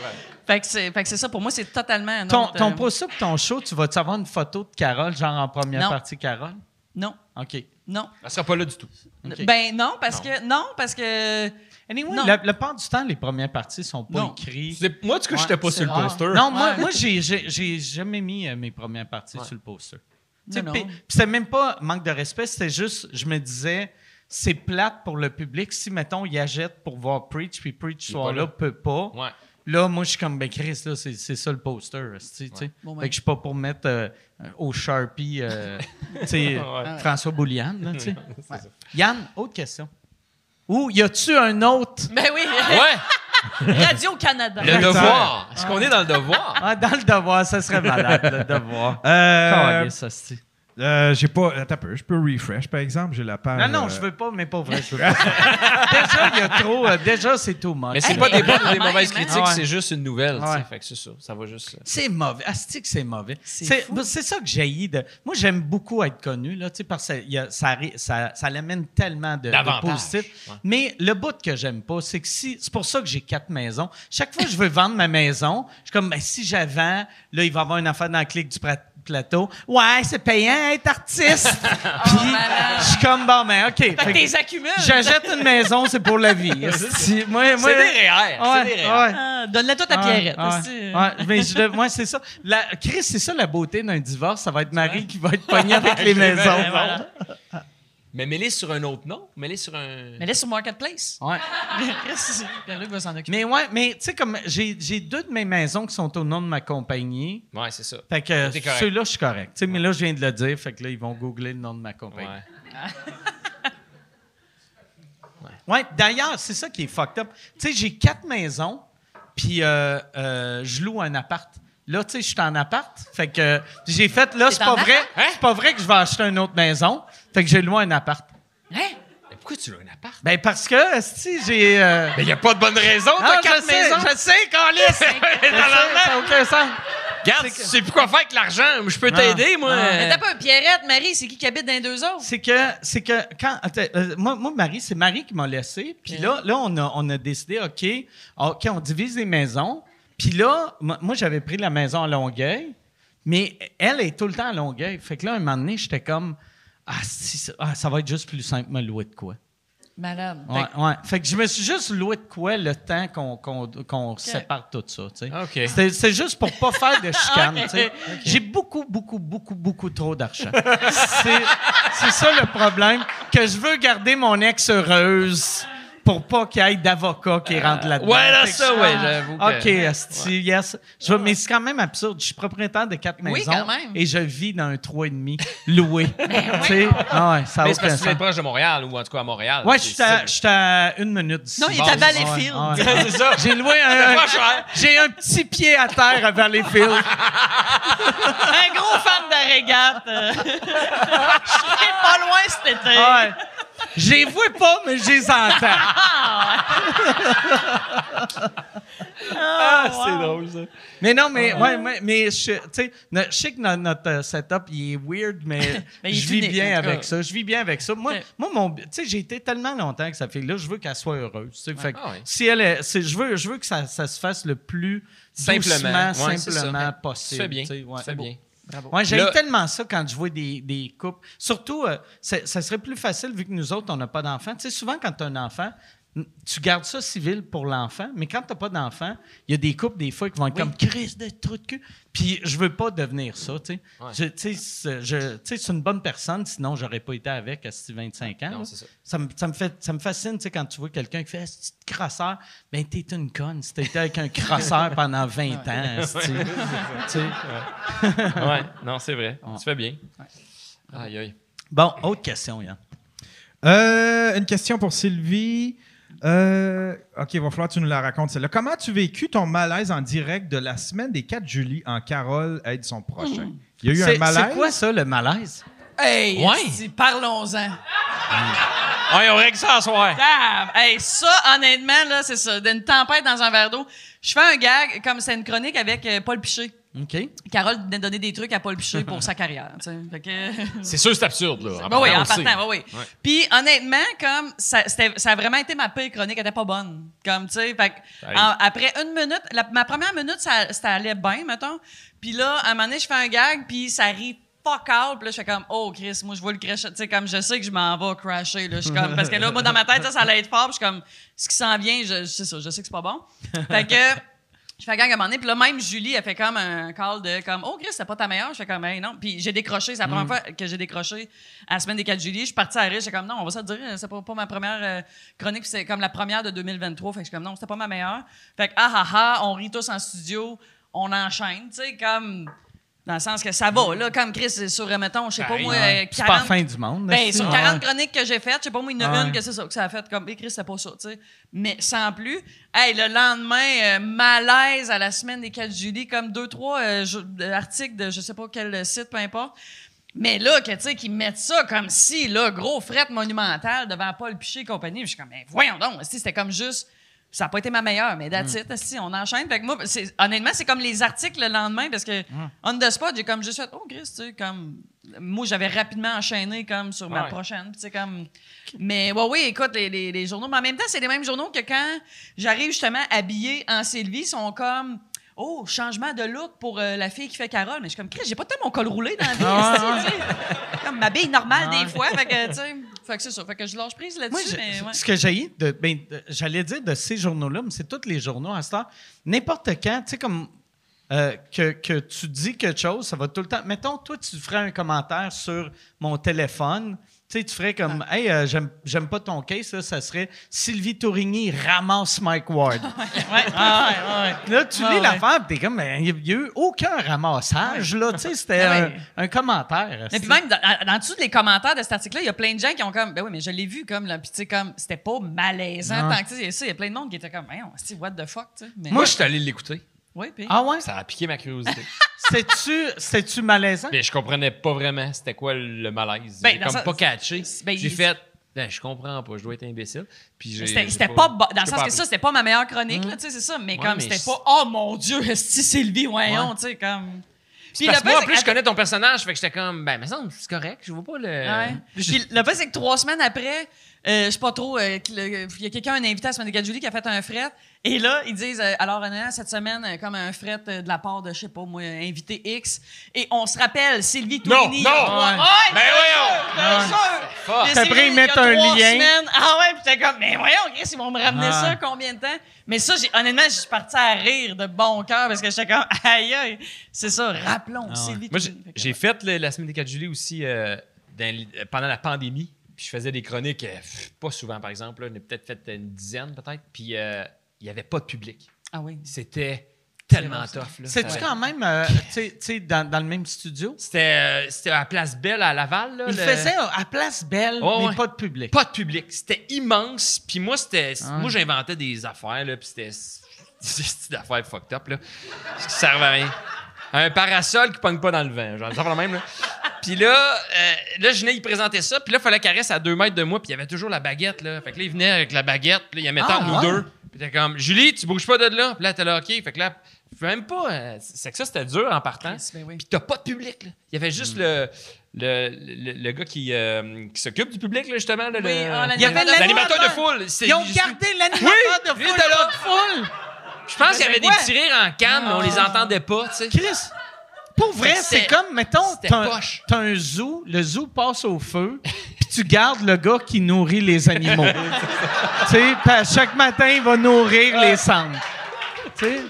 Fait que c'est fait que c'est ça pour moi, c'est totalement un Ton, autre, ton euh, post ton show, tu vas-tu avoir une photo de Carole, genre en première Non. partie Carole? Non, OK. non. Elle sera pas là du tout. Ben non, parce que non, parce que Anyway, la part du temps, les premières parties sont pas Non. écrites. Moi, du coup, Ouais, j'étais pas c'est sur le rare. poster. Non, moi, Ouais. moi j'ai, j'ai, j'ai jamais mis euh, mes premières parties sur le poster. Puis- c'était même pas manque de respect, c'était juste, je me disais, c'est plate pour le public. Si, mettons, il achète pour voir Preach, puis Preach pas là, là. peut pas. Ouais. Là, moi, je suis comme, ben Chris, là, c'est, c'est ça le poster. sais. Bon, ben. Fait que je suis pas pour mettre euh, au Sharpie, euh, *laughs* tu sais, Ouais. François là, sais. *laughs* Yann, autre question. Ou y a-tu un autre? Ben oui, Ouais, *laughs* Radio Canada. le devoir. Est-ce qu'on est dans le devoir? Ah, dans le devoir, ça serait malade, le devoir. Euh, esti. Euh, j'ai pas. Attends un peu, je peux refresh, par exemple. J'ai la page. Non, non, euh, je veux pas, mais pas vrai. Je veux *laughs* pas. déjà, il y a trop. euh, déjà, c'est too much. Mais c'est Hey, pas mais des bonnes ou des *laughs* mauvaises critiques, Ouais. c'est juste une nouvelle. Ouais. Fait que c'est ça. Ça va juste. euh, C'est mauvais. Asti que c'est mauvais. C'est C'est fou. c'est ça que j'ai de. Moi, j'aime beaucoup être connu, là, tu sais, parce que il y a- ça, ça, ça l'amène tellement de, de D'avantages. positif. Ouais. Mais le bout que j'aime pas, c'est que si. C'est pour ça que j'ai quatre maisons. Chaque fois que je veux vendre ma maison, je suis comme, ben, si j'avais, là, il va y avoir une affaire dans la clique du pra- plateau. Ouais, c'est payant être artiste. *laughs* Puis, malade. je suis comme, bon, ben, OK. Fait Fait que t'es accumules. J'achète une maison, c'est pour la vie. *laughs* esti. moi, moi, C'est des REER. Ouais, C'est des REER. ouais. Ah, Donne-la à Ouais, Pierrette. ouais, c'est- ouais, mais je le- moi, c'est ça. La, Chris, c'est ça la beauté d'un divorce. Ça va être Marie qui va être pognée avec les *laughs* maisons. voilà. Mais mets-les sur un autre nom. Mets-les sur un. Mais laisse sur Marketplace. Ouais. *laughs* Pierre-Luc va s'en occuper. Mais ouais, mais tu sais, comme j'ai j'ai deux de mes maisons qui sont au nom de ma compagnie. Ouais, c'est ça. Fait que ceux-là, je suis correct. Tu sais, mais là, je viens de le dire. Fait que là, ils vont googler le nom de ma compagnie. *laughs* Ouais. Ouais, d'ailleurs, c'est ça qui est fucked up. Tu sais, j'ai quatre maisons, puis euh, euh, je loue un appart. Là, tu sais, je suis en appart. Fait que j'ai fait, là, c'est pas vrai. Hein? C'est pas vrai que je vais acheter une autre maison. Fait que j'ai loué un appart. Hein? Mais pourquoi tu as un appart? Ben, parce que, si j'ai. euh, Mais il n'y a pas de bonne raison. Ah, T'as quatre je sais, maisons. Je sais, Carlis! *laughs* Ça n'a aucun sens. Regarde, tu sais plus quoi faire avec l'argent. Je peux t'aider, moi. Ah. Mais t'as pas Pierrette, Marie, c'est qui qui habite dans les deux autres? C'est que, c'est que quand, attends, euh, moi, moi, Marie, c'est Marie qui m'a laissé. Puis là, là, on a, on a décidé, OK, OK, on divise les maisons. Puis là, moi, j'avais pris la maison à Longueuil, mais elle est tout le temps à Longueuil. Fait que là, un moment donné, j'étais comme, ah, si, ah, ça va être juste plus simple me louer de quoi. Malade. Ouais, ouais. Fait que je me suis juste loué de quoi le temps qu'on qu'on qu'on sépare tout ça, tu sais. OK. C'était c'est juste pour pas faire de chicane, *laughs* Ok. tu sais. J'ai beaucoup, beaucoup, beaucoup, beaucoup trop d'argent. C'est c'est ça le problème, que je veux garder mon ex heureuse pour pas qu'il y ait d'avocat qui rentre là-dedans. ouais, là, que ça, ouais, j'avoue que- OK, esti, yes. Je veux- mais c'est quand même absurde. Je suis propriétaire de quatre Oui, maisons quand même. et je vis dans un 3,5 loué. *laughs* Tu sais, ah ouais, ça Mais c'est parce que tu proche de Montréal, ou en tout cas à Montréal. Ouais, je suis à, suis une minute d'ici. Non, il est à Valleyfield. ouais, *laughs* ouais. C'est ça. J'ai loué un, *laughs* C'est un- pas cher. j'ai un petit pied à terre à Valleyfield. Un gros fan de régate. euh. Je serai pas loin cet été. Ouais. Je les vois pas, mais je les entends. *laughs* Ah, c'est drôle, ça. Mais non, mais, ouais, mais, mais je, sais, no- je sais que no- notre, euh, setup, il est weird, mais, *laughs* je vis bien avec cas. ça. Je vis bien avec ça. Moi, moi mon, tu sais, j'ai été tellement longtemps que ça fait là, je veux qu'elle soit heureuse. tu sais. Fait que Ah ouais. si elle est, c'est- je veux, je veux que ça, ça se fasse le plus Simplement. doucement, Ouais, c'est simplement ça. possible. Fais bien. tu sais, bien. Ouais, j'ai Là- tellement ça quand je vois des, des couples. Surtout, euh, ça serait plus facile vu que nous autres, on n'a pas d'enfant. Tu sais, souvent, quand tu as un enfant, tu gardes ça civil pour l'enfant, mais quand tu n'as pas d'enfant, il y a des couples, des fois, qui vont être comme crise de trou de cul. Puis je veux pas devenir ça, tu sais. Ouais. Je- Tu sais, c'est- je- tu sais, c'est une bonne personne, sinon, j'aurais pas été avec à 25 ans. Non, ça. Ça me, ça me fait, ça me fascine, tu sais, quand tu vois quelqu'un qui fait ce petit crosseur. Ben, t'es une conne si t'étais avec un crosseur *laughs* pendant 20 ans. sais. Ouais, non, c'est vrai. Tu fais bien. Aïe, aïe. Bon, autre question, Yann. Euh, une question pour Sylvie. Euh, OK, il va falloir que tu nous la racontes. celle-là. Comment as-tu vécu ton malaise en direct de la semaine des 4 juillet en Carole aide son prochain? Il y a eu un malaise? c'est quoi ça, le malaise? Hey, Ouais. parlons-en. Ouais, on règle ça à soir. Damn! Hey, ça, honnêtement, là, c'est ça. D'une tempête dans un verre d'eau. Je fais un gag, comme c'est une chronique avec euh, Paul Piché. OK. Carole venait donner des trucs à Paul Piché pour sa carrière. tu sais. Fait que... *laughs* C'est sûr, c'est absurde, là. Ben oui, en partant, oui, oui. Ouais. Puis honnêtement, comme ça, ça a vraiment été ma pire chronique, elle était pas bonne. Comme tu sais, arrive. après une minute, la- ma première minute, ça, ça allait bien, mettons. Puis là, à un moment donné, je fais un gag, puis ça rit fuck out. Puis là, je fais comme, oh Chris, moi je vois le crash. Tu sais, comme je sais que je m'en vais crasher. Là. Je suis comme, parce que là, moi dans ma tête, ça, ça allait être fort. Puis je suis comme, ce qui s'en vient, je, je sais ça, je sais que c'est pas bon. Fait que. Je fais un gag à un moment donné, puis là, même Julie, elle fait comme un call de comme Oh, Chris, c'est pas ta meilleure. Je fais comme, hey, non. Puis j'ai décroché, c'est la première fois que j'ai décroché à la semaine des 4 juillet. Je suis partie à rire, j'étais comme, non, on va se dire, c'est pas, pas ma première euh, chronique, c'est comme la première de 2023. Fait que je suis comme, non, c'était pas ma meilleure. Fait que, ah, ah, ah, on rit tous en studio, on enchaîne, tu sais, comme. Dans le sens que ça va, là, comme Chris, c'est sur, mettons, je sais pas, moi, euh, C'est pas la 40 fin du monde. ben, esti. sur Ouais. 40 chroniques que j'ai faites, je sais pas, moi, il y en a Ouais. une que c'est ça, que ça a fait comme, écrit, c'était pas ça, tu sais. Mais sans plus. Hey, le lendemain, euh, malaise à la semaine des 4 juillet, comme deux, trois euh, euh, articles de je sais pas quel site, peu importe. Mais là, que, tu sais, qu'ils mettent ça comme si, là, gros fret monumental devant Paul Piché et compagnie. Je suis comme, mais voyons donc, c'était comme juste. Ça n'a pas été ma meilleure, mais that's it, esti, on enchaîne. Fait que moi, honnêtement, c'est comme les articles le lendemain parce que, on the spot, j'ai comme juste fait, oh, Chris, tu sais, comme. Moi, j'avais rapidement enchaîné comme sur ma Ouais. prochaine. tu sais, comme. Mais, ouais, oui, écoute, les, les- les journaux. Mais en même temps, c'est les mêmes journaux que quand j'arrive justement habillée en Sylvie, ils sont comme. Oh, changement de look pour euh, la fille qui fait Carole. Mais je suis comme, Chris, j'ai pas tant mon col roulé dans la vie. sais. Comme ma bille normale des fois. Fait que, tu sais. Fait que c'est ça. Fait que je lâche prise là-dessus. mais ouais. ce que j'ai de, ben, de- j'allais dire de ces journaux-là, mais c'est tous les journaux à heure. N'importe quand, tu sais, comme euh, que, que tu dis quelque chose, ça va tout le temps. Mettons, toi, tu ferais un commentaire sur mon téléphone. Tu sais, tu ferais comme, Ah. hey, euh, j'aime, j'aime pas ton case, là, ça serait Sylvie Tourigny ramasse Mike Ward. *laughs* Ouais. Ah, ouais, ouais. Là, tu Ah, lis ouais. l'affaire, puis t'es comme, il n'y a, eu aucun ramassage, là. Tu sais, c'était *laughs* un, ouais. un commentaire. Mais puis même, dans, dans dessous des commentaires de cet article-là, il y a plein de gens qui ont comme, ben oui, mais je l'ai vu comme, là, puis tu sais, comme, c'était pas malaisant Non. tant que ça. Il y a ça, il y a plein de monde qui était comme, voyons, c'est what the fuck, tu sais. Moi, je suis allé l'écouter. Oui, puis. Ah ouais? Ça a piqué ma curiosité. *laughs* C'était-tu, c'était-tu malaisant? Mais je comprenais pas vraiment c'était quoi le malaise. Ben, J'ai dans comme ça- pas catché. ben, J'ai il- fait, ben, je comprends pas, je dois être imbécile. Puis j'ai- C'était j'ai c'était pas, dans le j'ai sens pas que ça, c'était pas ma meilleure chronique, là, tu sais, c'est ça. Mais Ouais, comme, mais c'était c'est- pas, oh mon Dieu, esti Sylvie, voyons, tu sais, comme. Puis Parce que moi, en plus, je connais ton personnage, fait que j'étais comme, ben, mais ça, c'est correct, je vois pas le. Ouais. *laughs* Puis le fait, c'est que trois semaines après, euh, je sais pas trop, euh, le- il y a quelqu'un, un invité à la semaine des 4 juillet qui a fait un fret. Et là, ils disent, euh, alors, on a cette semaine, euh, comme un fret euh, de la part de, je sais pas moi, invité X. Et on se rappelle, Sylvie Non, Tourigny. non! Ouais, Ouais. ouais, Ben voyons! bien sûr! A mettent un lien. semaines. Ah ouais, puis t'es comme, mais voyons, Chris, ils vont me ramener Ah. ça combien de temps? Mais ça, j'ai, honnêtement, je suis partie à rire de bon cœur parce que j'étais comme, *laughs* aïe, aïe. C'est ça, rappelons, Sylvie Moi, j'ai- Tourigny. Fait le- la semaine des 4 juillet aussi euh, dans euh, pendant la pandémie. Puis je faisais des chroniques, euh, pff, pas souvent par exemple, là, j'en ai peut-être fait une dizaine peut-être. Puis euh, il n'y avait pas de public. Ah oui. C'était tellement tough. là. C'est-tu quand même, euh, dans, dans le même studio? C'était euh, c'était à Place Belle à Laval. Là, Il le- faisait à Place Belle, mais ouais. pas de public. Pas de public. C'était immense. Puis moi, c'était. Ah. Moi, j'inventais des affaires, là. Puis c'était. C'était *laughs* d'affaires fucked up, là. Qui servent à rien. Un parasol qui pogne pas dans le vent. Genre, ça même, là. Puis là, euh, là, je venais, il présentait ça. Puis là, il fallait qu'elle reste à deux mètres de moi. Puis il y avait toujours la baguette, là. Fait que là, il venait avec la baguette. Puis là, il la mettait Ah, entre nous ouais. deux. Puis t'es comme, Julie, tu bouges pas de là. Puis là, t'es là, OK. Fait que là, même pas. euh, c'est que ça, c'était dur en partant. Ben oui. Puis t'as pas de public, là. Il y avait juste le, le, le, le gars qui, euh, qui s'occupe du public, là, justement. là, le- Oui, ah, Il y avait l'animateur. De foule. Ils ont gardé l'animateur Oui, de foule. de foule. Je pense qu'il y avait des petits rires en canne, mais on les entendait pas, tu sais. Chris, pour vrai, c'est comme, mettons, t'as un, zoo, le zoo passe au feu, *laughs* puis tu gardes le gars qui nourrit les animaux. *laughs* tu sais, chaque matin, il va nourrir les cendres. Tu sais,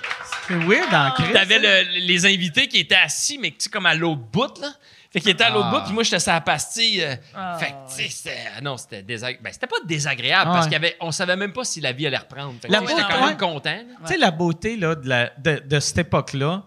c'est weird en Chris. T'avais le- les invités qui étaient assis, mais tu sais, comme à l'autre bout, là. Fait qu'ils étaient à l'autre Ah. bout, puis moi, j'étais sur la pastille. euh, Ah, fait que, tu sais, c'était. ah Non, c'était désagréable. Ben, c'était pas désagréable, Ah, parce ouais. qu'il y avait, on savait même pas si la vie allait reprendre. Fait que j'étais beauté, quand même content. Tu sais, la beauté là, de, la- de- de cette époque-là,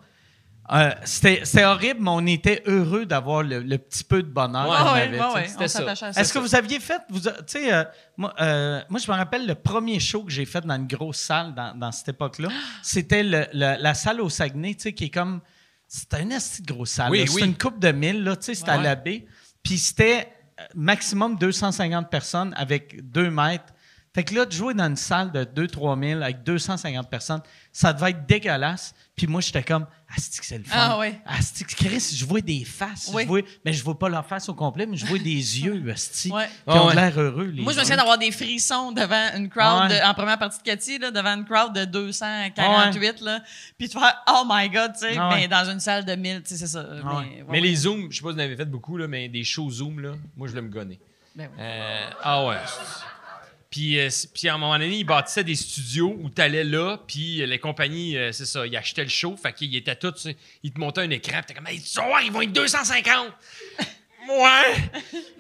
euh, c'était horrible, mais on était heureux d'avoir le, le petit peu de bonheur Ouais, qu'on Ah ouais, avait. Est-ce que vous aviez fait, vous, tu sais, euh, moi, euh, moi, je me rappelle le premier show que j'ai fait dans une grosse salle dans, dans cette époque-là. *gasps* C'était le- le- la salle au Saguenay, tu sais, qui est comme. C'était une assez grosse salle. Oui, oui. C'était une coupe de mille, là, tu sais, c'était à Ouais. la baie. Puis c'était euh, maximum 250 personnes avec deux mètres. Fait que là, de jouer dans une salle de 2-3 000 avec 250 personnes, ça devait être dégueulasse. Puis moi, j'étais comme, Asti c'est le fun. Ah ouais. Asti Chris, je vois des faces. Oui. Je vois, mais je vois pas leur face au complet, mais je vois des *laughs* yeux, Asti, Ouais. qui ont Ouais. l'air heureux. Les Moi, je me souviens d'avoir des frissons devant une crowd, Ouais. de- en première partie de Cathy, là, devant une crowd de 248, là, puis tu fais « Oh my God », tu sais, Ah ouais. mais dans une salle de 1000, tu sais, c'est ça. ouais. Mais, ouais, Mais ouais. les Zooms, je sais pas si vous en avez fait beaucoup, là, mais des shows Zoom, là, moi, je voulais me gonner. Ben oui. Euh, ah ouais. Puis, euh, puis à un moment donné, ils bâtissaient des studios où tu allais là, puis euh, les compagnies, euh, c'est ça, ils achetaient le show, fait qu'ils étaient tous, ils te montaient un écran, puis t'es comme, hey, tu vas voir, ils vont être 250! Ouais!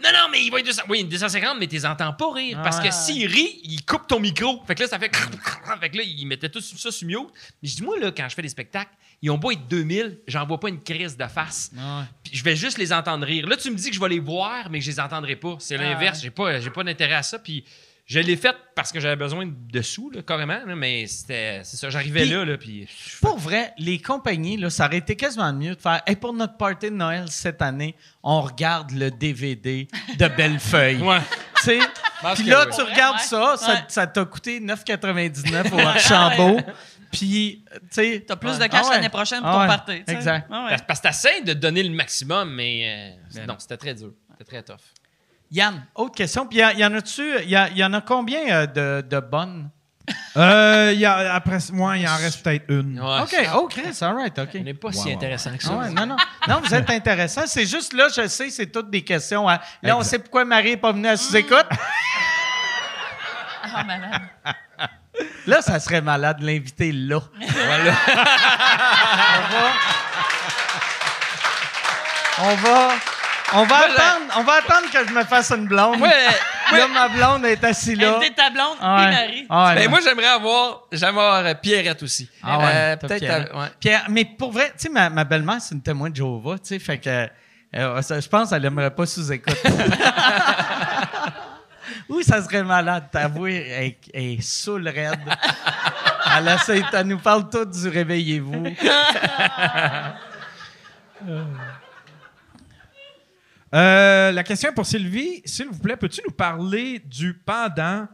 Non, non, mais ils vont être 200. Oui, 250, mais tu les entends pas rire. Parce que s'ils rient, ils coupent ton micro. Fait que là, ça fait. *laughs* Fait que là, ils mettaient tout ça sur mute. Mais je dis, moi, là, quand je fais des spectacles, ils ont beau être 2000, j'en vois pas une crise de face. Ouais. Puis je vais juste les entendre rire. Là, tu me dis que je vais les voir, mais que je les entendrai pas. C'est l'inverse. J'ai pas, j'ai pas d'intérêt à ça. Puis je l'ai fait parce que j'avais besoin de sous, là, carrément. là, mais c'était, c'est ça. J'arrivais Puis- là, là, puis. Pour vrai, les compagnies, là, ça aurait été quasiment mieux de faire Hey, pour notre party de Noël cette année, on regarde le DVD de *laughs* Bellefeuille. Ouais. Tu sais? Puis là, oui. tu regardes Ouais. ça, ça, t'a coûté 9,99 au Archambault. *laughs* Puis, tu sais. T'as plus ouais. de cash Ah ouais. l'année prochaine pour Ah ton party. Exact. Ah ouais. Parce, que t'essaies de donner le maximum, mais euh, non, c'était très dur. C'était très tough. Yann, autre question. Puis, il y, en a-tu, il y, a- il y en a combien euh, de, de bonnes? *laughs* Euh, il y a, après moi, il en reste peut-être une. Ouais. OK, oh, Chris, all right, OK. On n'est pas si intéressant que ça. Ah ouais, non, non. Non, vous êtes intéressant. C'est juste là, je sais, c'est toutes des questions. hein. Là, on sait pourquoi Marie n'est pas venue à sous-écoute. Ah, malade. *laughs* Là, ça serait malade de l'inviter là. Voilà. *laughs* On va. On va, attendre, on va attendre que je me fasse une blonde. Ouais. *laughs* Là, ma blonde est assise là. Inviter ta blonde, Ah puis ouais. Marie. Ah ouais, Ben, moi, j'aimerais avoir, j'aimerais avoir euh, Pierrette aussi. Ah ouais, Euh. Pierrette. euh, ouais. Pierre, mais pour vrai, tu sais, ma, ma belle-mère, c'est une témoin de Jéhovah, tu sais, fait que euh, ça, je pense qu'elle aimerait pas sous-écoute. *laughs* Oui, ça serait malade, t'avouer, elle, elle est saoule raide. Elle, essaie- elle nous parle tout du réveillez-vous. *laughs* Euh, la question est pour Sylvie. S'il vous plaît, peux-tu nous parler du pendant,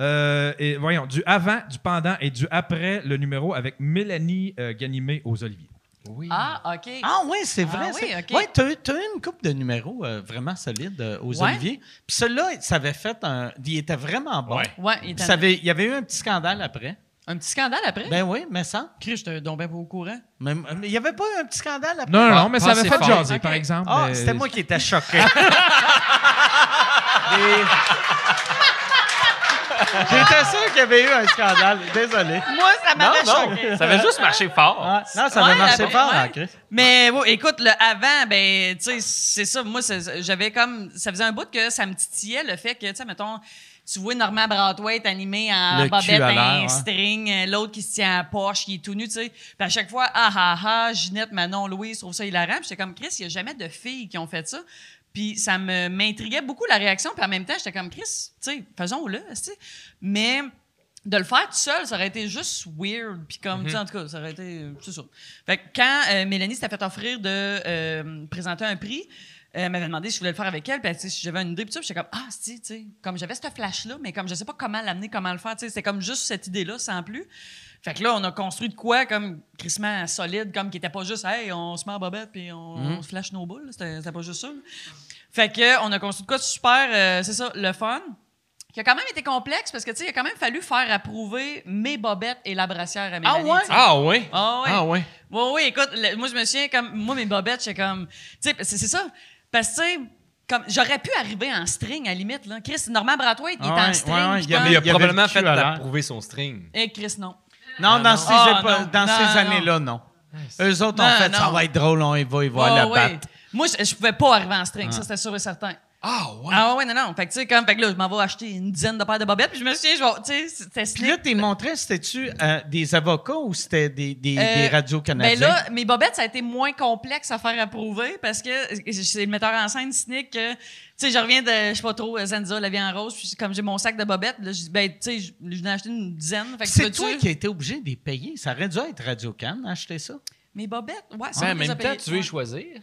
euh, et, voyons, du avant, du pendant et du après le numéro avec Mélanie euh, Ganimé aux Oliviers? Oui. Ah, OK. Ah oui, c'est vrai. Ah oui, ça. ok. Ouais, t'as eu, t'as eu une couple de numéros euh, vraiment solides euh, aux Ouais. Oliviers. Puis celui-là, ça avait fait un... Il était vraiment bon. Ouais. Ouais, il était ça avait- il y avait eu un petit scandale après. Un petit scandale après? Ben oui, mais ça. Chris, j'étais donc bien pas au courant. Mais mais il n'y avait pas eu un petit scandale après? Non, non, Ah, non, mais ça pas avait fait fort. jaser, par exemple. Ah, mais- c'était moi qui étais choqué. *laughs* Et- J'étais sûr qu'il y avait eu un scandale. Désolé. Moi, ça m'avait choqué. Ça avait juste marché fort. Ah, non, ça Ouais, avait marché après, fort, ouais. hein, Chris. Mais ouais, écoute, le avant, ben, tu sais, c'est ça. Moi, j'avais comme. Ça faisait un bout que ça me titillait le fait que, tu sais, mettons, tu vois Normand Brathwaite animé en Le bobette, un ouais. string, euh, l'autre qui se tient à la poche, qui est tout nu, tu sais. Puis à chaque fois, ah ah ah, Ginette, Manon, Louise, trouve ça hilarant. Puis j'étais comme, Chris, il n'y a jamais de filles qui ont fait ça. Puis ça me m'intriguait beaucoup la réaction. Puis en même temps, j'étais comme, Chris, tu sais, faisons-le, tu sais. Mais de le faire tout seul, ça aurait été juste weird. Puis comme, tu sais, en tout cas, ça aurait été. C'est ça. Fait que quand euh, Mélanie s'était fait offrir de euh, présenter un prix, euh, m'avait demandé si je voulais le faire avec elle. Puis, tu sais, si j'avais une idée, puis j'étais comme, ah, si, tu sais, comme j'avais ce flash-là, mais comme je sais pas comment l'amener, comment le faire, tu sais, c'était comme juste cette idée-là, sans plus. Fait que là, on a construit de quoi, comme, crissement solide, comme qui était pas juste, hey, on se met en bobette, puis on, on se flash nos boules. C'était pas juste ça. là. Fait que, on a construit de quoi de super, euh, c'est ça, le fun. Qui a quand même été complexe parce que, tu sais, il a quand même fallu faire approuver mes bobettes et la brassière à Mélanie. ouais? tu sais. Ah ouais? Ah ouais. Ah ouais. Oui, oui, écoute, le- moi, je me souviens, comme, moi, mes bobettes, j'étais comme, tu sais, c'est c'est ça. Parce que, tu sais, comme, j'aurais pu arriver en string, à la limite, là. Chris, Normand Brathwaite, il est Ah ouais, en string. ouais, il. Mais il a probablement fait approuver son string. Eh, Chris, non. Non, dans ces, Ah, épo- non. dans Non, ces non. années-là, non. Eux autres ont fait, ça va être drôle, on y va, ils vont la Ah, battre. Moi, je, je pouvais pas arriver en string, ça, c'était sûr et certain. Ah ouais? Ah ouais, non, non. Fait que, tu sais, comme, fait que là, je m'en vais acheter une dizaine de paires de bobettes, puis je me souviens, je vais, tu sais, c'était Puis là, tes montrés, c'était-tu euh, des avocats ou c'était des, des, Euh, des radios canadiennes? Ben là, mes bobettes, ça a été moins complexe à faire approuver parce que c'est le metteur en scène cynique que, tu sais, je reviens de, je sais pas trop, Zenza, la vie en rose, puis comme j'ai mon sac de bobettes, là, je dis, ben, tu sais, je je acheté une dizaine. Fait que c'est toi qui as été obligé de les payer. Ça aurait dû être Radio Can acheter ça. Mes bobettes, ouais, ça, on en même temps, tu veux y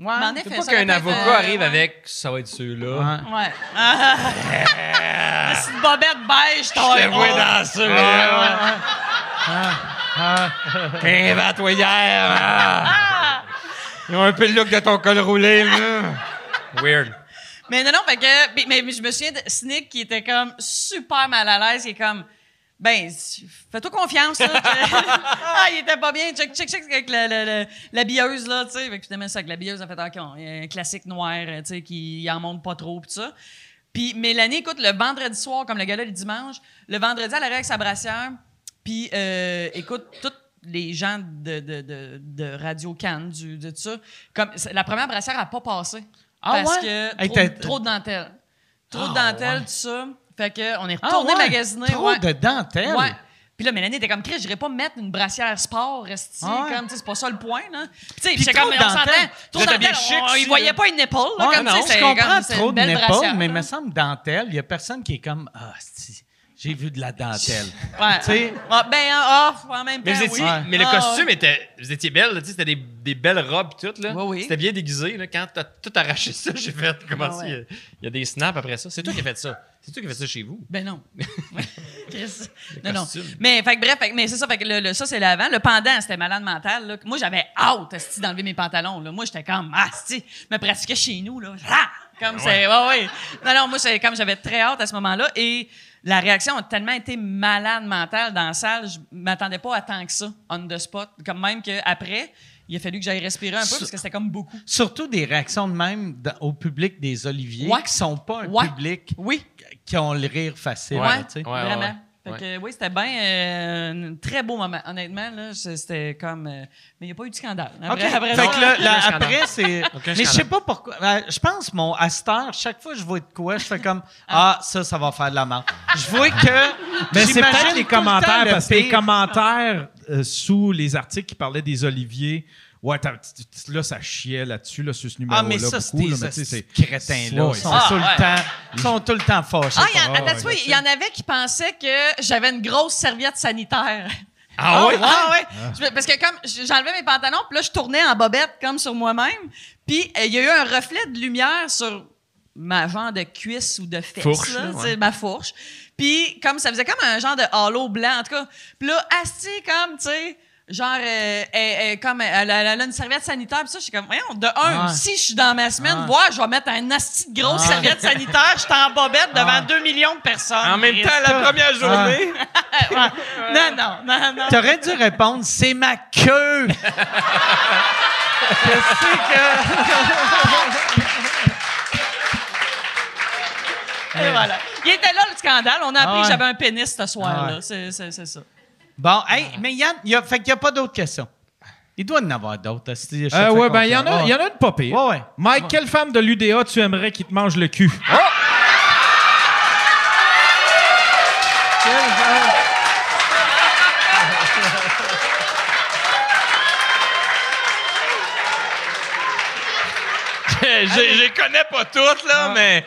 Ouais. Mais en C'est effet, pas qu'un avocat euh, arrive ouais. avec ça va être ceux-là. Ouais. Ouais. *laughs* Ah, C'est une bobette beige, toi. Je te vois dans ça. Invente-toi hier. ah. Ils ont un peu le look de ton col roulé. là. Weird. Mais non, non, fait que, mais, mais- mais je me souviens de Snick qui était comme super mal à l'aise, il est comme, ben, fais-toi confiance, là. *laughs* ah, il était pas bien. Check, check, check avec la, la, la, la billeuse, là, tu sais. Fait que finalement, ça, avec la billeuse, a fait, OK, on- un classique noir, euh, tu sais, qui en monte pas trop, pis tout ça. Puis Mélanie, écoute, le vendredi soir, comme le gars-là, le dimanche, le vendredi, elle arrive avec sa brassière, puis euh, écoute, tous les gens de, de, de, de Radio Cannes, du, de tout ça, comme, la première brassière n'a pas passé. Ah parce ouais? que Hey, trop, t'as- trop de dentelle. Trop de Ah dentelle, ouais. tout ça. Fait que on est Ah retourné ouais? magasiner. Trop ouais. de dentelle? Ouais. Puis là, Mélanie était comme, Chris, j'irais pas mettre une brassière sport, resti, Ah ouais? comme, tu sais, c'est pas ça le point, là. Puis, tu sais, comme, on s'entend, dentelle. trop dentelle, on- voyaient là. pas une épaule, là, Ouais, comme, tu sais, je c'est comprends comme, trop une de brassière, mais il me semble dentelle, il y a personne qui est comme Ah, si, j'ai vu de la dentelle. *laughs* Ouais. Tu sais? Ah, ben, ah, en même temps, Mais, vous étiez, oui. mais le Ah, costume ouais. était. Vous étiez belle, là, tu sais, c'était des, des belles robes et tout. Là. Oui, oui. C'était bien déguisé. Là. Quand t'as tout arraché ça, *laughs* j'ai fait. Comment Ah ça, ouais. il y a- il y, a des snaps après ça. C'est toi qui as fait ça. C'est toi qui as fait ça chez vous. Ben non. *laughs* Chris. non, non. Mais, fait que bref, fait que- mais c'est ça, fait que le, le- ça, c'est l'avant. Le pendant, c'était malade mental. Là. Moi, j'avais hâte, d'enlever mes pantalons. Là. Moi, j'étais comme, ah, esti, me pratiquais chez nous, là. Ah! Comme c'est, ouais, ouais. Non, non, moi, c'est comme j'avais très hâte à ce moment-là. Et la réaction a tellement été malade mentale dans la salle, je m'attendais pas à tant que ça, on the spot. Comme même qu'après, il a fallu que j'aille respirer un peu parce que c'était comme beaucoup. Surtout des réactions de même dans- au public des Oliviers Ouais. qui sont pas un Ouais. public Oui. qui ont le rire facile. Ouais, là, vraiment. Ouais. Fait Ouais. que, oui, c'était bien euh, un très beau moment. Honnêtement, là, c'était comme. euh, mais il n'y a pas eu de scandale. Après, fait que là, là, après, c'est. Mais je sais pas pourquoi. euh, je pense, mon à cette heure, chaque fois que je vois de quoi, je fais comme *laughs* Ah, ça, ça va faire de la merde. Je vois que. *laughs* Mais c'est peut-être les commentaires, le parce que les commentaires euh, sous les articles qui parlaient des Oliviers, ouais, là, ça chiait là-dessus, là, sur ce numéro-là. Ah, mais ça, c'est des crétins-là. Ils sont, Ah, tout le ouais. temps, ils sont tout le temps fâchés. Ah, il y en, Ah, avait qui pensaient que j'avais une grosse serviette sanitaire. Ah ouais? Ah ouais. Je- Parce que comme j'enlevais mes pantalons, puis là, je tournais en bobette comme sur moi-même. Puis euh, il y a eu un reflet de lumière sur ma genre de cuisse ou de fesse, Fourche, là, ouais. ma fourche. Puis comme ça faisait comme un genre de halo blanc, en tout cas. Puis là, assis comme, tu sais, genre, euh, elle- elle- comme elle, elle a une serviette sanitaire, puis ça, je suis comme, voyons, de un, Ouais. si je suis dans ma semaine, Ouais. voir, je vais mettre un asti de grosse Ouais. serviette sanitaire, je suis en bobette devant Ouais. 2 millions de personnes. En même temps, la première journée. *laughs* Ouais. Non, non, non, non. T'aurais dû répondre C'est ma queue. je sais que. Et voilà. Il était là, le scandale. On a appris Ah ouais. que j'avais un pénis ce soir-là. Ah ouais. C'est, c'est, c'est ça. Bon, hey, mais Yann, il y a, fait qu'il n'y a pas d'autres questions. Il doit en avoir d'autres. Euh, ouais, ben, il y en a, il y en a une pas pire. Ouais, ouais. Mike, quelle femme de l'UDA tu aimerais qui te mange le cul? je, je les connais pas toutes, là, mais.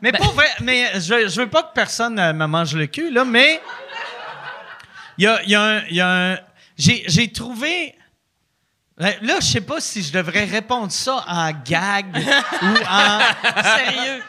Mais pour vrai, mais je, je veux pas que personne euh, me mange le cul, là, mais il y a, y a un. il y a un- j'ai, trouvé Là, là, je sais pas si je devrais répondre ça en gag *laughs* ou en. Sérieux.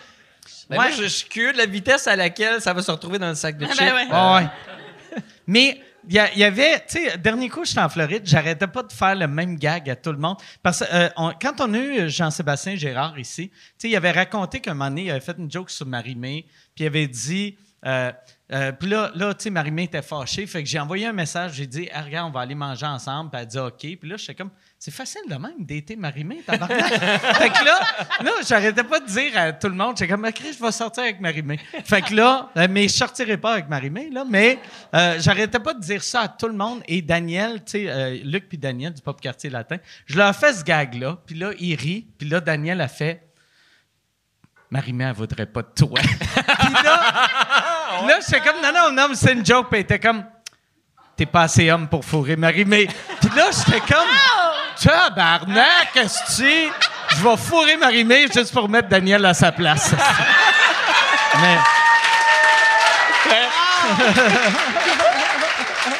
Ben, Ouais. Moi, je suis curieux de la vitesse à laquelle ça va se retrouver dans le sac de Ah, chips. ben ouais. Ouais. Mais il y, y avait, tu sais, dernier coup, j'étais en Floride, j'arrêtais pas de faire le même gag à tout le monde. Parce que euh, on- quand on a eu Jean-Sébastien Gérard ici, tu sais, il avait raconté qu'un moment donné, il avait fait une joke sur Marie-Mé, puis il avait dit. euh, euh, puis là, là tu sais, Marie-Mé était fâchée. Fait que j'ai envoyé un message. J'ai dit, ah, regarde, on va aller manger ensemble. Puis elle a dit, OK. Puis là, j'étais comme, c'est facile de même d'été tabarnak. *laughs* fait que là, là j'arrêtais pas de dire à tout le monde, j'étais comme, Chris, je vais sortir avec Marie-Mé. Fait que là, euh, mais je sortirai pas avec Marie-Mé, là, mais euh, j'arrêtais pas de dire ça à tout le monde. Et Daniel, tu sais, euh, Luc puis Daniel du Pop Quartier Latin, je leur ai fait ce gag-là. Puis là, il rit. Puis là, Daniel a fait, Marie-Mé, elle voudrait pas de toi. *laughs* Puis là, là j'étais comme, non, non, non, c'est une joke. Puis elle était comme, t'es pas assez homme pour fourrer Marie-Mé. Puis là, j'étais comme, tabarnak, qu'est-ce que Je vais fourrer Marie-Mé juste pour mettre Daniel à sa place. *laughs* mais,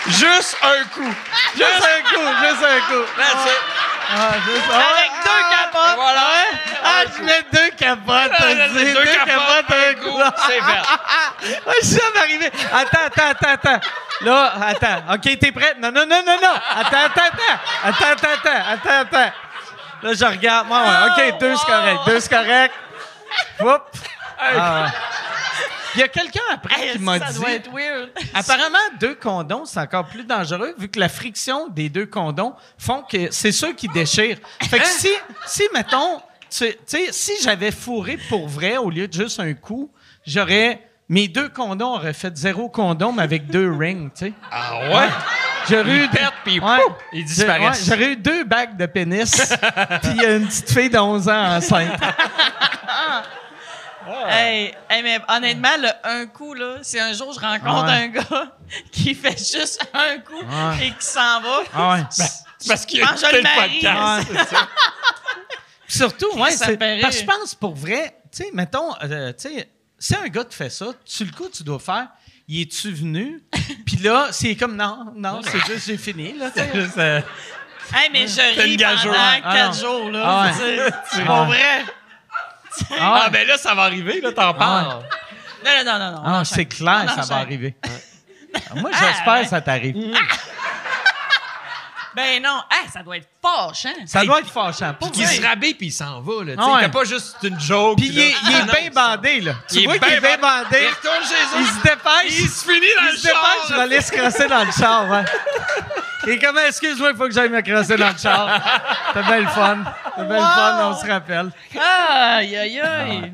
Juste un coup. juste un coup, juste un coup. That's it. Ah, juste- Avec deux capotes. Voilà. Ouais. Ah, je mets deux capotes. Ah, c'est deux capotes, un coup. c'est fait. Ouais, je suis jamais arrivé. Attends, attends, attends, attends. Là, attends. OK, t'es prête? Non, non, non, non, non. Attends, attends, attends. Attends, attends, attends. Attends, attends. Là, je regarde. Ouais, ouais. OK, deux, c'est correct. Deux, c'est correct. Oups. Ah. Il y a quelqu'un après qui m'a ça dit. doit être weird. *laughs* Apparemment, deux condoms, c'est encore plus dangereux vu que la friction des deux condoms font que c'est ceux qui déchirent. Fait que si, si mettons, tu tu sais, si j'avais fourré pour vrai au lieu de juste un coup, j'aurais. Mes deux condoms auraient fait zéro condom avec deux rings, tu sais. Ah ouais? J'aurais eu. Puis Ouais. pouf, ils disparaissent. Ouais, J'aurais eu deux bagues de pénis, *laughs* puis une petite fille de 11 ans enceinte. Hey, hey, mais honnêtement, le un coup, là, si un jour je rencontre Ouais. un gars *laughs* qui fait juste un coup Ouais. et qui s'en va, Ah ouais. C'est parce qu'il a Mange écouté le podcast. c'est ça. *laughs* Surtout, ouais, c'est- parce que je pense pour vrai, tu sais, mettons, euh, tu sais, si un gars te fait ça, tu le coup, tu dois faire, y es-tu venu? *laughs* Puis là, c'est comme, non, non, c'est juste, j'ai fini, là, sais. Juste, euh, hey, mais je une ris pendant Ah, quatre non. jours, là. Ah ouais. C'est Ah. pas vrai. *laughs* Ah, Ah, ben là, ça va arriver, là, t'en parles. Non, non, non, non. non. ah, c'est clair, ça va arriver. *laughs* Moi, j'espère que ça t'arrive. *laughs* Ben non. Hey, ça doit être fâchant. Ça doit être fâchant. Pour Qui vrai. se rabait puis il s'en va, là. Tu Ah sais, ouais. il fait pas juste une joke. Puis il est, il Ah, bien il bandé, là. Tu Il vois qu'il est bien bandé. Il retourne chez eux. Il se dépêche. Il se finit dans Il le se dépêche, char. je vais aller se crosser dans le char. Et comment, excuse-moi, il faut que j'aille me dans le char. T'as bien le fun. T'as bien le fun, on se rappelle. Aïe, aïe, aïe.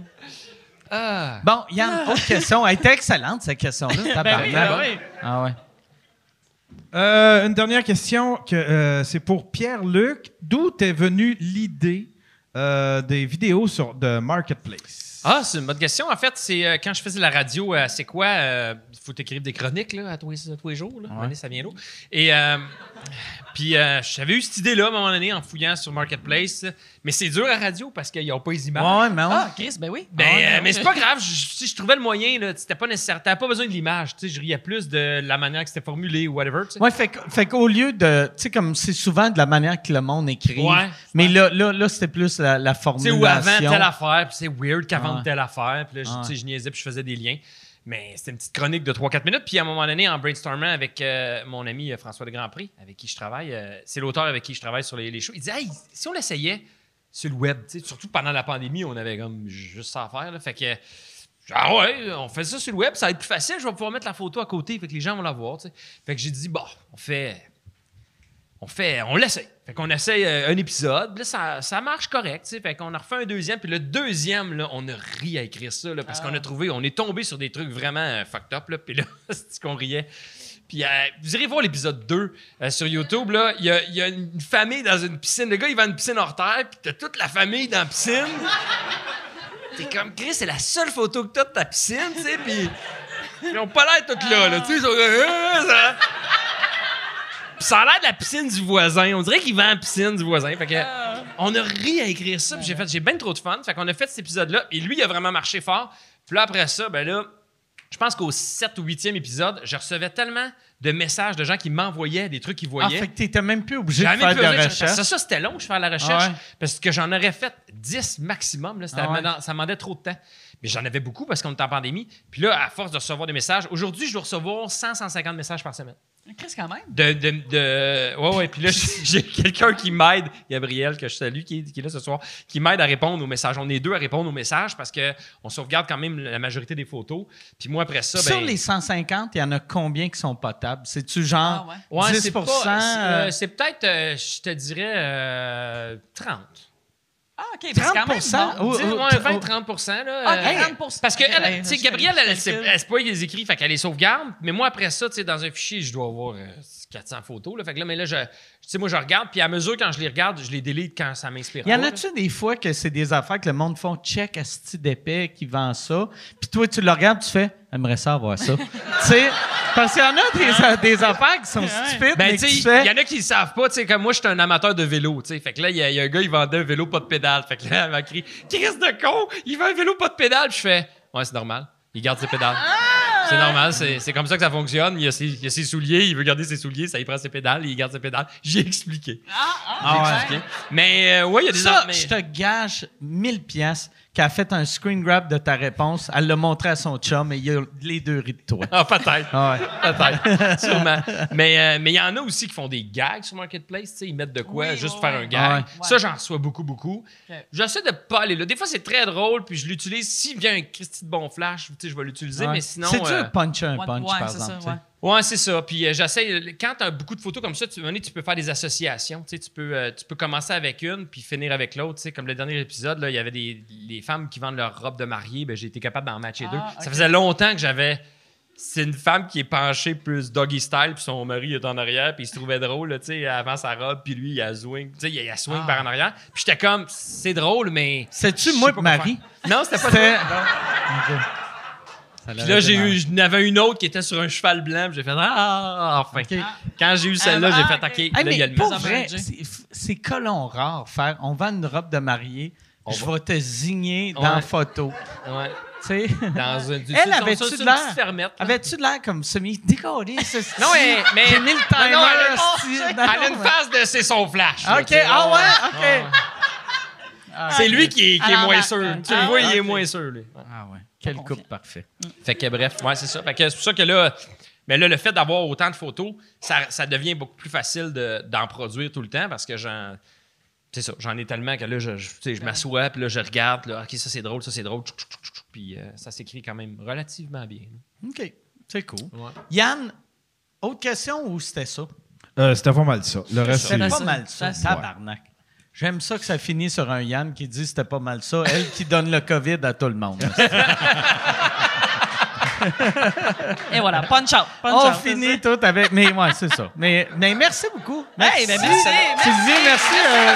Ah. Bon, Yann, autre question. Elle était excellente, cette question-là. *laughs* Ben oui, ben oui. Ah ouais. Euh, une dernière question, que, euh, c'est pour Pierre-Luc. D'où t'es venue l'idée euh, des vidéos sur de Marketplace? Ah, c'est une bonne question. En fait, c'est euh, quand je faisais la radio, euh, c'est quoi? Il faut écrire des chroniques là, à, tous les, à tous les jours. Là. Donné, ça vient l'eau. Et euh, puis, euh, j'avais eu cette idée-là à un moment donné en fouillant sur Marketplace. Mais c'est dur à radio parce qu'ils n'ont pas les images. Ouais, mais ouais. Ah, Chris, ben oui. Ben, Ah, euh, ben mais c'est pas grave. Je, si je trouvais le moyen, c'était pas nécessaire. Pas besoin de l'image. Tu je riais plus de la manière que c'était formulé ou whatever. tu sais. Ouais, fait, qu'au lieu de. Tu sais, comme c'est souvent de la manière que le monde écrit. Ouais. Mais là, là, là c'était plus la, la Tu sais, formulation. ou avant telle affaire, puis c'est weird qu'avant Ouais. telle affaire. Puis là, Ouais. tu je niaisais, puis je faisais des liens. Mais c'était une petite chronique de 3-4 minutes. Puis à un moment donné, en brainstormant avec euh, mon ami euh, François de Grandpré, avec qui je travaille, euh, c'est l'auteur avec qui je travaille sur les, shows, il dit Hey, si on l'essayait sur le web, surtout pendant la pandémie, on avait comme juste ça à faire. là. Fait que. Ah ouais, on fait ça sur le web, ça va être plus facile, je vais pouvoir mettre la photo à côté, fait que les gens vont la voir. Fait que j'ai dit, bon, on fait on fait, on. Fait qu'on essaye euh, un épisode, là, ça, ça marche correct, tu sais. Fait qu'on a refait un deuxième, puis le deuxième, là, on a ri à écrire ça, là, parce qu'on a trouvé, on est tombé sur des trucs vraiment euh, fucked up, là, puis là, *laughs* c'est qu'on riait? Puis euh, vous irez voir l'épisode 2 euh, sur YouTube, là, il y a, il y a une famille dans une piscine. Le gars, il va à une piscine hors terre, puis t'as toute la famille dans la piscine. T'es comme, Chris, c'est la seule photo que t'as de ta piscine, tu sais, puis ils ont pas l'air toutes là, là, tu sais, ils sont comme, Euh, ça- puis ça a l'air de la piscine du voisin. On dirait qu'il vend la piscine du voisin. Fait que, on a ri à écrire ça. puis j'ai fait, j'ai bien trop de fun. Fait qu'on a fait cet épisode-là. Et lui, il a vraiment marché fort. Puis là, après ça, ben là, je pense qu'au 7 ou 8e épisode, je recevais tellement de messages de gens qui m'envoyaient des trucs qu'ils Ah, voyaient. fait que t'étais même plus obligé de faire de de- recherche. Ça, ça, c'était long, je faire la recherche. Ah ouais. Parce que j'en aurais fait 10 maximum. Là, Ah ouais. ça demandait trop de temps. Mais j'en avais beaucoup parce qu'on était en pandémie. Puis là, à force de recevoir des messages, aujourd'hui, je dois recevoir 100, 150 messages par semaine. Chris, quand même. De, de, de- ouais, ouais. Puis là, j'ai quelqu'un qui m'aide, Gabriel, que je salue, qui est, qui est là ce soir, qui m'aide à répondre aux messages. On est deux à répondre aux messages parce qu'on sauvegarde quand même la majorité des photos. Puis moi, après ça, Sur ben, les 150, il y en a combien qui sont potables? C'est-tu genre Ah, ouais. Ouais, 10 c'est pas- c'est, euh, euh, c'est peut-être, euh, je te dirais, euh, 30. Ah, OK. c'est quand même 30%? bon. Ou- Dis- ou- ouais, ou- 20-30 là. Ah, euh, 30%. Parce que, elle, tu sais, Gabrielle, elle, calcule. elle, c'est pas elle qui les écrit, fait qu'elle les sauvegarde. Mais moi, après ça, tu sais, dans un fichier, je dois avoir euh, 400 photos. Là, fait que là, mais là, je, tu sais, moi, je regarde, puis à mesure, quand je les regarde, je les délite quand ça m'inspire. Y en a-tu des fois que c'est des affaires que le monde font check à ce d'épais qui vend ça, puis toi tu le regardes, tu fais aimerais ça avoir ça. tu sais, parce qu'il y en a des, des affaires qui sont stupides, Ben, il fais. y en a qui le savent pas, tu sais, comme moi, je suis un amateur de vélo, tu sais. Fait que là, il y, a- il y a un gars, il vendait un vélo pas de pédale. Fait que là, elle m'a crié, Qu'est-ce de con? Il vend un vélo pas de pédale. Je fais, ouais, c'est normal. Il garde ses pédales. C'est normal, c'est comme ça que ça fonctionne. Il a, ses, il a ses souliers, il veut garder ses souliers, ça, il prend ses pédales, il garde ses pédales. J'ai expliqué. Ah ouais. Expliqué. Mais, euh, ouais, il y a des Ça, mais- je te gage 1000 pièces qu'elle a fait un screen grab de ta réponse, elle l'a montré à son chum et il a les deux ris de toi. *laughs* Ah, peut-être. Ah ouais. Peut-être, sûrement. Mais euh, mais il y en a aussi qui font des gags sur Marketplace. tu sais, Ils mettent de quoi Oui, juste ouais, faire un gag. Ouais. Ça, j'en reçois beaucoup, beaucoup. J'essaie de pas aller là. Des fois, c'est très drôle, puis je l'utilise. S'il vient un Christy de bon flash, tu sais, je vais l'utiliser, Ouais. mais sinon. C'est dur euh, puncher un punch, ouais, par c'est exemple. ça. Ouais. C'est ça. Puis euh, j'essaie. Quand tu as beaucoup de photos comme ça, tu, tu peux faire des associations. Tu, sais, tu, peux, euh, tu peux commencer avec une puis finir avec l'autre. Tu sais, Comme le dernier épisode, là, il y avait des les femmes qui vendent leur robe de mariée. Ben, j'ai été capable d'en matcher Ah, deux. ok. Ça faisait longtemps que j'avais. C'est une femme qui est penchée plus doggy style, puis son mari est en arrière, puis il se trouvait drôle, là, tu sais, avant sa robe, puis lui, il a swing, tu sais, il a swing Ah. par en arrière. Puis j'étais comme, c'est drôle, mais. C'est-tu moi Marie? faire. Non, c'était pas. Ça *laughs* Puis là, j'ai eu, j'en avais une autre qui était sur un cheval blanc, puis j'ai fait Ah, enfin. Ok. Quand j'ai eu celle-là, Ah, j'ai ah, fait ok. Hey, là, mais il y a le pour message. vrai, Manager. c'est- colon rare faire. On vend une robe de mariée, On je va- vais te zigner dans la photo. Ouais. Tu sais? Dans une, Elle avait-tu de une l'air? petite fermette, là. Avais-tu de l'air comme semi décoré? *laughs* Non, mais. mais J'ai mis le timer. Non, elle, a- hostie. elle a une face de c'est son flash. OK, ah ouais, OK. C'est lui qui est, qui est moins sûr. Tu le ah, vois, il est moins sûr, lui. Ah ouais, quel confiant. couple parfait. Fait que bref, ouais, c'est ça. Fait que c'est pour ça que là, mais là, le fait d'avoir autant de photos, ça, ça devient beaucoup plus facile de- d'en produire tout le temps parce que j'en. C'est ça, j'en ai tellement que là, je, je, tu sais, je m'assois, puis là, je regarde, puis là, OK, ça c'est drôle, ça c'est drôle, puis euh, ça s'écrit quand même relativement bien. OK, c'est cool. Ouais. Yann, autre question ou c'était ça? Euh, C'était pas mal ça. Le reste, C'était c'est. pas ça. mal ça, tabarnak. J'aime ça que ça finit sur un Yann qui dit c'était pas mal ça. Elle qui donne le COVID à tout le monde. Et voilà, punch out. Punch On out, finit tout avec. Mais ouais, c'est ça. Mais, mais merci beaucoup. Hey, ben merci, Sylvie, merci. euh,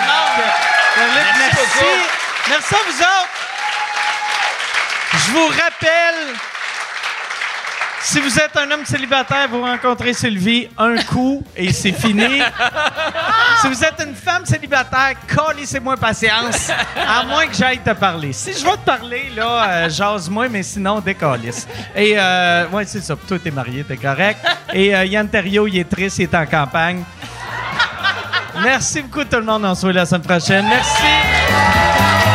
Pierre-Luc, merci. Merci à vous autres. Je vous rappelle, si vous êtes un homme célibataire, vous rencontrez Sylvie, un coup et c'est fini. si vous êtes une femme célibataire, collez-moi patience, à moins que j'aille te parler. Si je vais te parler, là, euh, jase-moi, mais sinon, décalisse. Et, euh, c'est ça. Toi, t'es marié, t'es correct. Et euh, Yann Terriot, il est triste, il est en campagne. Merci beaucoup tout le monde. On se voit la semaine prochaine. Merci.